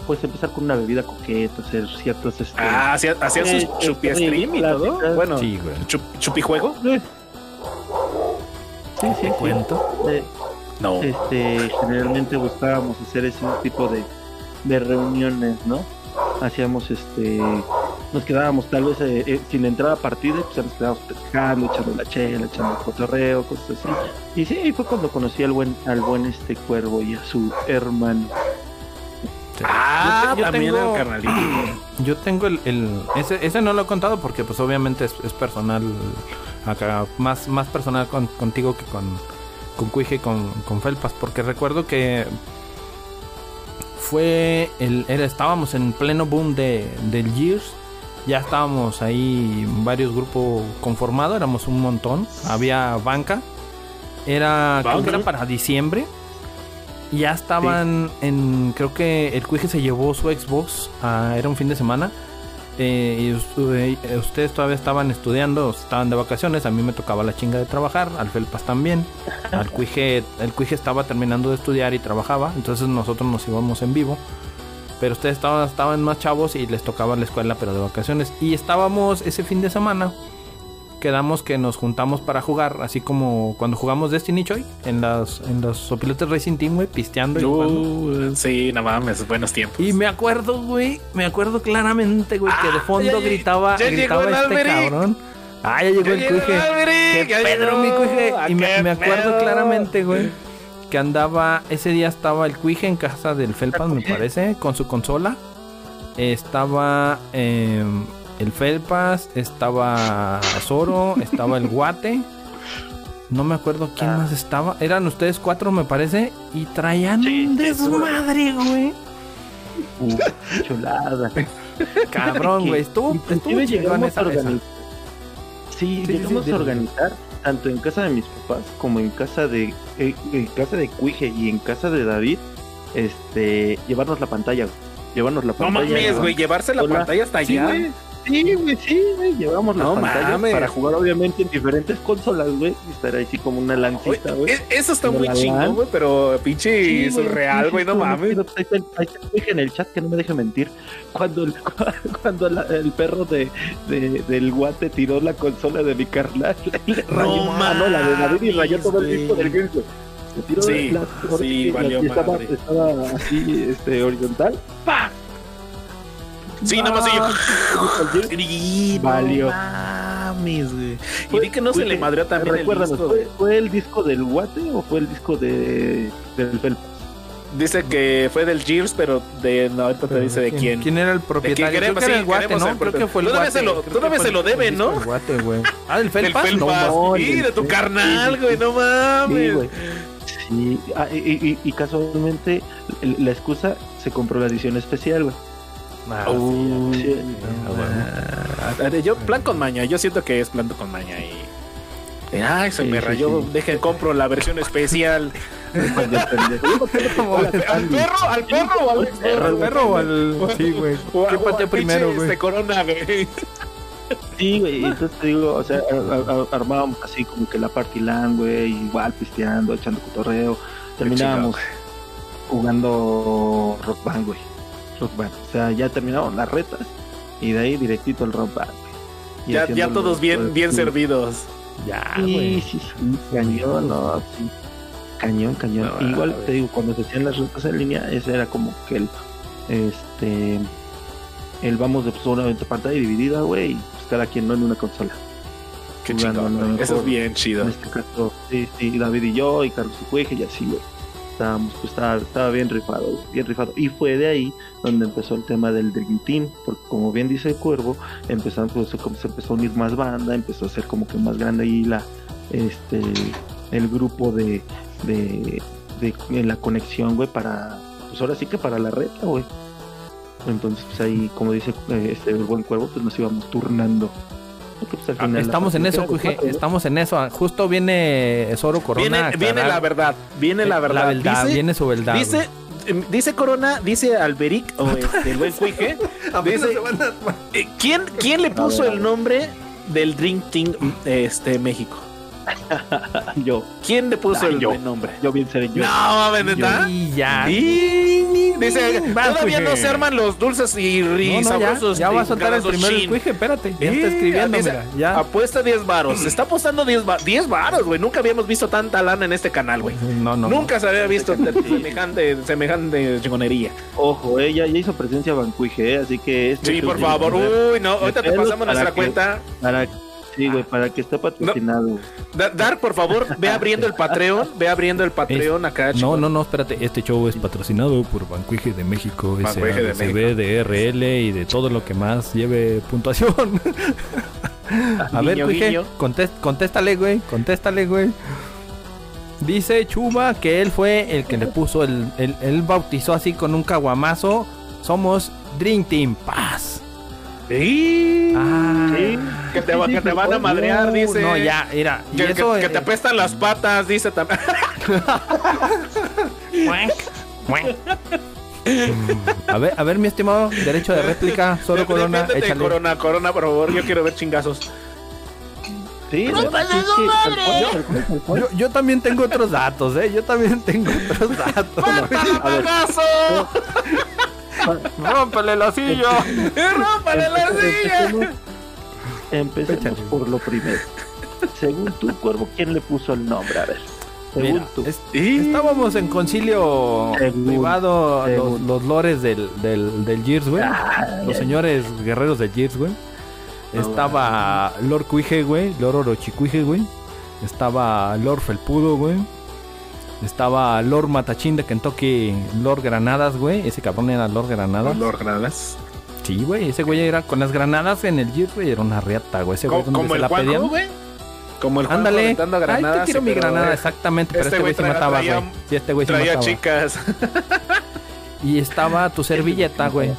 pues empezar con una bebida coqueta, hacer ciertos este, Ah, hacía, hacía eh, sus chupi eh, stream y todo. Bueno, Sí, güey. chup- chupi juego. eh. Sí, sí, sí. Cuento. Eh, No. este, generalmente buscábamos hacer ese tipo de, de reuniones, ¿no? Hacíamos este, nos quedábamos tal vez eh, eh, sin entrar a partida, pues nos quedábamos platicando, echando la chela, echando el cotorreo, cosas así. Y sí, ahí fue cuando conocí al buen, al buen este cuervo y a su hermano. Ah, Yo te- yo también tengo- el carnalito. Yo tengo el, el- ese, ese no lo he contado porque pues obviamente es, es personal acá, más, más personal con- contigo que con, con Cuije con, con Felpas, porque recuerdo que fue el, era, estábamos en pleno boom de, del Gears, ya estábamos ahí varios grupos conformados, éramos un montón, había banca, era, creo que era para diciembre. Ya estaban en. Creo que el Cuije se llevó su Xbox. a- era un fin de semana. Eh, y eh, ustedes todavía estaban estudiando, estaban de vacaciones. A mí me tocaba la chinga de trabajar. Al Felpas también. Al Cuije, el Cuije estaba terminando de estudiar y trabajaba. Entonces nosotros nos íbamos en vivo. Pero ustedes estaban, estaban más chavos y les tocaba la escuela, pero de vacaciones. Y estábamos ese fin de semana. Quedamos que nos juntamos para jugar, así como cuando jugamos Destiny Choi en las en los sopilotes Racing Team, güey, pisteando y. Uh, sí, no mames, buenos tiempos. Y me acuerdo, güey, me acuerdo claramente, güey, que de fondo Ah, ya lleg- gritaba, ya gritaba este Alberic. cabrón. Ah, ya llegó Ya el cuije. Alberic, ¡Qué ya Pedro, mi cuije! ¿A Y me, acuerdo pedo? claramente, güey, que andaba, ese día estaba el cuije en casa del Felpas, me parece, con su consola. Estaba em, el Felpas, estaba Zoro, estaba el Guate. No me acuerdo quién Ah. más estaba. Eran ustedes cuatro, me parece. Y traían Sí, un desmadre, güey. Uh, chulada. Cabrón, güey. Estuvo, estuvo llegamos esa, a esa. organizar. Sí, Sí, sí, llegamos sí, a dile. organizar tanto en casa de mis papás como en casa de eh, en casa de Cuije y en casa de David, este, llevarnos la pantalla, güey. llevarnos la No pantalla. mames, llevar- güey, llevarse la Hola. pantalla hasta Sí, allá. güey. Sí, güey, sí, güey. Llevamos las No pantallas mames. para jugar, obviamente, en diferentes consolas, güey. Y estar ahí, sí, como una lancita, güey. e- Eso está muy chingón, güey, pero pinche Sí, surreal, güey, no mames. Ahí Cuije en el chat que no me deje mentir. Cuando el, cuando la- el perro de, de- del guate tiró la consola de mi carnal, le rayó, no, la de David y rayó todo el disco del tiró Sí, la, sí, valió y estaba, madre. estaba así, este, horizontal. ¡Pah! Sí, nada más y yo. Ah, Valió. mames, güey. Y vi que no se le madreó también el disco. ¿fue, fue el disco del guate o fue el disco de del Felpa? Dice que fue del Gears, pero de no, ahorita te dice de quién. ¿Quién era el ¿De quién propietario? Creo queremos? que era Sí, el guate, ¿no? el Creo que fue el guate. se lo- Creo que todavía se lo el debe, ¿no? del guate, güey. Ah, del El Felpas. Felpas. No, Sí, el- de tu carnal, güey, no Sí, mames. güey. Sí, ah, y, y- y casualmente el- la excusa se compró la edición especial, güey. Uh, sí, sí. bueno. Yo plan con maña, yo siento que es plan con maña y. Ay, se Sí, me rayó. sí. Dejen, compro la versión especial. Pendejo. ¿Al perro? ¿Al perro o al perro? ¿Al perro o al.? Sí, güey. O- ¿Qué pateó al primero, güey? Este corona, güey. Sí, güey, y entonces te digo, o sea, armábamos así como que la party land, güey, igual pisteando, echando cotorreo. Terminábamos jugando rock band, güey. Rock band. O sea, ya terminamos las retas y de ahí directito al. Y Ya, ya todos bien, los- bien sí. servidos. Ya, Sí, güey. sí, sí, cañón, no, sí. Cañón, cañón. No, Igual te digo, cuando se hacían las rutas en línea, ese era como que el, este, el vamos de pues, solamente pantalla dividida, güey, y pues cada quien no en una consola. Qué lo güey. Eso es bien chido. En este caso, sí, sí, David y yo, y Carlos y Cueje, y así, güey. Estábamos, pues estaba, estaba bien rifado, bien rifado. Y fue de ahí donde empezó el tema del Dream Team, porque como bien dice el Cuervo, empezaron, pues, como se empezó a unir más banda, empezó a ser como que más grande ahí la, este, el grupo de, de, de, la conexión, güey, para, pues ahora sí que para la reta, güey. Entonces, pues ahí, como dice eh, este el buen cuervo, pues nos íbamos turnando. Porque, pues, al final la Estamos en eso, Cuje. Estamos en eso. Justo viene Zoro Corona. Viene, viene la verdad. Viene la verdad. verdad, Dice- viene su verdad. Dice, dice Corona, dice Alberic, o este, el buen Cuije, dice, eh, ¿quién, ¿quién le puso el nombre del Drink Team este, México? Yo, ¿Quién le puso el, yo. nombre? yo bien seré yo. No, ¿neta? Y ya. Y dice, Va, todavía no se arman los dulces y, No, y no, ya, sabrosos. ya va a soltar el Shin. Cuije. Espérate. Ya está escribiendo, dice, mira. Ya. Apuesta 10 varos. Se está apostando 10 varos. 10 varos, güey. Nunca habíamos visto tanta lana en este canal, güey. No, no. Nunca se había visto semejante, semejante chingonería. Ojo, ella ya hizo presencia Bancuije, así que... este Sí, por favor. Uy, no. Ahorita te pasamos nuestra que- cuenta. Para, sí, güey, para que esté patrocinado. Da- Dark, por favor, ve abriendo el Patreon. Ve abriendo el Patreon acá. No, no, no, espérate. Este show es patrocinado por Bancuije de México, Bancuije de SADCB, de RL y de todo lo que más lleve puntuación. A ver, Guiño, Cuije, guiño. contest- contéstale, güey. Contéstale, güey. Dice Chuba que él fue el que le puso el, el- Él bautizó así con un caguamazo. Somos Dream Team Paz. Sí. Ah, Sí. Que te, va- que te van a madrear, Uh, dice. No, ya, mira. Y Que, que- eso. que te apestan las patas, dice también. A ver, a ver, mi estimado, derecho de réplica, solo corona, échale. corona, corona, por favor. Yo quiero ver chingazos. Sí, no. Yo, yo también tengo otros datos, ¿eh? Yo también tengo otros datos. A ver, ¡Rómpele la silla! ¡Rómpale la silla! empecemos, por lo primero. Según tu cuervo, ¿quién le puso el nombre? A ver. Según Mira, tú. es- estábamos en concilio Según, privado, los, según. los lores del, del, del Gears, güey. Ah, Los señores guerreros del Gears, güey. Estaba Lord Cuije, güey. Lord Orochicuije, güey. Estaba Lord Felpudo, güey. Estaba Lord Matachín de Kentucky, Lord Granadas, güey. Ese cabrón era Lord Granadas. Lord Granadas. Sí, güey. Ese güey era con las granadas en el Gears, güey. Era una riata, güey. Ese güey ¿Como, donde se la pedían. güey? Como el Ándale. aventando Ahí te granadas, tiro sí, mi granada, eh, exactamente. Pero este este güey se mataba, güey. Sí, este güey se Traía mataba. chicas. Y estaba tu servilleta, güey.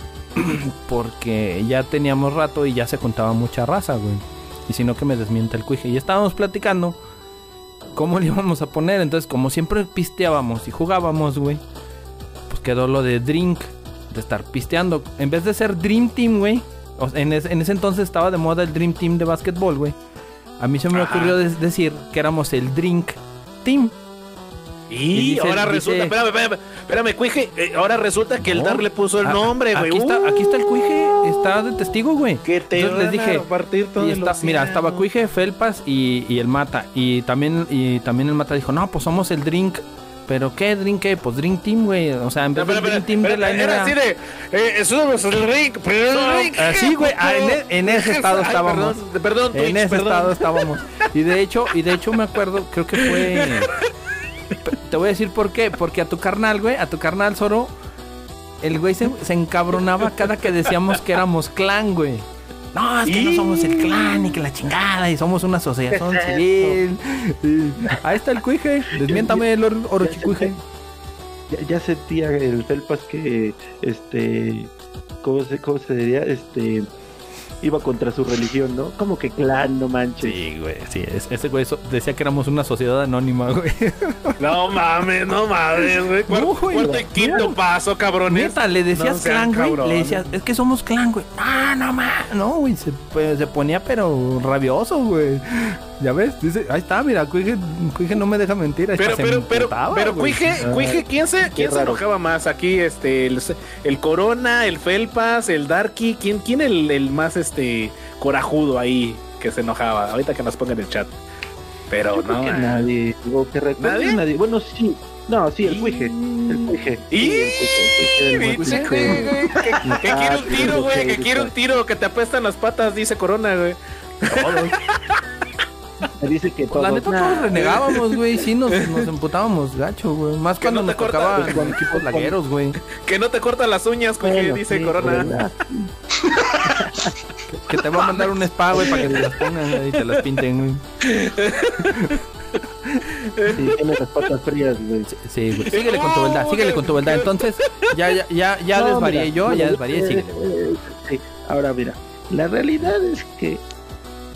Porque ya teníamos rato y ya se contaba mucha raza, güey. Y si no, que me desmienta el cuije. Y estábamos platicando cómo le íbamos a poner. Entonces, como siempre pisteábamos y jugábamos, güey, pues quedó lo de drink, de estar pisteando. En vez de ser Dream Team, güey. en, es- en ese entonces estaba de moda el Dream Team de básquetbol, güey. A mí se me Ajá. ocurrió decir que éramos el Drink Team. Y, Y dice- ahora dice- resulta, espérame, espérame, espérame, cuije, eh, ahora resulta que el. Dar le puso el A- nombre, güey. Aquí está, aquí está el cuije, Uh, está de testigo, güey. Que te Entonces les dije, Y está- mira, estaba Cuije, Felpas y, y el Mata. Y también, y también el Mata dijo, no, pues somos el Drink. ¿Pero qué Drink qué? Pues Drink Team, güey. O sea, en vez del espera, Dream Team de la Era así de, eh, somos el ring, pero el ring. Así, güey, ah, en, e- en ese estado Ay, estábamos. Perdón, perdón, En Twitch, ese perdón. estado estábamos. Y de hecho, y de hecho me acuerdo, creo que fue. Te voy a decir por qué. Porque a tu carnal, güey, a tu carnal Zoro, el güey se, se encabronaba cada que decíamos que éramos clan, güey. No, es que no somos el clan y que la chingada y somos una asociación civil. Y- Ahí está el cuije. Desmiéntame el or- orochicuije. Ya, ya sentía el Felpas que, este, ¿cómo se, cómo se diría? Este, iba contra su religión, ¿no? Como que clan, no manches. Sí, güey, sí. es- ese güey so- decía que éramos una sociedad anónima, güey. No mames, no mames, güey. Cuarto, No, güey. cuarto y quinto paso, cabrones. Neta, le decías No clan, güey. Le decías, es que somos clan, güey. Ah, no más. No, güey. Se, pues, se ponía, pero rabioso, güey. Ya ves, dice, ahí está, mira, Cuije, Cuije no me deja mentir. ahí Pero, se pero, pero, emputaba, pero. Cuije, Cuije, ¿quién se, quién se enojaba más? Aquí, este, el, el Corona, el Felpas, el Darky, ¿quién, quién el, el más, este, corajudo ahí que se enojaba? Ahorita que nos pongan en el chat. Pero Yo creo no. que ah. nadie, o que ¿Nadie? nadie. Bueno, sí, no, sí, el cuije, el cuije. Y- Sí, el cuije, que, Ah, quiere un sí, tiro, güey, que quiere un tiro, que te apestan las patas, dice Corona, güey. Me dice que Pues, la todos, neta, nah, todos renegábamos, güey. Sí, nos, nos emputábamos gacho, güey. Más Que cuando no nos corta, tocaban pues, cuando- equipos lagueros, güey. Que no te cortan las uñas, Cuije, bueno, dice sí, Corona. ¿verdad? Que te va a mandar un spa, güey, para que te las pongan güey, y te las pinten, güey. Sí, tiene las patas frías, güey. Sí, güey. Síguele con tu verdad, síguele con tu verdad. Entonces, ya, ya, ya, ya No, desvarié mira, yo, ya desvarié, eh, síguele. eh, sí. Ahora mira, la realidad es que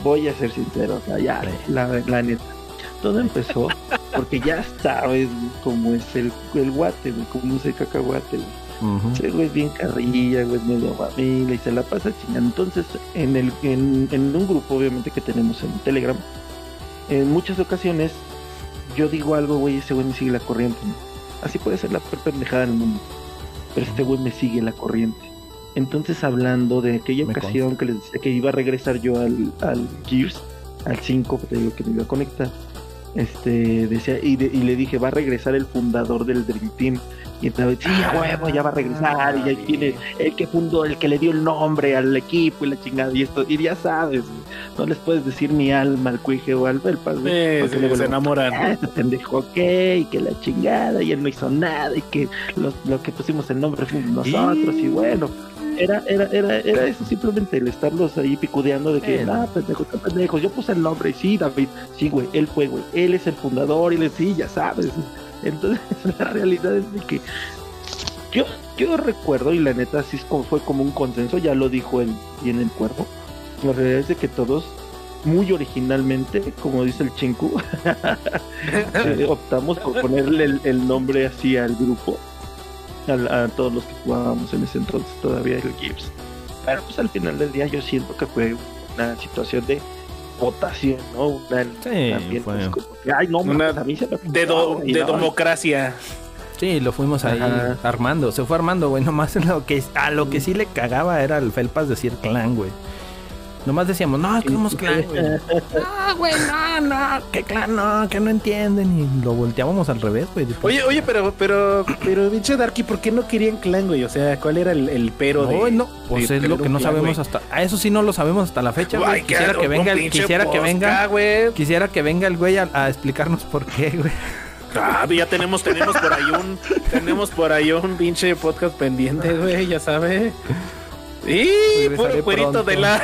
voy a ser sincero, o sea, ya, la, la neta. Todo empezó porque ya sabes cómo es el, el guate, cómo es el cacahuate. Ese güey es bien carrilla, güey, es medio familia y se la pasa chingando. Entonces, en, el, en, en un grupo, obviamente, que tenemos en Telegram, en muchas ocasiones yo digo algo, güey, ese güey me sigue la corriente. ¿no? Así puede ser la peor pendejada del mundo. Pero este güey me sigue la corriente. Entonces, hablando de aquella Me ocasión que les decía que iba a regresar yo al, al Gears, al 5, que te digo que me iba a conectar, este, decía, y, de- y le dije, va a regresar el fundador del Dream Team. Y entonces, sí, a huevo, ya va a regresar, y ya tiene el que fundó, el que le dio el nombre al equipo y la chingada, y esto, y ya sabes, no les puedes decir mi alma al cuije o al güey, Eh, porque se, lo- enamoran. ah, este pendejo, ok, y que la chingada, y él no hizo nada, y que lo, lo que pusimos el nombre fuimos nosotros, y bueno, era, era, era, era eso simplemente, el estarlos ahí picudeando de que, ah, pendejo, está pendejo, yo puse el nombre, y sí, David, sí, güey, él fue, güey, él es el fundador, y le sí, ya sabes, entonces la realidad es de que yo, yo recuerdo, y la neta sí fue como un consenso, ya lo dijo él y en el cuerpo, la realidad es de que todos, muy originalmente, como dice el Chinku, eh, optamos por ponerle el, nombre así al grupo, al- a, todos los que jugábamos en ese entonces todavía el Gibbs. Pero pues al final del día yo siento que fue una situación de votación, ¿no? Una, Sí, fue. como que, ay, no, Una a mí se me De, do- de no, democracia. Sí, lo fuimos ahí Ajá. armando. Se fue armando, güey. Nomás lo que, a lo que sí le cagaba era el Felpas decir clan, güey. Nomás decíamos, no, es que somos clan, güey. No, güey, no, no, que clan no, que no entienden. Y lo volteábamos al revés, güey. Oye, oye, pero, pero, pero, pinche Darky, ¿por qué no querían clan, güey? O sea, ¿cuál era el, el pero de.? No, no, pues de es lo que no clan, sabemos hasta. A eso sí no lo sabemos hasta la fecha, güey. Ay, Quisiera claro, que venga, el, quisiera que venga, güey. quisiera que venga el güey a, a explicarnos por qué, güey. Ah, ya tenemos, tenemos por ahí un, tenemos por ahí un pinche podcast pendiente, güey, ya sabe. Y Regresaré puro cuerito pronto. de la.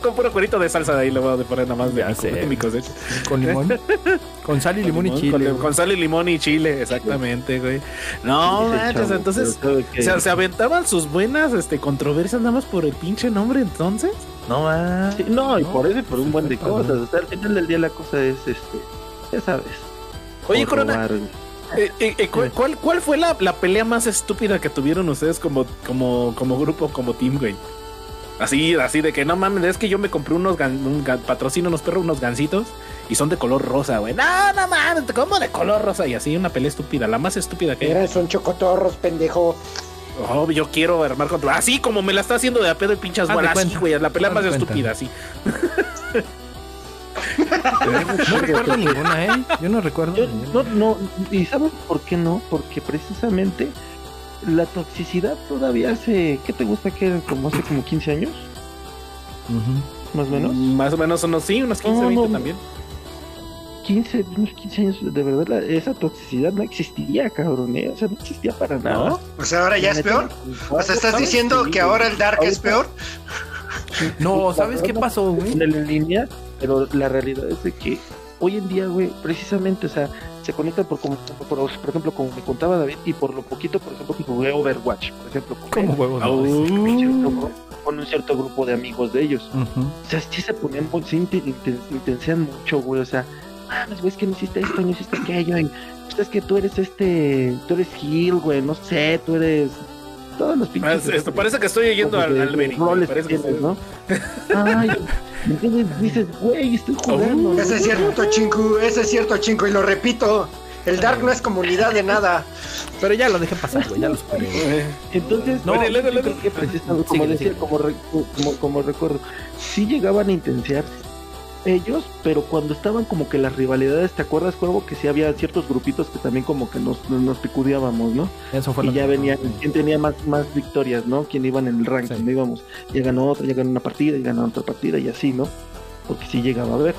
Con puro cuerito de salsa de ahí le voy a poner nada más de, sé. de mi cosecha. Con limón. Con sal y limón y chile. Con, sal y limón y chile, exactamente, güey. No, manches, entonces que- o sea, se aventaban sus buenas este, controversias nada más por el pinche nombre, entonces. No, man. Sí, no, y No, por eso y por un buen de cosas. O sea, al final del día la cosa es, este, ya sabes. Oye, Corona, eh, eh, eh, ¿cuál, cuál, cuál fue la, la pelea más estúpida que tuvieron ustedes como, como, como grupo, como team, güey? Así, así de que no mames, es que yo me compré unos gan, un gan- patrocino unos perros, unos gansitos y son de color rosa, güey. No, no mames, ¿cómo de color rosa? Y así una pelea estúpida, la más estúpida que hay. Eran, son chocotorros, pendejo. Oh, yo quiero armar contra. Así como me la está haciendo de a pedo y pinchas bolas. Así, güey. La pelea más cuenta. estúpida, así. No recuerdo ninguna, ¿eh? Yo no recuerdo. Yo, no, no, ¿y sabes por qué no? Porque precisamente la toxicidad todavía hace, ¿qué te gusta que era como hace como 15 años? Más o menos. Más o menos unos sí, unos 15, No, 20 no. también. 15, unos 15 años, de verdad, la- esa toxicidad no existía, cabrón, ¿eh? O sea, no existía para nada. ¿No? O sea, ahora ya es peor. O sea, ¿estás ¿Sabes? diciendo Sí, que ahora el Dark es peor? No, ¿sabes qué pasó, güey? en en línea, pero la realidad es de que hoy en día, güey, precisamente, o sea, se conecta por, como, por, por ejemplo, como me contaba David, y por lo poquito, por ejemplo, que jugué Overwatch, por ejemplo, con, un cierto con un cierto grupo de amigos de ellos. Ujú. O sea, sí se ponían, muy- se inten- inten- intensean mucho, güey, o sea, mames, güey, es que no hiciste esto, no hiciste aquello, y pues es que tú eres este, tú eres Gil, güey, no sé, tú eres... Todos los pinches... Ah, es- esto parece que estoy oyendo como al, al Beric, roles que que tienes, estoy- ¿no? Ay, ¿me entiendes? Dices, güey, estoy jugando. ¿no? Ese es cierto, Chinku. Ese es cierto, Chinku. Y lo repito. El Dark no es comunidad de nada. Pero ya lo dejé pasar, güey. Ya lo superé. Entonces, No, no, luego, luego. creo que precisamente, como decía, síguele. como, re- como, como recuerdo, sí llegaban a intensiarse ellos, pero cuando estaban como que las rivalidades, ¿te acuerdas, Cuervo? Que sí había ciertos grupitos que también como que nos, nos picudeábamos, ¿no? Eso fue y lo ya venían, quién tenía más, más victorias, ¿no? Quién iban en el ranking, Sí. ¿no? íbamos, ya ganó otra, ya ganó una partida, ya ganó otra partida y así, ¿no? Porque sí llegaba a ver,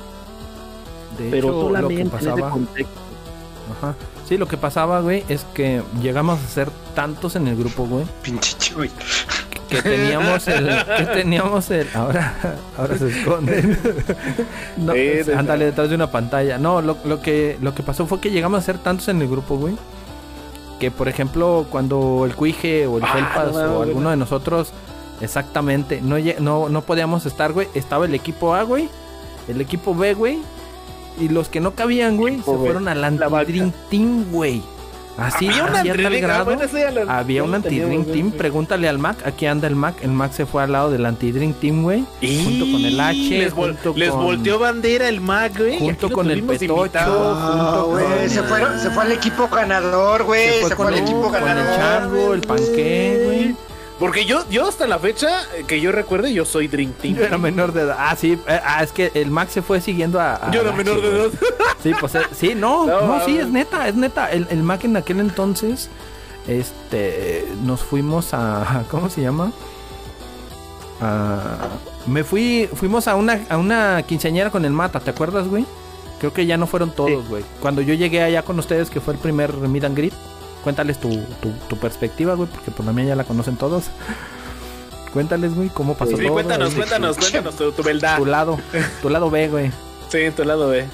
De pero hecho, lo que solamente en ese pasaba. contexto. Ajá. Sí, lo que pasaba, güey, es que llegamos a ser tantos en el grupo, güey, Pinche Chuy. Que teníamos el, que teníamos el, ahora, ahora se esconden. No, Sí, ándale detrás de una pantalla. No, lo, lo que, lo que pasó fue que llegamos a ser tantos en el grupo, güey, que por ejemplo cuando el Cuije o el Ah, Felpas no, no, o no, alguno de nosotros, exactamente, no, no, no podíamos estar, güey, estaba el equipo A, güey, el equipo B, güey, y los que no cabían, güey, se B. fueron al anti-dream team, güey. Así, Había una ah, grado. bueno, Había ya un teníamos, Team. Pregúntale al Mac. Aquí anda el Mac. El Mac se fue al lado del anti-Dream Team, güey. Junto con el H. Les, vol- volteó bandera el Mac, güey. y junto con el Petocho. Ah, junto güey, con- se, fueron, se fue al equipo ganador, güey. Se, fue al con, equipo con el ganador. Chango, el Panqué, güey. Porque yo, yo hasta la fecha eh, que yo recuerde, yo soy Dream Team. Yo era menor de edad. Ah, sí. eh, ah, es que el Mac se fue siguiendo a. a Yo era menor de edad. Sí, pues eh, sí, no, No, no, sí, es neta, es neta. El, el Mac en aquel entonces, este, nos fuimos a, ¿cómo se llama? A- me fui, fuimos a una, a una quinceañera con el Mata, ¿te acuerdas, güey? Creo que ya no fueron todos, güey. Cuando yo llegué allá con ustedes, que fue el primer Meet and Greet, cuéntales tu, tu, tu perspectiva, güey, porque por la mía ya la conocen todos. Cuéntales, güey, cómo pasó Sí, todo. cuéntanos, cuéntanos, cuéntanos tu, tu verdad. Tu lado, tu lado B, güey. Sí, tu lado B.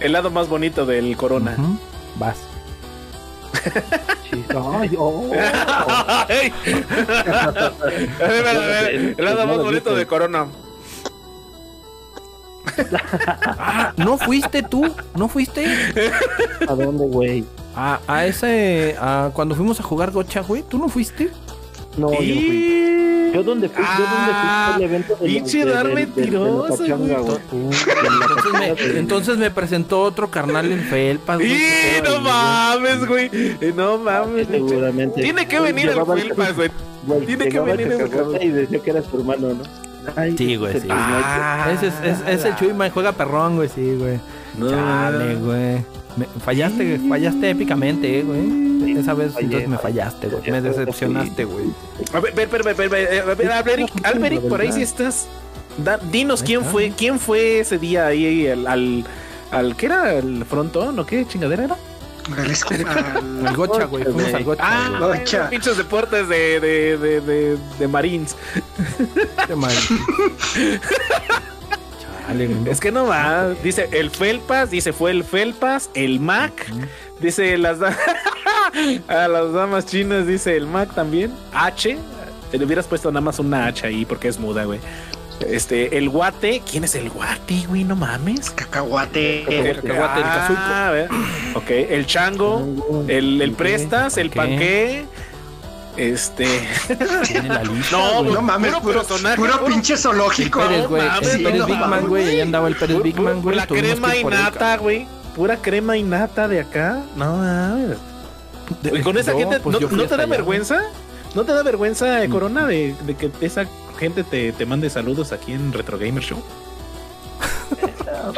El lado más bonito del Corona. Ujú, Vas. Sí, ay, oh. Ay. a ver, a ver, a ver, El lado más bonito de Corona. Ah, ¿no fuiste tú? ¿No fuiste? ¿A dónde, güey? A, a ese. A, cuando fuimos a jugar Gocha, güey. ¿Tú no fuiste? No, yo no fui. Yo donde fui, yo donde fui fue el evento de pinche dar mentiroso. Entonces me, entonces me presentó otro carnal en Felpas. güey, ¡Y no mames, güey! No mames. Seguramente. Tiene que venir el Felpas, güey. tiene que el venir cacahuate cabrón. Y decía que era su hermano, ¿no? Ay, Sí, güey, sí. Ah, Ese es, es, es el Chuy, man, juega perrón, güey, sí, güey. Chale, güey. Me- fallaste, fallaste épicamente, eh, güey. Esa vez Fallé, entonces me fallaste, güey. Me decepcionaste, güey. A ver, ver, ver, ver, ver, ver, a ver, Alberic, Alberic, por ahí sí estás. Da- dinos quién fue, quién fue ese día ahí al, al, al ¿qué era? ¿El frontón o qué chingadera era? Al al- Gocha, güey. Fuimos al Gocha. Ah. Gocha. pinches deportes de, de, de, de, de Marines. Qué mal. Chale. Es que no va. Dice el Felpas, dice fue el Felpas, el Mac. Dice las a las damas chinas, dice el Mac también. H. Te le hubieras puesto nada más una H ahí porque es muda, güey. Este, el guate. ¿Quién es el guate, güey? No mames. Cacahuate. El cacahuate, el. Ah, a ver. Ok, el chango, el, el prestas, el panqué. Este. Tiene la lista, No. No mames, Puro puro, puro puro- pinche zoológico. Pérez, güey. mames, El Pérez no Big Man, güey. Ahí andaba el Pérez Big Man, güey. La crema y nata, güey. Pura crema y nata de acá. No mames. con esa Yo, gente, pues, ¿no, no te da allá, vergüenza? ¿No te da vergüenza, eh, Corona, de, de que esa gente te, te mande saludos aquí en Retro Gamer Show? Ah.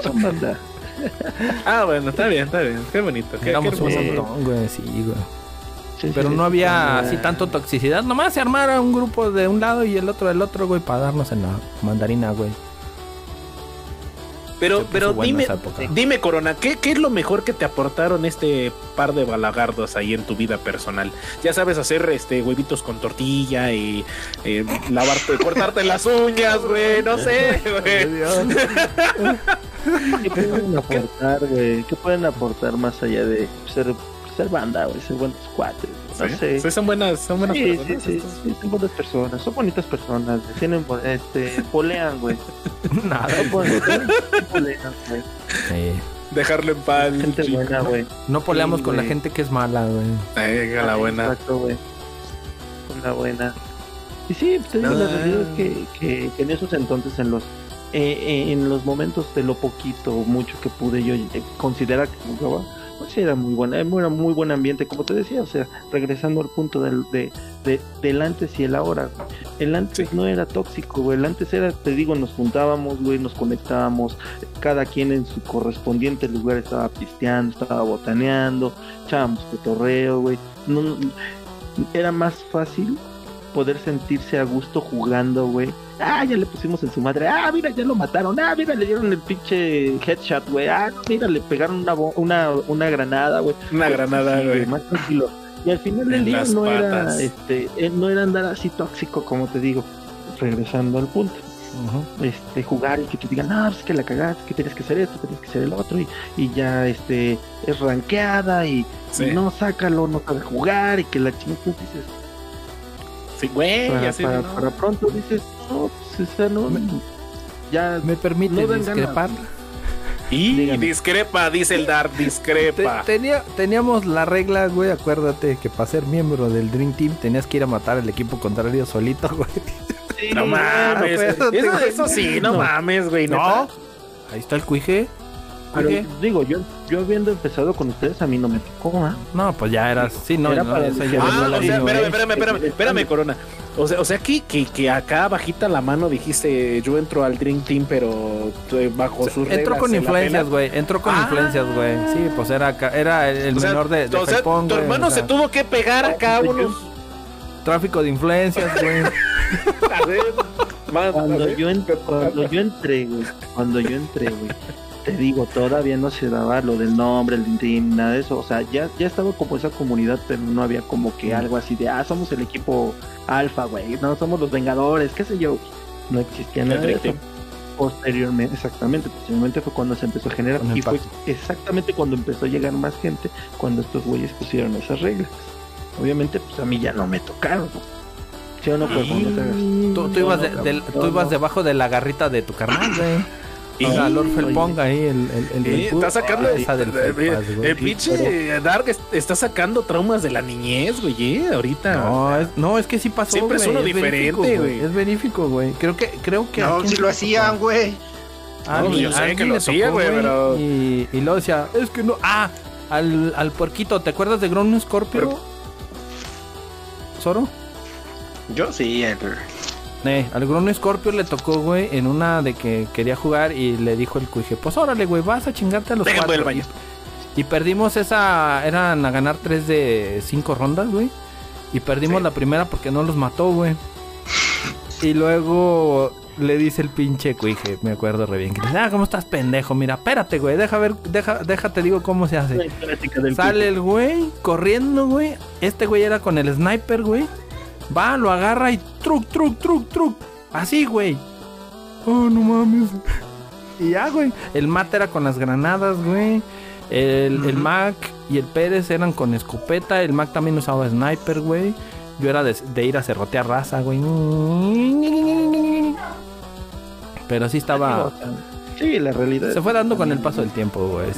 Ah, bueno, está bien, está bien. Qué bonito. Qué, qué hermoso. Sí, güey. Sí, Pero sí, no había así tanto toxicidad. Nomás se armara un grupo de un lado y el otro del otro, güey, para darnos en la mandarina, güey. Pero, pero dime, época. dime, Corona, ¿qué, ¿qué es lo mejor que te aportaron este par de balagardos ahí en tu vida personal? Ya sabes hacer este huevitos con tortilla y eh, lavarte, cortarte las uñas, güey, no sé, güey. ¿Qué pueden aportar, güey? ¿Qué pueden aportar más allá de ser, ser banda, güey? Ser buenos cuates. No Sí, sé. sí, son buenas, son buenas Sí, personas. sí, estos. sí, son buenas personas, son bonitas personas, tienen, este, polean, güey. Nada. Polean, güey. Sí. Dejarlo en paz. Gente chico. buena, güey. No poleamos Sí, con la gente que es mala, güey. Venga, la buena. Exacto, güey. Con la buena. Y sí, te digo, No. la realidad es que, que, que en esos entonces, en los eh, eh, en los momentos de lo poquito o mucho que pude yo eh, considerar que jugaba, pues era muy buena, era muy buen ambiente, como te decía, o sea, regresando al punto del, de, de- del antes y el ahora. El antes Sí. no era tóxico, güey. El antes era, te digo, nos juntábamos, güey, nos conectábamos, cada quien en su correspondiente lugar estaba pisteando, estaba botaneando, echábamos cotorreo, güey. No, no- era más fácil poder sentirse a gusto jugando, güey. Ah, ya le pusimos en su madre. Ah, mira, ya lo mataron. Ah, mira, le dieron el pinche headshot, güey. Ah, no, mira, le pegaron una, bo- una, una granada, güey. Una granada, güey. Más tranquilo. Y al final del día no era, este, eh, no era andar así tóxico, como te digo. Regresando al punto este jugar y que te digan, no, pues que la cagaste, que tienes que hacer esto, tienes que hacer el otro, y, y ya este es ranqueada y, Sí. y no sácalo, no sabe jugar, y que la chingada pues, dices, Sí, güey, para, para, ¿no? para pronto dices, no, pues esa no, ya ¿Me permite No ganas. discrepar? Y Dígame. discrepa, dice el Dark, Te- discrepa. tenía, teníamos la regla, güey, acuérdate que para ser miembro del Dream Team tenías que ir a matar al equipo contrario solito, güey. Sí, No mames. Eso, sí, no mames, güey. No. Ahí está el cuije. Pero digo, yo, yo habiendo empezado con ustedes, a mí no me tocó, ¿ah? No, pues ya eras. Sí, no, Era no, para eso ya Ah, no o sea, vino, espérame, eh. espérame, espérame, espérame, Corona. O sea, o sea que, que, que acá bajita la mano dijiste, yo entro al Dream Team, pero eh, bajo sus reglas. Entró con influencias, güey. Entró con Ah. influencias, güey. Sí, pues era, acá- era el, el O sea, menor de, de o sea, tu hermano o sea, se tuvo que pegar acá unos. Tráfico de influencias, güey. A ver, más, Cuando yo, cuando yo entré, güey, cuando yo entré, güey, te digo, todavía no se daba lo del nombre, el team, nada de eso. O sea, ya, ya estaba como esa comunidad, pero no había como que algo así de, ah, somos el equipo alfa, güey, no, somos los vengadores, qué sé yo. No existía El nada de eso. Posteriormente, exactamente, posteriormente fue cuando se empezó a generar y fue exactamente cuando empezó a llegar más gente, cuando estos güeyes pusieron esas reglas. Obviamente, pues a mí ya no me tocaron. ¿Sí o no, pues, no te? Tú, tú ibas, de- no, del- no, tú ibas debajo de la garrita de tu carnal, güey. Y- O sea, Lord. Felpong ahí, el, el, el, el- está sacando. Ah, esa del eh, Felpas, eh, güey. el pinche Dark es- está sacando traumas de la niñez, güey, eh, ahorita. No, es, no, es que sí pasó. Siempre es güey, uno verífico, diferente, güey. Es verífico, güey. Creo que, creo que. No, si lo hacían, güey. Ah, No, yo sé que lo hacía, güey, pero- Y, y luego decía, es que no. Ah, al, al puerquito, ¿te acuerdas de Ground Scorpio? Pero- ¿Zoro? Yo sí, el- Eh, al Ground Scorpio le tocó, güey, en una de que quería jugar y le dijo el cuije, pues órale, güey, vas a chingarte a los Déjame cuatro. baño. Y, y perdimos esa, eran a ganar tres de cinco rondas, güey. Y perdimos Sí. la primera porque no los mató, güey. Y luego le dice el pinche cuije, me acuerdo re bien, que dice, ah, ¿cómo estás pendejo? Mira, espérate, güey, deja ver, deja, déjate digo cómo se hace. Sale el güey corriendo, güey. Este güey era con el sniper, güey. Va, lo agarra y truc, truc, truc, truc. Así, güey. Oh, no mames. Y ya, güey. El Matt era con las granadas, güey. El, el Mac y el Pérez eran con escopeta. El Mac también usaba sniper, güey. Yo era de, de ir a cerrotear raza, güey. Pero sí estaba. Sí, la realidad. Se fue dando con el paso del tiempo, güey.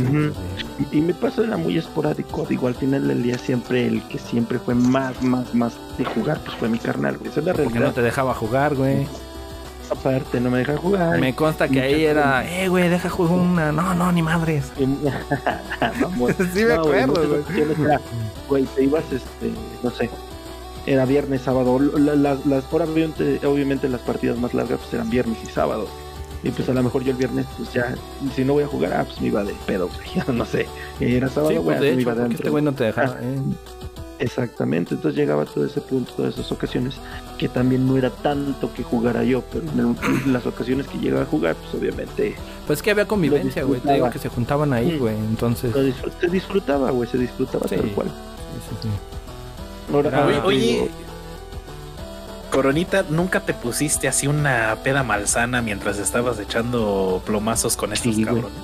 Y, mi paso era muy esporádico. Digo, al final del día siempre el que siempre fue más, más, más de jugar, pues fue mi carnal, güey. Esa es la Porque no realidad. te dejaba jugar, güey. Aparte, no me deja jugar. Me consta que ahí era, eh, güey, deja jugar una. No, no, ni madres. Vamos. Sí me No, acuerdo, güey. Güey, te ibas, este, no sé. Era viernes, sábado. la- Las, las, ahora, obviamente, obviamente las partidas más largas pues eran viernes y sábado. Y pues a lo mejor yo el viernes, pues ya, si no voy a jugar, ah, pues me iba de pedo, güey. No sé. Era sábado, Sí, güey, pues de me hecho, iba de este güey no te dejaba. Ah. eh. Exactamente, entonces llegaba a todo ese punto, todas esas ocasiones, que también no era tanto que jugara yo, pero en las ocasiones que llegaba a jugar, pues obviamente Pues que había convivencia, güey. Te digo que se juntaban ahí, güey. Entonces. lo disfr- se disfrutaba, güey, se disfrutaba Sí. tal cual. sí, sí, sí. Ahora, Oye, ah, oye, digo, Coronita, ¿nunca te pusiste así una peda malsana mientras estabas echando plomazos con estos Sí, güey. cabrones?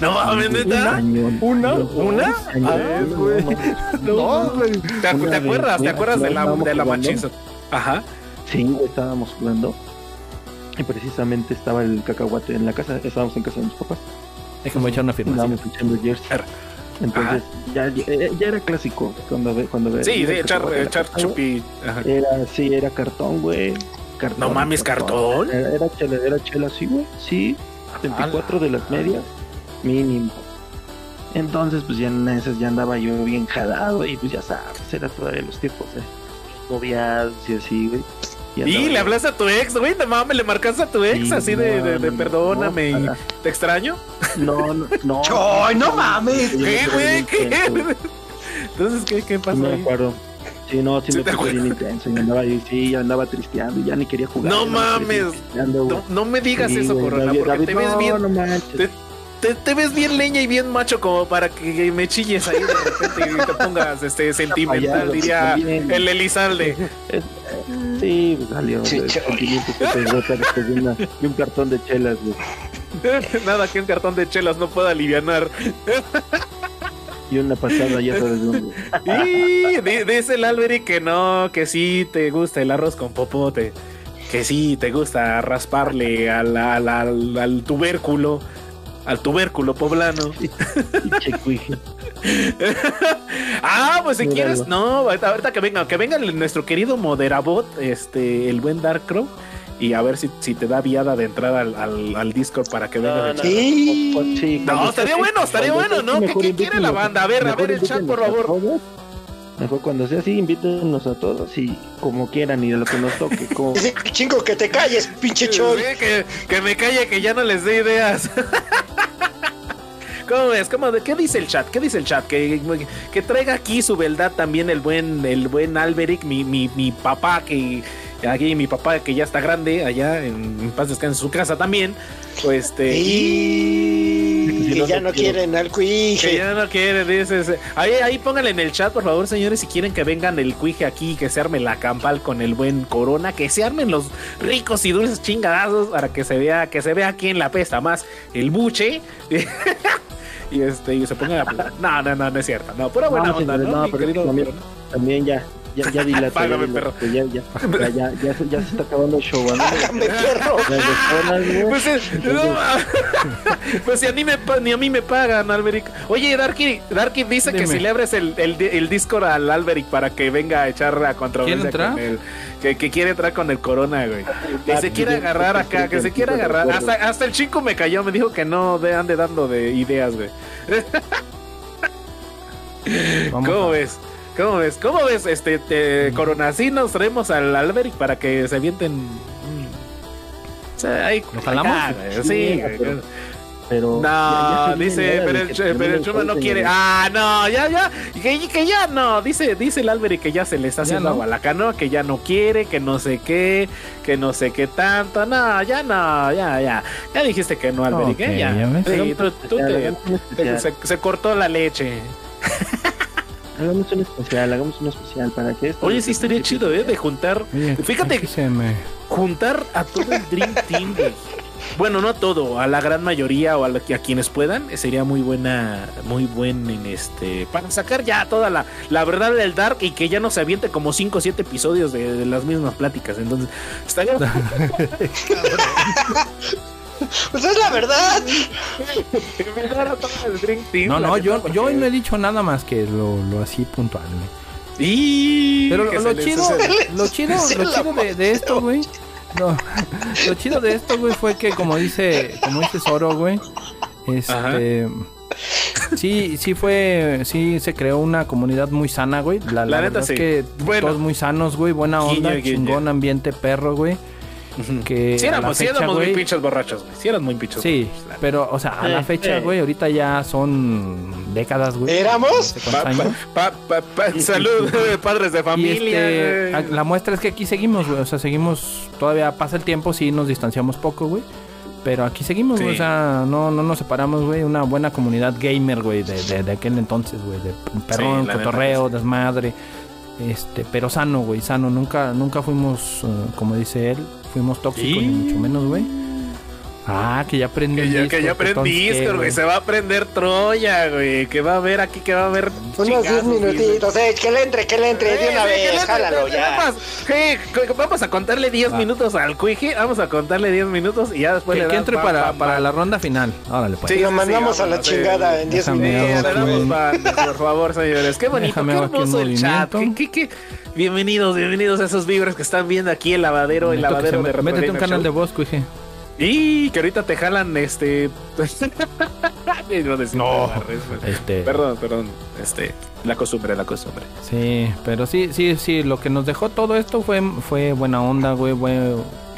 No mames, neta. ¿Una? ¿Una? cañón, Ah, no, güey. No, güey. ¿Te, acu- acuerdas? ¿Te acuerdas de la, de la machiza? Ajá. Sí, estábamos jugando. Y precisamente estaba el cacahuate en la casa, estábamos en casa de mis papás. Déjame echar una afirmación. Estábamos echando jersey. Entonces, ya, ya, ya era clásico cuando ve, cuando ve. Sí, sí, echar, echar chupi. Ajá. Era, sí, era cartón, güey. Cartón, No mames, ¿cartón? Era, era chela, era chela, sí, güey. Sí, 24 de las medias, mínimo. Entonces, pues ya en esas ya andaba yo bien jalado y pues ya sabes, era todavía los tiempos de noviados y así, güey. Y le hablaste a tu ex, güey, no mames, le marcaste a tu ex Sí, así de, no, de, de no, perdóname no, y te extraño. No, no, no. ¡Choy, no mames! Entonces, ¿qué, qué pasó me ahí? acuerdo. Sí, no, sí, ¿Sí me puse bien intenso. Y andaba sí, andaba tristeando y ya ni quería jugar. No mames. No, no me digas Sí, eso, güey, Corona, David- porque David, te ves no, bien, no manches. te, te- te ves bien leña y bien macho como para que me chilles ahí de repente y te pongas este sentimental, Fallado, diría el Elizalde. Sí, pues salió. Sí, güey, choy. sentimientos que te brotan después de, una- de un cartón de chelas, güey. Nada que un cartón de chelas no pueda alivianar. Y una pasada, ya sabes dónde. Y di- dice el Alberi que no, que sí te gusta el arroz con popote. Que sí te gusta rasparle al, al, al- al tubérculo. Al tubérculo poblano. Ah, pues si Míralo. quieres, no, ahorita, que venga, que venga nuestro querido moderabot, este, el buen Darkrow, y a ver si, si te da viada de entrada al, al, al Discord para que venga. No, no, Sí. no, estaría bueno, estaría bueno, ¿no? ¿Qué- quiere la banda? A ver, a ver el chat, por favor. Mejor cuando sea así, invítenos a todos y como quieran y de lo que nos toque. Como... Chingo que te calles, pinche Choy. Sí, que, que me calle, que ya no les dé ideas. ¿Cómo ves? ¿Cómo, de- ¿Qué dice el chat? ¿Qué dice el chat? Que, que traiga aquí su verdad también el buen, el buen Alberic, mi, mi, mi papá, que aquí mi papá que ya está grande, allá en, en paz descanse en su casa también. Pues este. Y que no, ya no quiero. quieren al Que cuije. ya no quiere, dice. ese- Ahí, ahí pónganle en el chat, por favor, señores, si quieren que vengan el cuije aquí, que se arme la campal con el buen Corona, que se armen los ricos y dulces chingadazos para que se vea, que se vea quién la pesta más, el buche. y este, y se pongan a No, no, no, no es cierto. No, pura buena No, onda, señores, ¿no? no, pero querido también-? También ya, ya, ya ya Págame, perro. Ya, ya, ya, ya, ya, se- ya se está acabando el show. ¿no? Hágame, perro. Pues, no, pues si a mí me ni a mí me pagan, Alberic. Oye, Darky, Darky dice que si le abres el, el, el Discord al Alberic para que venga a echar a controversia ¿Quiere entrar? con él. Que, que quiere entrar con el Corona, güey. Que se Ah, quiere agarrar acá, que se quiere agarrar. Hasta, hasta el chico me cayó, me dijo que no de, ande dando de ideas, güey. ¿Cómo a- ves? ¿Cómo ves? ¿Cómo ves, este, te- Corona? Así nos traemos al Alberic para que se avienten. mm, o sea, ahí- ¿Lo jalamos? acá, Sí, Sí, pero-. Pero. No, ya- ya dice, pero el, pero el Chuma no quiere. Ah, no, ya, ya. Que, que ya no. Dice, dice el Alberi que ya se le está Ya haciendo no. agua a la canoa, que ya no quiere, que no sé qué, que no sé qué tanto. No, ya no, ya, ya. Ya dijiste que no, Alberi, que Ok, ya. ya ves. Sí, tú, tú Ya, te- se, se cortó la leche. Hagamos un especial, hagamos un especial para que esto. Oye, sí estaría chido, ¿eh? De juntar, Oye, Fíjate- me- juntar a todo el Dream Team, güey. bueno, no todo, a la gran mayoría o a, la- a quienes puedan, eh, sería muy buena, muy buen en este, para sacar ya toda la, la verdad del Dark y que ya no se aviente como 5 o 7 episodios de, de las mismas pláticas. Entonces, estaría Pues es la verdad. No, no, yo, yo hoy no he dicho nada más que lo, lo así puntual. Y Pero lo, lo chido, lo chido, lo chido de, de esto, güey. no, lo chido de esto, güey, fue que como dice, como dice Zoro, güey, este sí, sí fue, sí se creó una comunidad muy sana, güey. La, la La neta, verdad sí. es que Bueno. todos muy sanos, güey, buena onda, Guiño, guiño. chingón ambiente perro, güey. Que Sí a la éramos, sí muy pinches borrachos, güey. Sí éramos muy pinches Sí, borrachos, pero, o sea, a la fecha, eh. güey, ahorita ya son décadas, güey. ¿Éramos? No sé cuántos Pa- pa- pa- pa- salud, padres de Y familia. este, la muestra es que aquí seguimos, güey. O sea, seguimos, todavía pasa el tiempo, sí nos distanciamos poco, güey. Pero aquí seguimos, güey. O sea, no, no nos separamos, güey. Una buena comunidad gamer, güey, de, de, de aquel entonces, güey. De perrón, cotorreo, sí. desmadre. Este, pero sano, güey, sano. Nunca, nunca fuimos, eh, como dice él, fuimos tóxicos, Y- ni mucho menos, güey. Ah, que ya aprendí. Que ya, que ya aprendí Discord, güey. Se va a aprender Troya, güey. Que va a haber aquí, que va a haber. Unos 10 chingazos, güey. minutitos, eh, que le entre, que le entre de una vez, jálalo ya. Vamos, a contarle 10 minutos al Cuiji. Vamos a contarle 10 minutos y ya después Que, le que entre pa- para, pa- para pa- la ronda final. Órale, pues. Sí, Lo sí, mandamos sí, a la chingada sí. en 10 Déjame Sí, hago minutos. por favor, señores. Qué bonito, Déjame qué hermoso el chat. movimiento. ¿Qué, qué, qué? Bienvenidos, bienvenidos a esos vibras que están viendo aquí el lavadero, el lavadero de Métete un canal de voz, cuije. Y que ahorita te jalan este. no, Este. Perdón, perdón. Este. La costumbre, la costumbre. Sí, pero sí, sí, sí, lo que nos dejó todo esto fue, fue buena onda, güey, güey.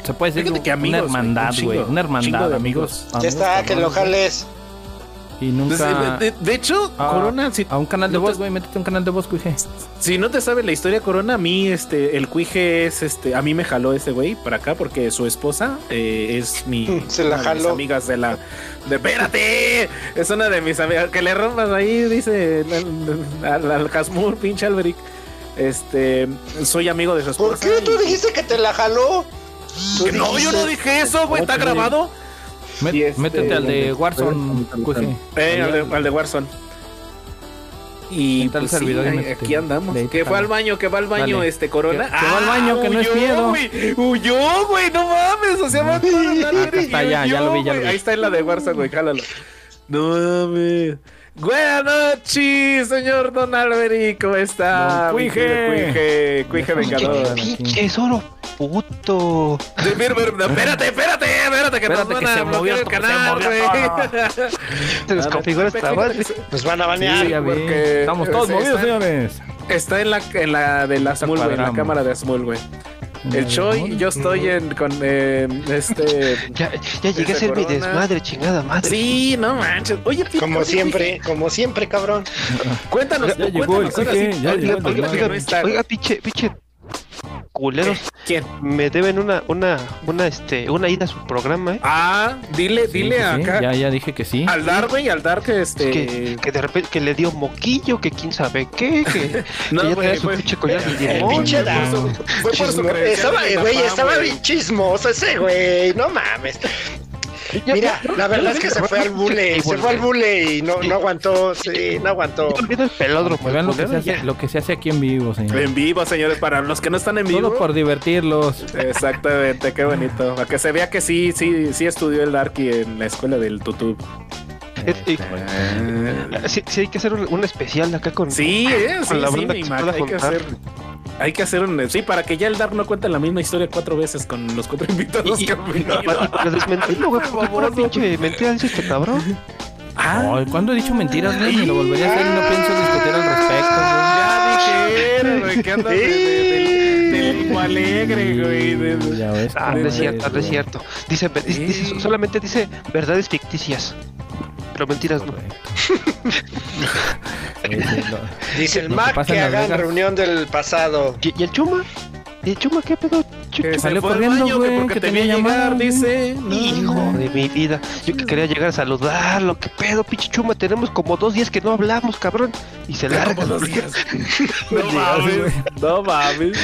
Se puede decir que una amigos, hermandad, güey, un una hermandad, de amigos. Ya está, que lo jales. Y nunca... De, de- de hecho, Ah, Corona, si, A un canal de no te- voz, güey, métete un canal de voz, cuije. si no te sabes la historia, Corona, a mí, este, el cuije es, este, a mí me jaló ese güey para acá porque su esposa eh, es mi, Se la mis jaló. amigas de la, de, espérate, es una de mis amigas, que le rompas ahí, dice al, al, al Hasmur, pinche Alberic, este, soy amigo de su esposa. ¿Por qué tú y- dijiste que te la jaló? No, yo no dije eso, güey, está grabado. Y este- Métete al de Warzone. Eh, al de, al de Warzone. Y pues, sí, servidor y aquí andamos. Que fue al baño, que va al baño Dale. este Corona. Que- que va al baño, que no es huyó, miedo. güey. Huyó, güey, no mames. O sea, va a Acá está, ya, ya lo vi, ya lo vi. Ahí está en la de Warzone, güey, jálalo. No mames. Buenas noches, señor Don Alberic, ¿cómo está? Cuije. Cuije, Cuije Vengador. Pinche solo puto. Sí, mira, mira, mira, Espérate, espérate, espérate, que Espérate nos que van se a movió el canal, güey. Se desconfigura esta madre. Nos van a banear. Sí, porque- Estamos todos sí, movidos, está- señores. Está en la, en la de la Smul, güey, en la cámara de Smul, güey. El Choi, yo estoy en con eh, este. Ya, ya llegué a ser mi desmadre, chingada madre. Sí, no manches. Oye, pi- Como oye, siempre, como siempre, cabrón. Cuéntanos, Ya llegó el cuéntanos, ahora Quique, sí. ya Oiga, llegó el oiga, oiga. Oiga, pinche, pinche culeros, ¿Quién? me deben una, una, una, este, una ida a su programa, eh. Ah, dile, Sí, dile sí, acá. Ya, ya dije que sí. Al dar, güey, al dar que este. Que, que de repente que le dio moquillo, que quién sabe qué, que, No, que ya su fue- pinche collar de pinche Estaba, güey, estaba bien chismoso ese güey, no mames. Mira, la verdad es que se fue al bule, se fue al bule y no, no aguantó, sí, no aguantó. El pelódromo. Vean lo que, se hace, ya. lo que se hace aquí en vivo, señor. En vivo, señores, para los que no están en vivo. Todo por divertirlos. Exactamente, qué bonito. Para que se vea que sí, sí, sí estudió el Darky en la escuela del Tutu. Eh, eh, Sí, sí, hay que hacer un, especial acá con. Sí, eh, sí, la sí, banda mi que se Mac, pueda hay que hacer. Hay que hacer un. Sí, para que ya el Dark no cuente la misma historia cuatro veces con los cuatro invitados Y- que han venido. Para, para desmentirlo, güey, pinche mentira dice este cabrón. Ah, Ay, ¿Cuándo he dicho mentiras, güey? Ni lo volvería a hacer y no pienso discutir al respecto, ya dije, güey, que andas de, alegre, güey. güey. Ya ves. Ah, no es cierto, no es güey. cierto. Dice, dice- solamente dice verdades ficticias. Pero mentiras no. Lo- Dice el que Mac que Las hagan Vegas. reunión del pasado. ¿Y, y el Chuma? ¿Y el Chuma qué pedo? Que salió corriendo, baño, que güey, porque que tenía que llamada. dice. Hijo de mi vida. Yo que quería llegar a saludarlo. ¿Qué pedo, pinche Chuma? Tenemos como dos días que no hablamos, cabrón. Y se larga. Dos días. No mames, no mames.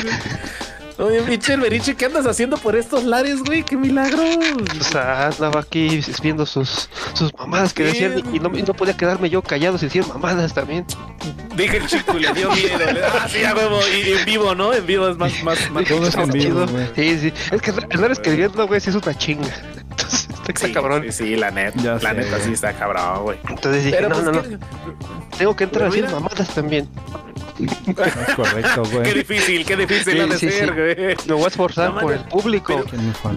Oye, pinche Beriche, ¿qué andas haciendo por estos lares, güey? ¡Qué milagro! O sea, andaba aquí viendo sus, sus mamadas que decían y no, y no podía quedarme yo callado sin decir mamadas también. Dije el chico, le dio miedo. Ah, sí, a huevo. Y en vivo, ¿no? En vivo es más, más, más. Todo es en vivo. Sí, sí. Es que andar escribiendo, güey, sí es una chinga. Entonces, está, está Sí, cabrón. Sí, sí, la neta. Ya la sé, neta sí está cabrón, güey. Entonces dije, Pero no, pues, no, no. ¿qué- Tengo que entrar a Pero decir mamadas también. Es correcto, Qué güey. difícil, qué difícil Sí, ha de sí, ser, sí. güey. Me voy a esforzar No, por el público.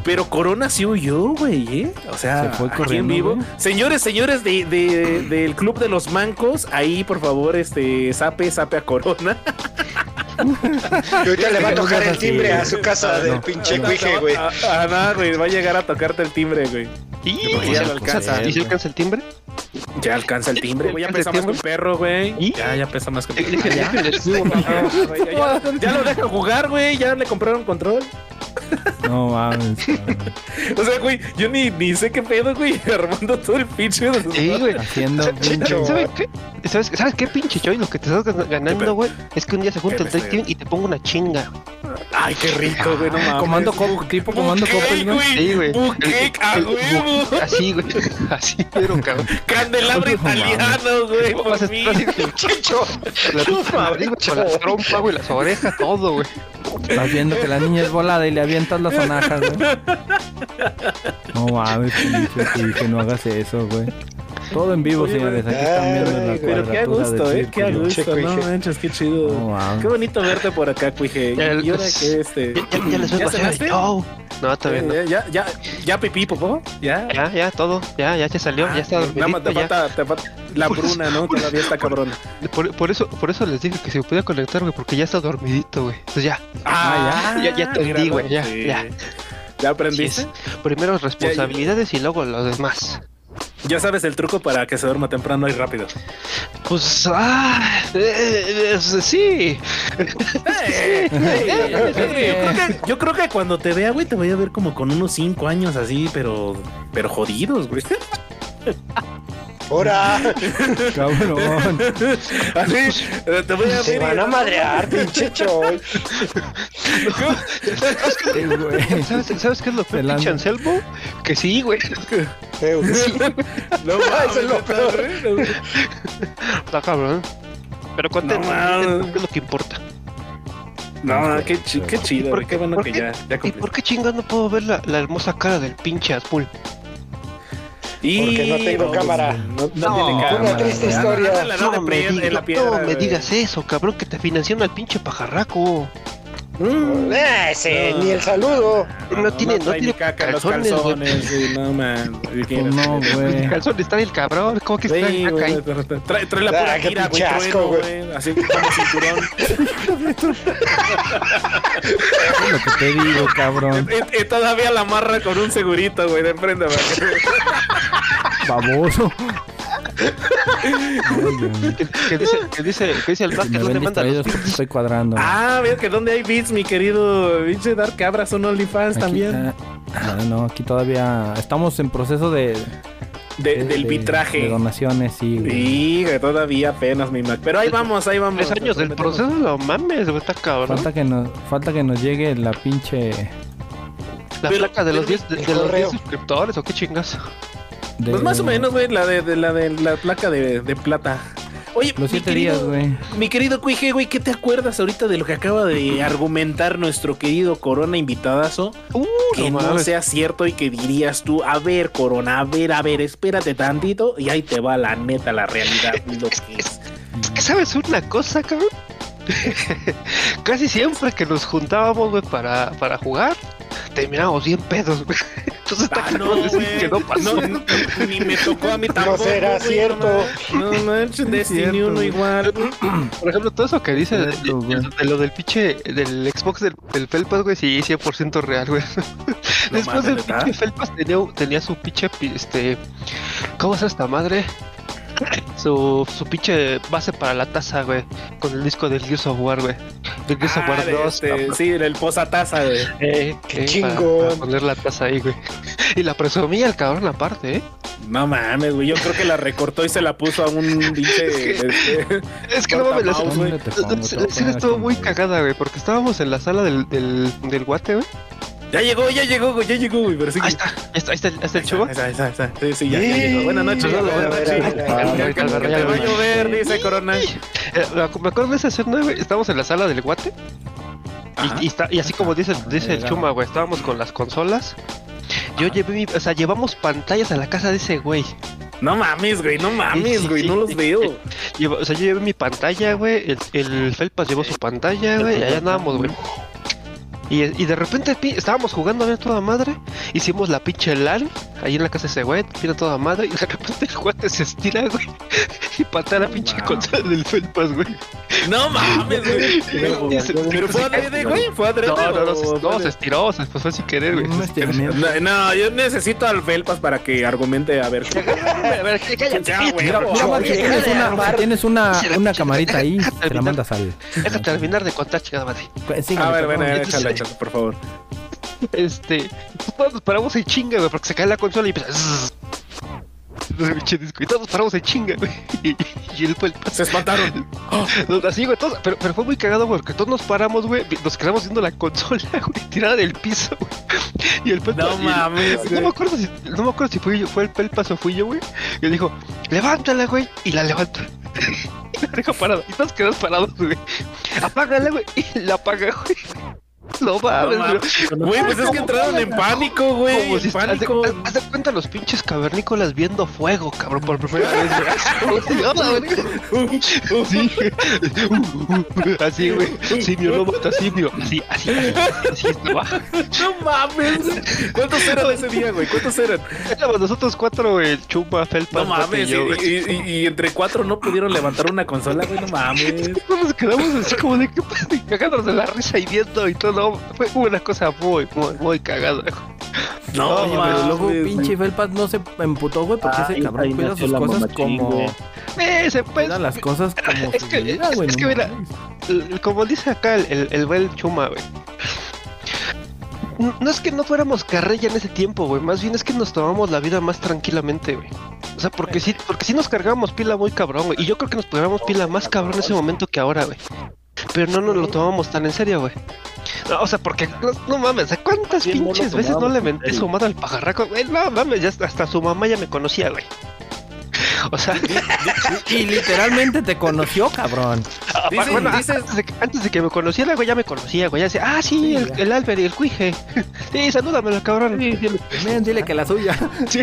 pero- ¿Qué Corona sí huyó, güey, ¿eh? O sea, Se fue aquí corriendo, en vivo. güey. Señores, señores de, de- del Club de los Mancos, ahí, por favor, este, sape, sape a Corona. Y ahorita le va a tocar el así, timbre a su casa del pinche cuije, güey. Ah, ah, no, güey, va a llegar a tocarte el timbre, güey. Y, ya lo alcanza. ¿Y se alcanza el timbre? Ya alcanza el timbre, güey. Ya ¿Alcanza pesa más que un perro, güey. ¿Y? Ya, ya pesa más que un perro. Ah, ya lo deja jugar, güey. Ya le compraron control. No mames. O sea, güey, yo ni, ni sé qué pedo, güey. Armando todo el pinche. Sí, güey. Haciendo pinche. ¿Sabes qué? ¿Sabes, ¿Sabes qué, pinche Choy? Lo que te estás gan- ¿Qué ganando, güey, es que un día se junta ¿Qué el Tag? Team y te pongo una chinga. Ay, qué rico, güey. No mames. Comando Cop- tipo Comando güey. Sí, güey. A huevo. Así, güey. Así, pero cabrón. Candelabro italiano, güey. Por Vas a fin. estar así, Chicho. la- la- arriba con la trompa, güey, las orejas, todo, güey. Estás viendo que la niña es volada y le avientas las sonajas, güey. No mames, pinche, que no hagas eso, güey. Todo en vivo, señores. Aquí están viendo la ay, Pero qué a gusto, eh. Qué a gusto. No manches, qué chido. Qué bonito verte por acá, Cuije. Ya, Y ahora que este. Ya, ya, ya les vengo a hacer el show. No, todavía no. Eh, Ya, ya, ya, pipí, popó. Ya. Ya, ya, todo. Ya, ya se salió. Ya está Ah, Nada más te Ya. falta, te falta la bruna, ¿no? Todavía está cabrona. Por, por eso, por eso les dije que se podía conectar, güey, porque ya está dormidito, güey. Entonces ya. Ah, ya, ya entendí, míralo, güey, ya, sí. ya. ¿Ya aprendiste? es. Primero responsabilidades y luego lo demás. Ya sabes el truco para que se duerma temprano y rápido. Pues, ah, eh, eh, sí. Yo, creo que, yo creo que cuando te vea, güey, te voy a ver como con unos 5 años así, pero, pero jodidos, güey. Ahora Cabrón. Así, eh, te voy a se van a madrear, pinche choy. Güey. ¿Sabes, ¿Sabes qué es lo peor, Pelando. pinche Anselmo? Que sí, güey. Que sí. No Eso es lo peor. güey. Está cabrón. Pero cuéntanos, No mames. ¿qué es lo que importa? No, qué, qué chido, ¿Por güey. qué- bueno que ya, ya ¿Y por qué chingados no puedo ver la, la hermosa cara del pinche azul? Y Porque no tengo cámara. No, no No, tiene cámara. una triste historia. No, me, digas eso, cabrón, que te financiaron al pinche pajarraco. Mm. Eh, ese, No. ni el saludo. No tiene- no trae tiene caca los calzones, güey, no man. No, güey. Está el cabrón, ¿cómo que está ahí? trae, trae la Ah, pura gira, güey, así como cinturón. Es lo que te digo, cabrón. y, y todavía la amarra con un segurito, güey, de enfrente. güey. Baboso. Que, que dice, que dice, que dice el me ¿dónde manda los porque estoy cuadrando. ah, ves que donde hay beats, mi querido pinche Dark Cabra son OnlyFans también. ah, no, no, aquí todavía estamos en proceso de, De- de- del de- vitraje. de donaciones, sí. güey. Sí, todavía apenas mi Mac. Pero ahí vamos, ahí vamos. tres años del proceso? No mames, güey, está cabrón. Falta que nos falta que nos llegue la pinche La Pero- placa de los pero- 10 de, de los correo. 10 suscriptores, ¿o qué chingas? De- Pues más o menos, güey, la de, de la de la placa de, de plata. Oye, los mi siete días, querido- güey. Mi querido Cuije, güey, ¿qué te acuerdas ahorita de lo que acaba de argumentar nuestro querido Corona invitadazo? Uh, Que no, sea cierto y que dirías tú, a ver, Corona, a ver, a ver, espérate tantito y ahí te va la neta, la realidad, lo que es. Es que sabes una cosa, cabrón. Casi siempre que nos juntábamos, güey, para, para jugar, terminábamos bien pedos, güey. Entonces está Ah, no, decir que no pasó. No, no, ni me tocó a mí tampoco. será güey, cierto. No manches, no Destiny uno igual. Por ejemplo, todo eso que dice de, de- de lo del pinche, del Xbox del, del Felpas, güey, sí, 100% real, güey. Después del pinche Felpas tenía, tenía su pinche, pi- este, ¿cómo es esta madre? Su, su pinche base para la taza, güey, con el disco del Gears of War, güey. Del Gears of Ah, War de 2, este, cabrón. sí, el posataza, güey. Eh, Qué eh, chingón. Para, para poner la taza ahí, güey. Y la presumía el cabrón aparte, ¿eh? No mames, güey. Yo creo que la recortó y se la puso a un pinche. este, Es que no mames, la escena estuvo muy cagada, güey, porque estábamos en la sala del, del, del guate, güey. Ya llegó, ya llegó, güey. Ya llegó, güey. Pero sí. Ahí está, ahí está, ahí está, ahí está el chuba. Ahí está, ahí está, ahí está. Sí, sí, ya, ya llegó. Buenas noches. Ver, buenas noches. te va a llover, dice Corona. Eh, la- me acuerdo de esa escena, güey. Estábamos en la sala del guate. Y, y, está, y así como dice, dice el. Chuma, güey, estábamos con las consolas. Yo llevé mi, o sea, llevamos pantallas a la casa de ese güey. No mames, güey. No mames, sí, güey. sí, No los veo. Llevo- o sea, yo llevé mi pantalla, güey. El, el Felpas llevó su pantalla, güey. Y allá andábamos, güey. Y, y de repente pi- estábamos jugando a ver toda madre. Hicimos la pinche LAN ahí en la casa de ese güey. Mira toda madre. Y de repente el guate se estira, güey. Y patea la pinche consola del Felpas, güey. No mames, güey. Pero fue adrede, güey. Fue adrede. No, no, no, se, o- no, se estiró, se fue sin querer, güey. No, no, yo necesito al Felpas para que argumente a ver. A ver, cállate, güey, tienes una, tienes una, una camarita ahí, te la mandas al. Déjate terminar de contar, chingada madre. Sígueme, A ver, bueno, échale, por favor. Este, todos nos paramos en chinga, güey, porque se cae la consola y empieza. Y todos nos paramos en chinga, güey. Y, y él fue el Se espantaron. Así, güey, todos, pero, pero fue muy cagado porque todos nos paramos, güey, nos quedamos viendo la consola, güey, tirada del piso, güey. Y el Pelpas. No mames, No güey. me acuerdo si, no me acuerdo si fue, yo- fue el Pelpas o fui yo, güey. Y él dijo, levántala, güey. Y la levanta. y la deja parada. Y todos quedamos parados, güey. Apágala, güey. Y la apaga, güey. No mames, No güey. pues es que entraron en pánico, güey. Como si En pánico. haz de- haz de cuenta los pinches cavernícolas viendo fuego, cabrón, por primera vez. güey. Sí. Así, güey. Simio, no mata simio. Así, así, así. así estaba. No mames. ¿Cuántos eran ese día, güey? ¿Cuántos eran? Éramos nosotros cuatro, güey. Chumba, Felpas, No mames. y yo, Y, güey. y- y- y entre cuatro no pudieron levantar una consola, güey. No mames. Nos quedamos así como de que cagándonos de la risa y viendo y todo. Fue una cosa muy, muy, muy cagada. No, Oye, pero luego pinche Felpas no se emputó, güey, porque ese Ay, cabrón cuida sus cosas mamachín, como. güey. Eh, se pues, Cuida las cosas como Es que- vida, es- güey. es no que mira, mames. Como dice acá el, el, el bel Chuma, güey. No es que no fuéramos carrilla en ese tiempo, güey. Más bien es que nos tomamos la vida más tranquilamente, güey. O sea, porque sí, porque sí nos cargábamos pila muy cabrón, güey. Y yo creo que nos cargábamos pila más cabrón en ese momento que ahora, güey. Pero no nos lo tomamos tan en serio, güey. No, o sea, porque no, no mames, ¿a ¿cuántas pinches veces no le en menté su madre al pajarraco? Güey, no mames, ya hasta, hasta su mamá ya me conocía, güey. O sea, Y literalmente te conoció, cabrón. Bueno, dices- antes, de que, antes de que me conociera, güey, ya me conocía, güey. Ya decía, ah, sí, el, el Albert y el Cuije. Sí, salúdamelo, cabrón. Sí, dile que la suya. sí,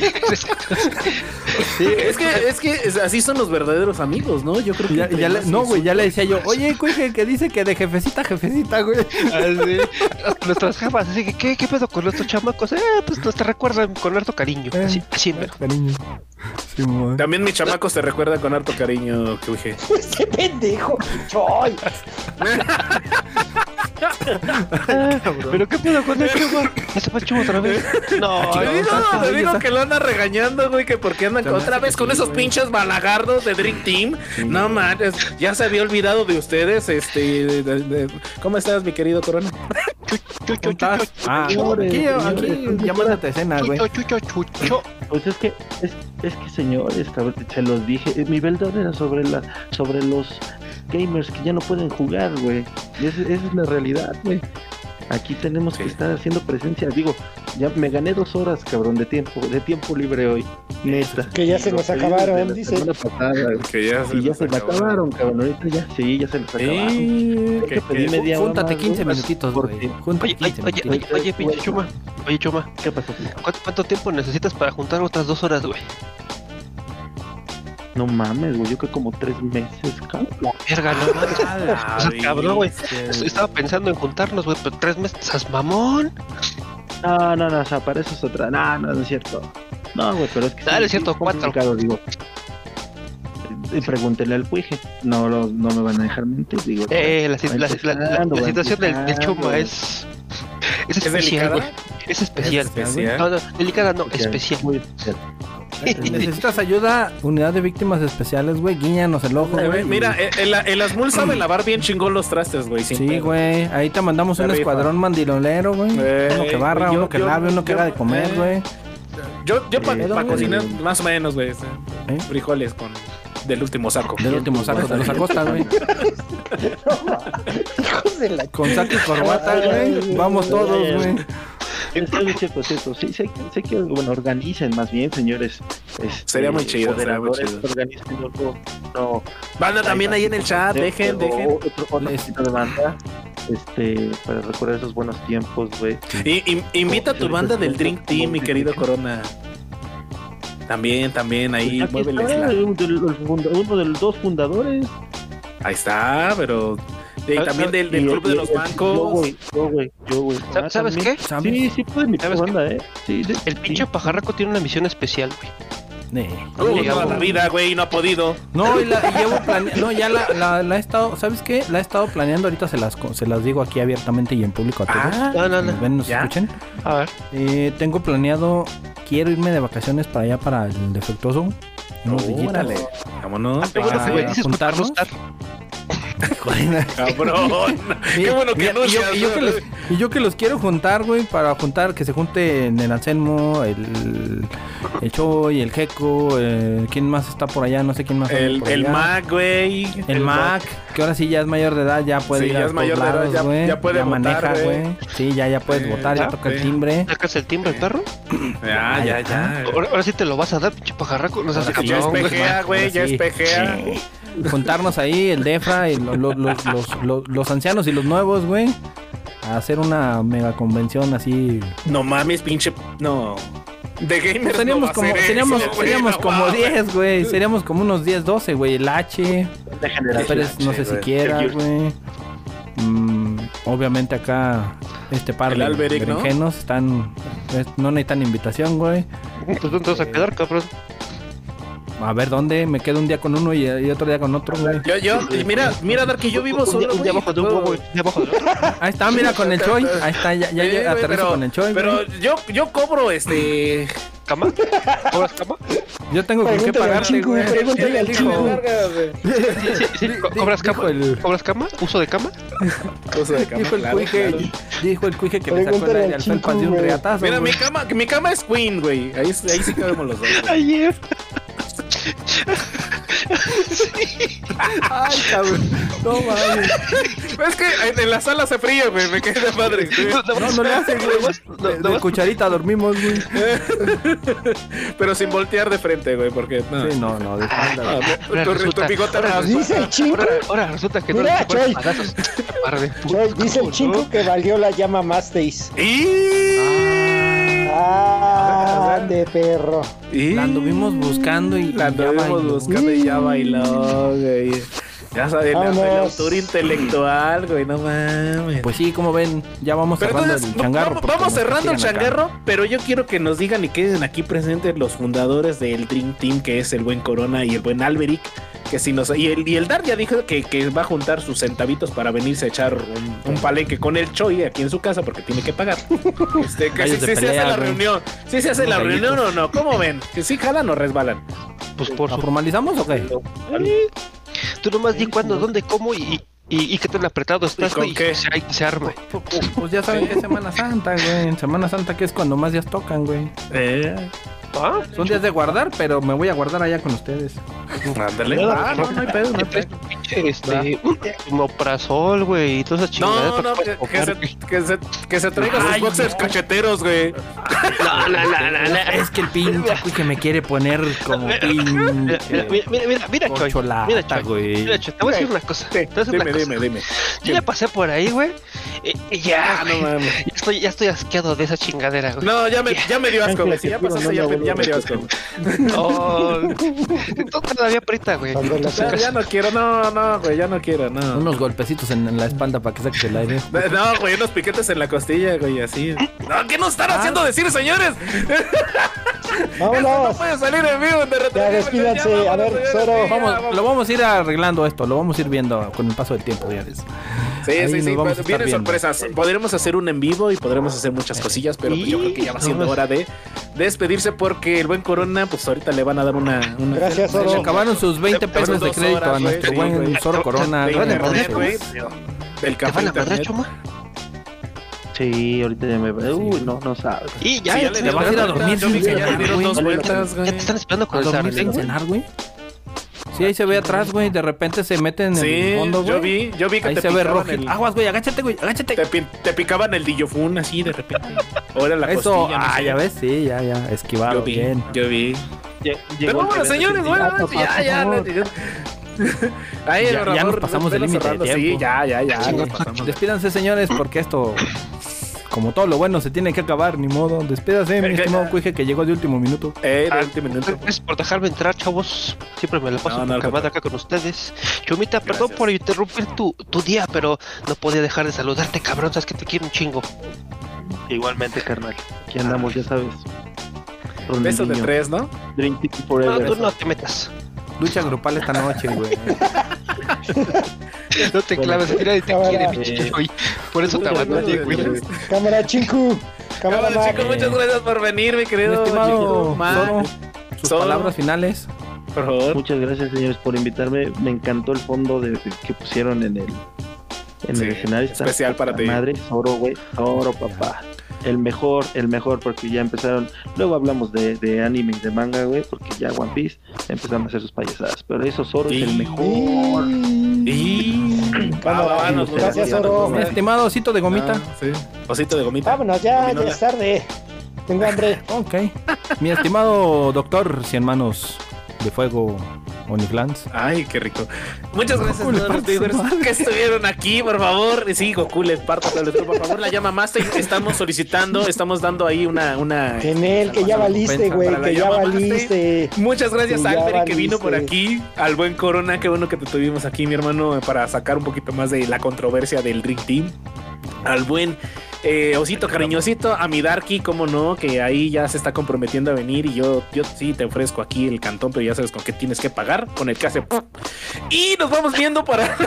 es que, es que así son los verdaderos amigos, ¿no? Yo creo que. Ya- le- no, güey, ya le decía yo, oye, cuije, que dice que de jefecita, a jefecita, güey. Así. Nuestras jefas, así que, ¿qué, ¿qué pedo con nuestros chamacos? Eh, pues nos te recuerdan con harto cariño. Eh. Así, así, mero. Cariño. También mi chamaco se recuerda con harto cariño, que dije. ¡Qué pendejo! ¡Choy! Pero qué pedo con el chuma. Ya se fue otra vez. No, Le no, le digo que lo anda regañando, güey, que porque andan otra vez con esos güey. pinches balagardos de Dream Team. No manches, ya se había olvidado de ustedes, este, de- de- de- ¿cómo estás, mi querido Corona? ¿Cómo estás? Ah, aquí, aquí, llamándote escena, güey. chucho, chucho, chucho. Pues es que, es, que señores, se los dije. eh, Mi verdad era sobre la, sobre los gamers que ya no pueden jugar, güey. Esa, esa es la realidad, güey. Aquí tenemos que Sí. estar haciendo presencia. Digo, ya me gané dos horas, cabrón, de tiempo, de tiempo libre hoy. Neta. Que ya se nos acabaron, dice. Que ya Y ya se me acabaron, cabrón. Ahorita ya, sí, ya se nos acabaron. Que- que que- media hora Júntate más, 15 güey, minutitos, porque- Oye, oye, 15 oye, oye, pinche chuma. Oye, chuma. ¿Qué pasó? ¿Cuánto, cuánto tiempo necesitas para juntar otras dos horas, güey? No mames, güey. Yo creo como tres meses, cabrón. Verga, no mames. O sea, cabrón, güey. Estaba pensando en juntarnos, güey, pero tres meses, ¿estás mamón? No, no, no, o sea, para eso es otra. No, no, no es cierto. No, güey, pero es que. Dale, es cierto, cuatro. digo. Y pregúntele al Puige. No, lo- no me van a dejar mentir, digo. Eh, la, la- la- la- situación del, del chuma es. Es ¿Es especial, güey. Es especial. Es especial. No, no, delicada no, Especial, especial. Muy especial. ¿Necesitas ayuda? Unidad de víctimas especiales, güey. Guiñanos el ojo, Eh, güey. Mira, eh, el, el Asmul sabe lavar bien chingón los trastes, güey. Sí, güey. Ahí te mandamos un rifa. escuadrón mandilolero, güey. Eh, uno que barra, yo- uno que yo- lave, uno que haga de comer, güey. Yo, yo para cocinar el- más o menos, güey. este, ¿Eh? Frijoles con del último saco. Del último saco de los Acosta, güey. Hijos de la Con saco y corbata, güey. Vamos todos, güey. Es cierto, es cierto. Sí, sé, que- sé que, bueno, organicen más bien, señores. Este, Sería muy chido, sería muy chido. Organicen algo, no. Banda también ahí en el chat, dejen, dejen. Otro, otro Les- poquito de banda. Este, para recordar esos buenos tiempos, güey. Y, y- invita a tu banda del Drink Team, mi querido Corona. También, también, ahí, la- uno de los dos fundadores. Ahí está, pero. Y Ah, también ah, del, del Y- club de los Yo, bancos. güey, yo, güey, yo, güey. ¿Sabes- Ah, ¿Sabes qué? Sí, sí puede invitar ¿Sabes qué? banda, eh. Sí, El pinche sí. pajarraco tiene una misión especial, güey. Eh. Llegamos. toda la vida, güey, no ha podido. No, y la y llevo plane- No, ya la, la, la he estado. ¿Sabes qué? La he estado planeando. Ahorita se las, se las digo aquí abiertamente y en público a todos. Ah, No, no, no. ven, nos ¿Ya? escuchen. A ver. Eh, tengo planeado. Quiero irme de vacaciones para allá, para el defectuoso. Unos días. Órale, vámonos. Ah, por juntarnos. Cabrón. Qué bueno que mira, no y, yo, y yo que los, y yo que los quiero juntar, güey, para juntar, que se junte en el Anselmo, el, el Choy, el Gecko, eh, ¿quién más está por allá? No sé quién más. El, el allá. Mac, güey. El Mac, que ahora sí ya es mayor de edad, ya puede Sí, ir ya a es mayor todos de edad, lados, ya- güey, ya puede votar, maneja, güey. Sí, ya, ya puedes Sí, votar, ya ya, toca el sí. timbre. ¿Sacas el timbre, perro? Ya, ya, ya. Ahora, ahora sí te lo vas a dar, pinche pajarraco. No seas Ahora sí, Ya es güey. PGA, güey, ya es PGA. Juntarnos ahí, el Defra, y lo- lo- los, los, los, los ancianos y los nuevos, güey. A hacer una mega convención así. No mames, pinche. No. De gamers. Seríamos no como, ser seríamos, eso, güey, seríamos no como mames. 10, güey. Seríamos como unos 10, 12, güey. El H. Generación. Pérez, no sé si quiera, güey. Mm, obviamente acá este par El de Alberic, ¿no? berenjenos están es- no necesitan invitación, güey. Pues ¿dónde te vas a quedar, cabrón? A ver dónde, me quedo un día con uno y, y otro día con otro, güey. Yo, yo, y mira, mira, Dar que yo vivo solo. un día güey, abajo de un puedo- huevo, un día abajo del otro. Ahí está, mira con el Choi. Ahí está, ya, ya, Sí, ya güey, aterrizo pero- con el Choi, Pero güey. yo, yo cobro este. ¿Cama? ¿Cobras cama? Yo tengo con qué Pregúntale al pagarte, chingu, güey. pregúntale al chingu. Sí, sí, ¿Cobras cama? el- ¿Cobras cama? ¿Uso de cama? Cosa de cama, Dijo el cuije, claro. dijo el cuije que le sacó el Pregúntale aire al al felpas de un güey. reatazo. Mira, mi güey. cama, mi cama es Queen, güey. Ahí, ahí sí cabemos los dos. güey. Ayer. Ay, cabrón. No mames. Es que en, en la sala hace frío, güey. Me quedé de madre. güey. No, no le hace, güey. De, de cucharita dormimos, güey. Pero sin voltear de frente, güey. Porque. No. Sí, no, no, de Ah, espalda. güey. tu- tu, resulta- bigote ahora. Dice el chingo, Ahora, ahora resulta que no Mira, le pones Choy. de dice el ¿no? chingo que valió la llama más days. Y... Ah, de perro. y- La anduvimos buscando y La ya anduvimos bailó. buscando y ya bailó, güey. Ya sabes, el, el Vámonos. autor intelectual, güey. No mames. Pues sí, como ven, ya vamos Pero cerrando entonces, el changarro. vamos, cerrando el acá. changarro, pero yo quiero que nos digan y queden aquí presentes los fundadores del Dream Team, que es el buen Corona y el buen Alberic, que si nos y el, y el Dar ya dijo que, que va a juntar sus centavitos para venirse a echar un, un palenque con el Choi aquí en su casa porque tiene que pagar. Este, que si, se hace la güey. reunión, si se hace la reunión o no, ¿cómo ven? Que si jalan o resbalan. Pues por ¿La su... formalizamos o qué? Tú nomás di cuándo, dónde, cómo y, y, y qué tan apretado estás, con güey, que se, se arme. Pues ya saben que es Semana Santa, güey. En Semana Santa que es cuando más días tocan, güey. ¿Ah? Son días de guardar, pero me voy a guardar allá con ustedes. Ándale. Ah, no, no hay pedo, no hay pedo. Pinche, este, omoprazol, güey, y todas esas chingaderas. No, no, para que, que se, que, se, que se traiga sus boxers no. cacheteros, güey. No, no, no, no, no. Es que el pinche que me quiere poner como Mira, pinche. mira, mira, mira, mira, mira, Choy. Mira, Choy. güey. Mira, Choy, te voy a decir una cosa. Dime, dime, dime. Yo ya pasé por ahí, güey. Y, ya, Ah, no mames. ya estoy, ya estoy asqueado de esa chingadera, güey. No, ya me, ya me dio asco, güey. Si ya pasaste, ya, me- ya no, me dio no. asco. No, tú todavía aprieta, güey. Ya, ya no quiero, no, no, güey, ya no quiero, no. Unos golpecitos en, en la espalda para que saques el aire. No, güey, unos piquetes en la costilla, güey, así. No, ¿qué nos están haciendo decir, señores? No Vámonos. puede salir en vivo de repente. Ya, despídanse. A ver, Zoro. Vamos, lo vamos a ir arreglando esto, lo vamos a ir viendo con el paso del tiempo, ya ves. Sí, Ahí sí, sí, pues, vienen viendo. sorpresas. Podremos hacer un en vivo y podremos hacer muchas cosillas, pero pues yo creo que ya va siendo hora de despedirse porque el buen Corona, pues ahorita le van a dar una. una Gracias, Se le Zoro. acabaron sus 20 Te- te pesos de crédito horas, a nuestro sí, buen güey. Zoro Corona. de van a madrear, güey. ¿Te café van a madrear, chuma? Sí, ahorita ya me Uy, no, no sabes. Y ya, Sí, ya le te ¿Te dio vas a ir a dormir yo vi sin que ya le dieron dos vueltas, ya te están esperando con ¿A el cenar, güey? Sí, ahí se ve atrás, güey. De repente se meten en Sí, el fondo, güey. yo vi, yo vi que Ahí te se ve rojo. el- Aguas, güey, agáchate, güey, agáchate. Te, pi- te picaban el dillofun así de repente. O era la Eso, costilla, no ah, sé. ya ves, sí, ya, ya, esquivado, Yo vi, bien. yo vi. Lle- Pero el bueno, señores, bueno, ese- ya, ya, ya. Ahí, Ya- el ya nos pasamos del velo límite Sí, ya, ya, ya. Pasamos. Despídanse, señores, porque esto, como todo lo bueno, se tiene que acabar, ni modo. Despídase, mi estimado Cuije, que llegó de último minuto. Eh, de Ah, último minuto. Gracias por dejarme entrar, chavos. Siempre me la paso No, no, acá con ustedes. Chumita, perdón por interrumpir tu, tu día, pero no podía dejar de saludarte, cabrón. Sabes que te quiero un chingo. Igualmente, carnal. Aquí andamos, ya sabes. Besos de tres, ¿no? Drinking No, tú no te metas. Lucha grupal esta noche, güey. No te claves, mira, y te quiere, Choy. Por eso te abandoné, güey. Cámara chinku. Cámara chicos, muchas gracias por venir, mi Mi querido estimado Mac. Sus palabras finales. Por favor. Muchas gracias, señores, por invitarme. Me encantó el fondo de, que pusieron en el, en Sí, el escenario. Especial para ti. Madre, Zoro, güey. Zoro, papá. El mejor, el mejor, porque ya empezaron. Luego hablamos de, de anime y de manga, güey, porque ya One Piece empezaron a hacer sus payasadas. Pero eso, Zoro es el Sí. mejor. Y... Vámonos. Va, va, va, nos Gracias, vemos, Oro. nos Mi vemos. estimado osito de gomita. Ah, sí. Osito de gomita. Vámonos, ya, ya es tarde. Tengo hambre. Ok. Mi estimado doctor Cien Manos de Fuego Oniflans. Ay, qué rico. Muchas gracias Goku, a todos los viewers que estuvieron aquí, por favor. Sí, Goku, les parto por favor, la llama Master. Estamos solicitando, estamos dando ahí una... una En él, que ya valiste, güey, que ya valiste. Muchas gracias a Albert que vino por aquí, al buen Corona, qué bueno que te tuvimos aquí, mi hermano, para sacar un poquito más de la controversia del Dream Team. Al buen eh, Osito cariñosito, a mi Darky, cómo no, que ahí ya se está comprometiendo a venir y yo, yo sí te ofrezco aquí el cantón, pero ya sabes con qué tienes que pagar, con el que hace... Y nos vamos viendo para...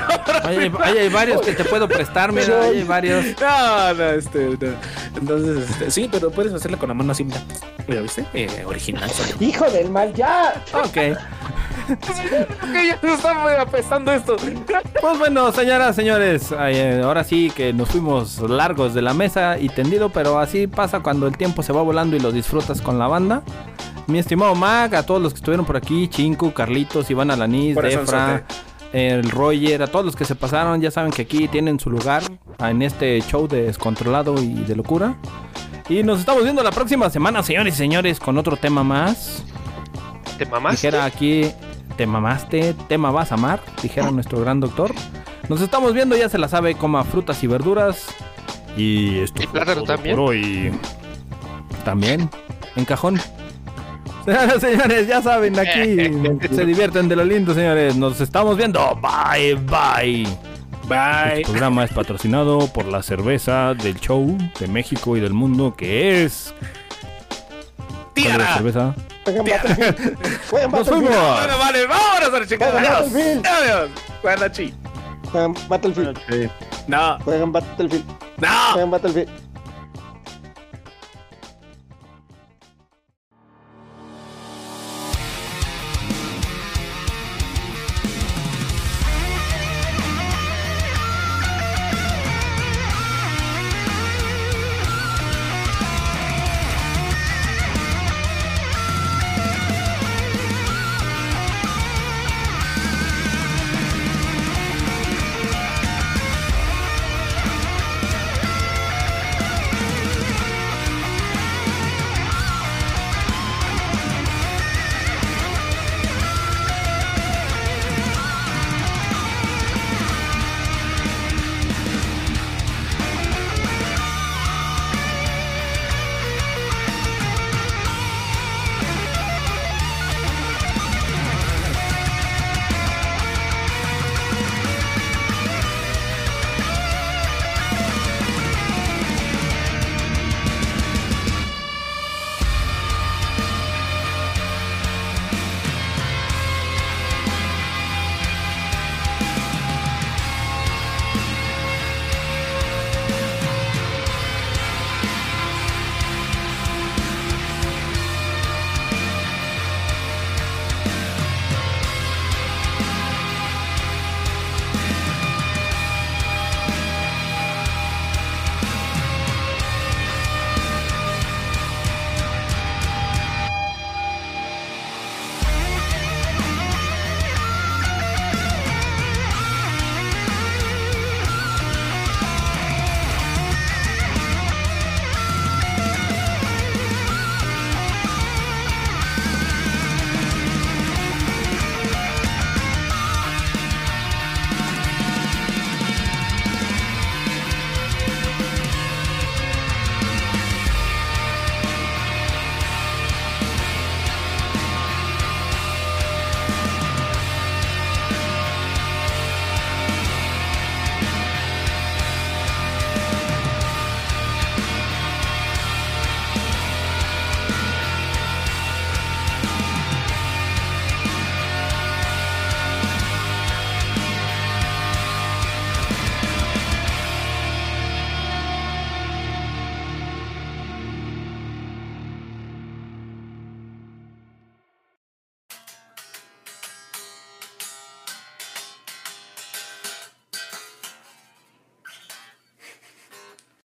Hay, varios que te puedo prestar, mira, hay varios. No, no, este, no. Entonces, este, sí, pero puedes hacerle con la mano así, mira. Mira, ¿viste? Eh, original. Hijo del mal, ya. Ok. Que ya se está apestando esto. Pues bueno, señoras, señores, eh, ahora sí que nos fuimos largos de la mesa y tendido, pero así pasa cuando el tiempo se va volando y lo disfrutas con la banda. Mi estimado Mac, a todos los que estuvieron por aquí, Chinco, Carlitos, Iván Alanis, Defra, el Roger, a todos los que se pasaron, ya saben que aquí tienen su lugar en este show de descontrolado y de locura. Y nos estamos viendo la próxima semana, señores y señores, con otro tema más. ¿Te mamaste? Dijera aquí, te mamaste, te vas a amar, dijera nuestro gran doctor. Nos estamos viendo, ya se la sabe, coma frutas y verduras. Y esto Y plátano también. por hoy. También, en cajón. Señoras, señores, ya saben, aquí se divierten de lo lindo, señores. Nos estamos viendo. Bye, bye. Bye. Este programa es patrocinado por la cerveza del show de México y del mundo, que es... ¿Cuál es la Tierra. cerveza? Juegan Battlefield. Juegan ¡Nos Battlefield. Bueno, vale, vámonos Adiós. Battlefield. Juegan Battlefield. No, Juegan Battlefield. no. Juegan Battlefield.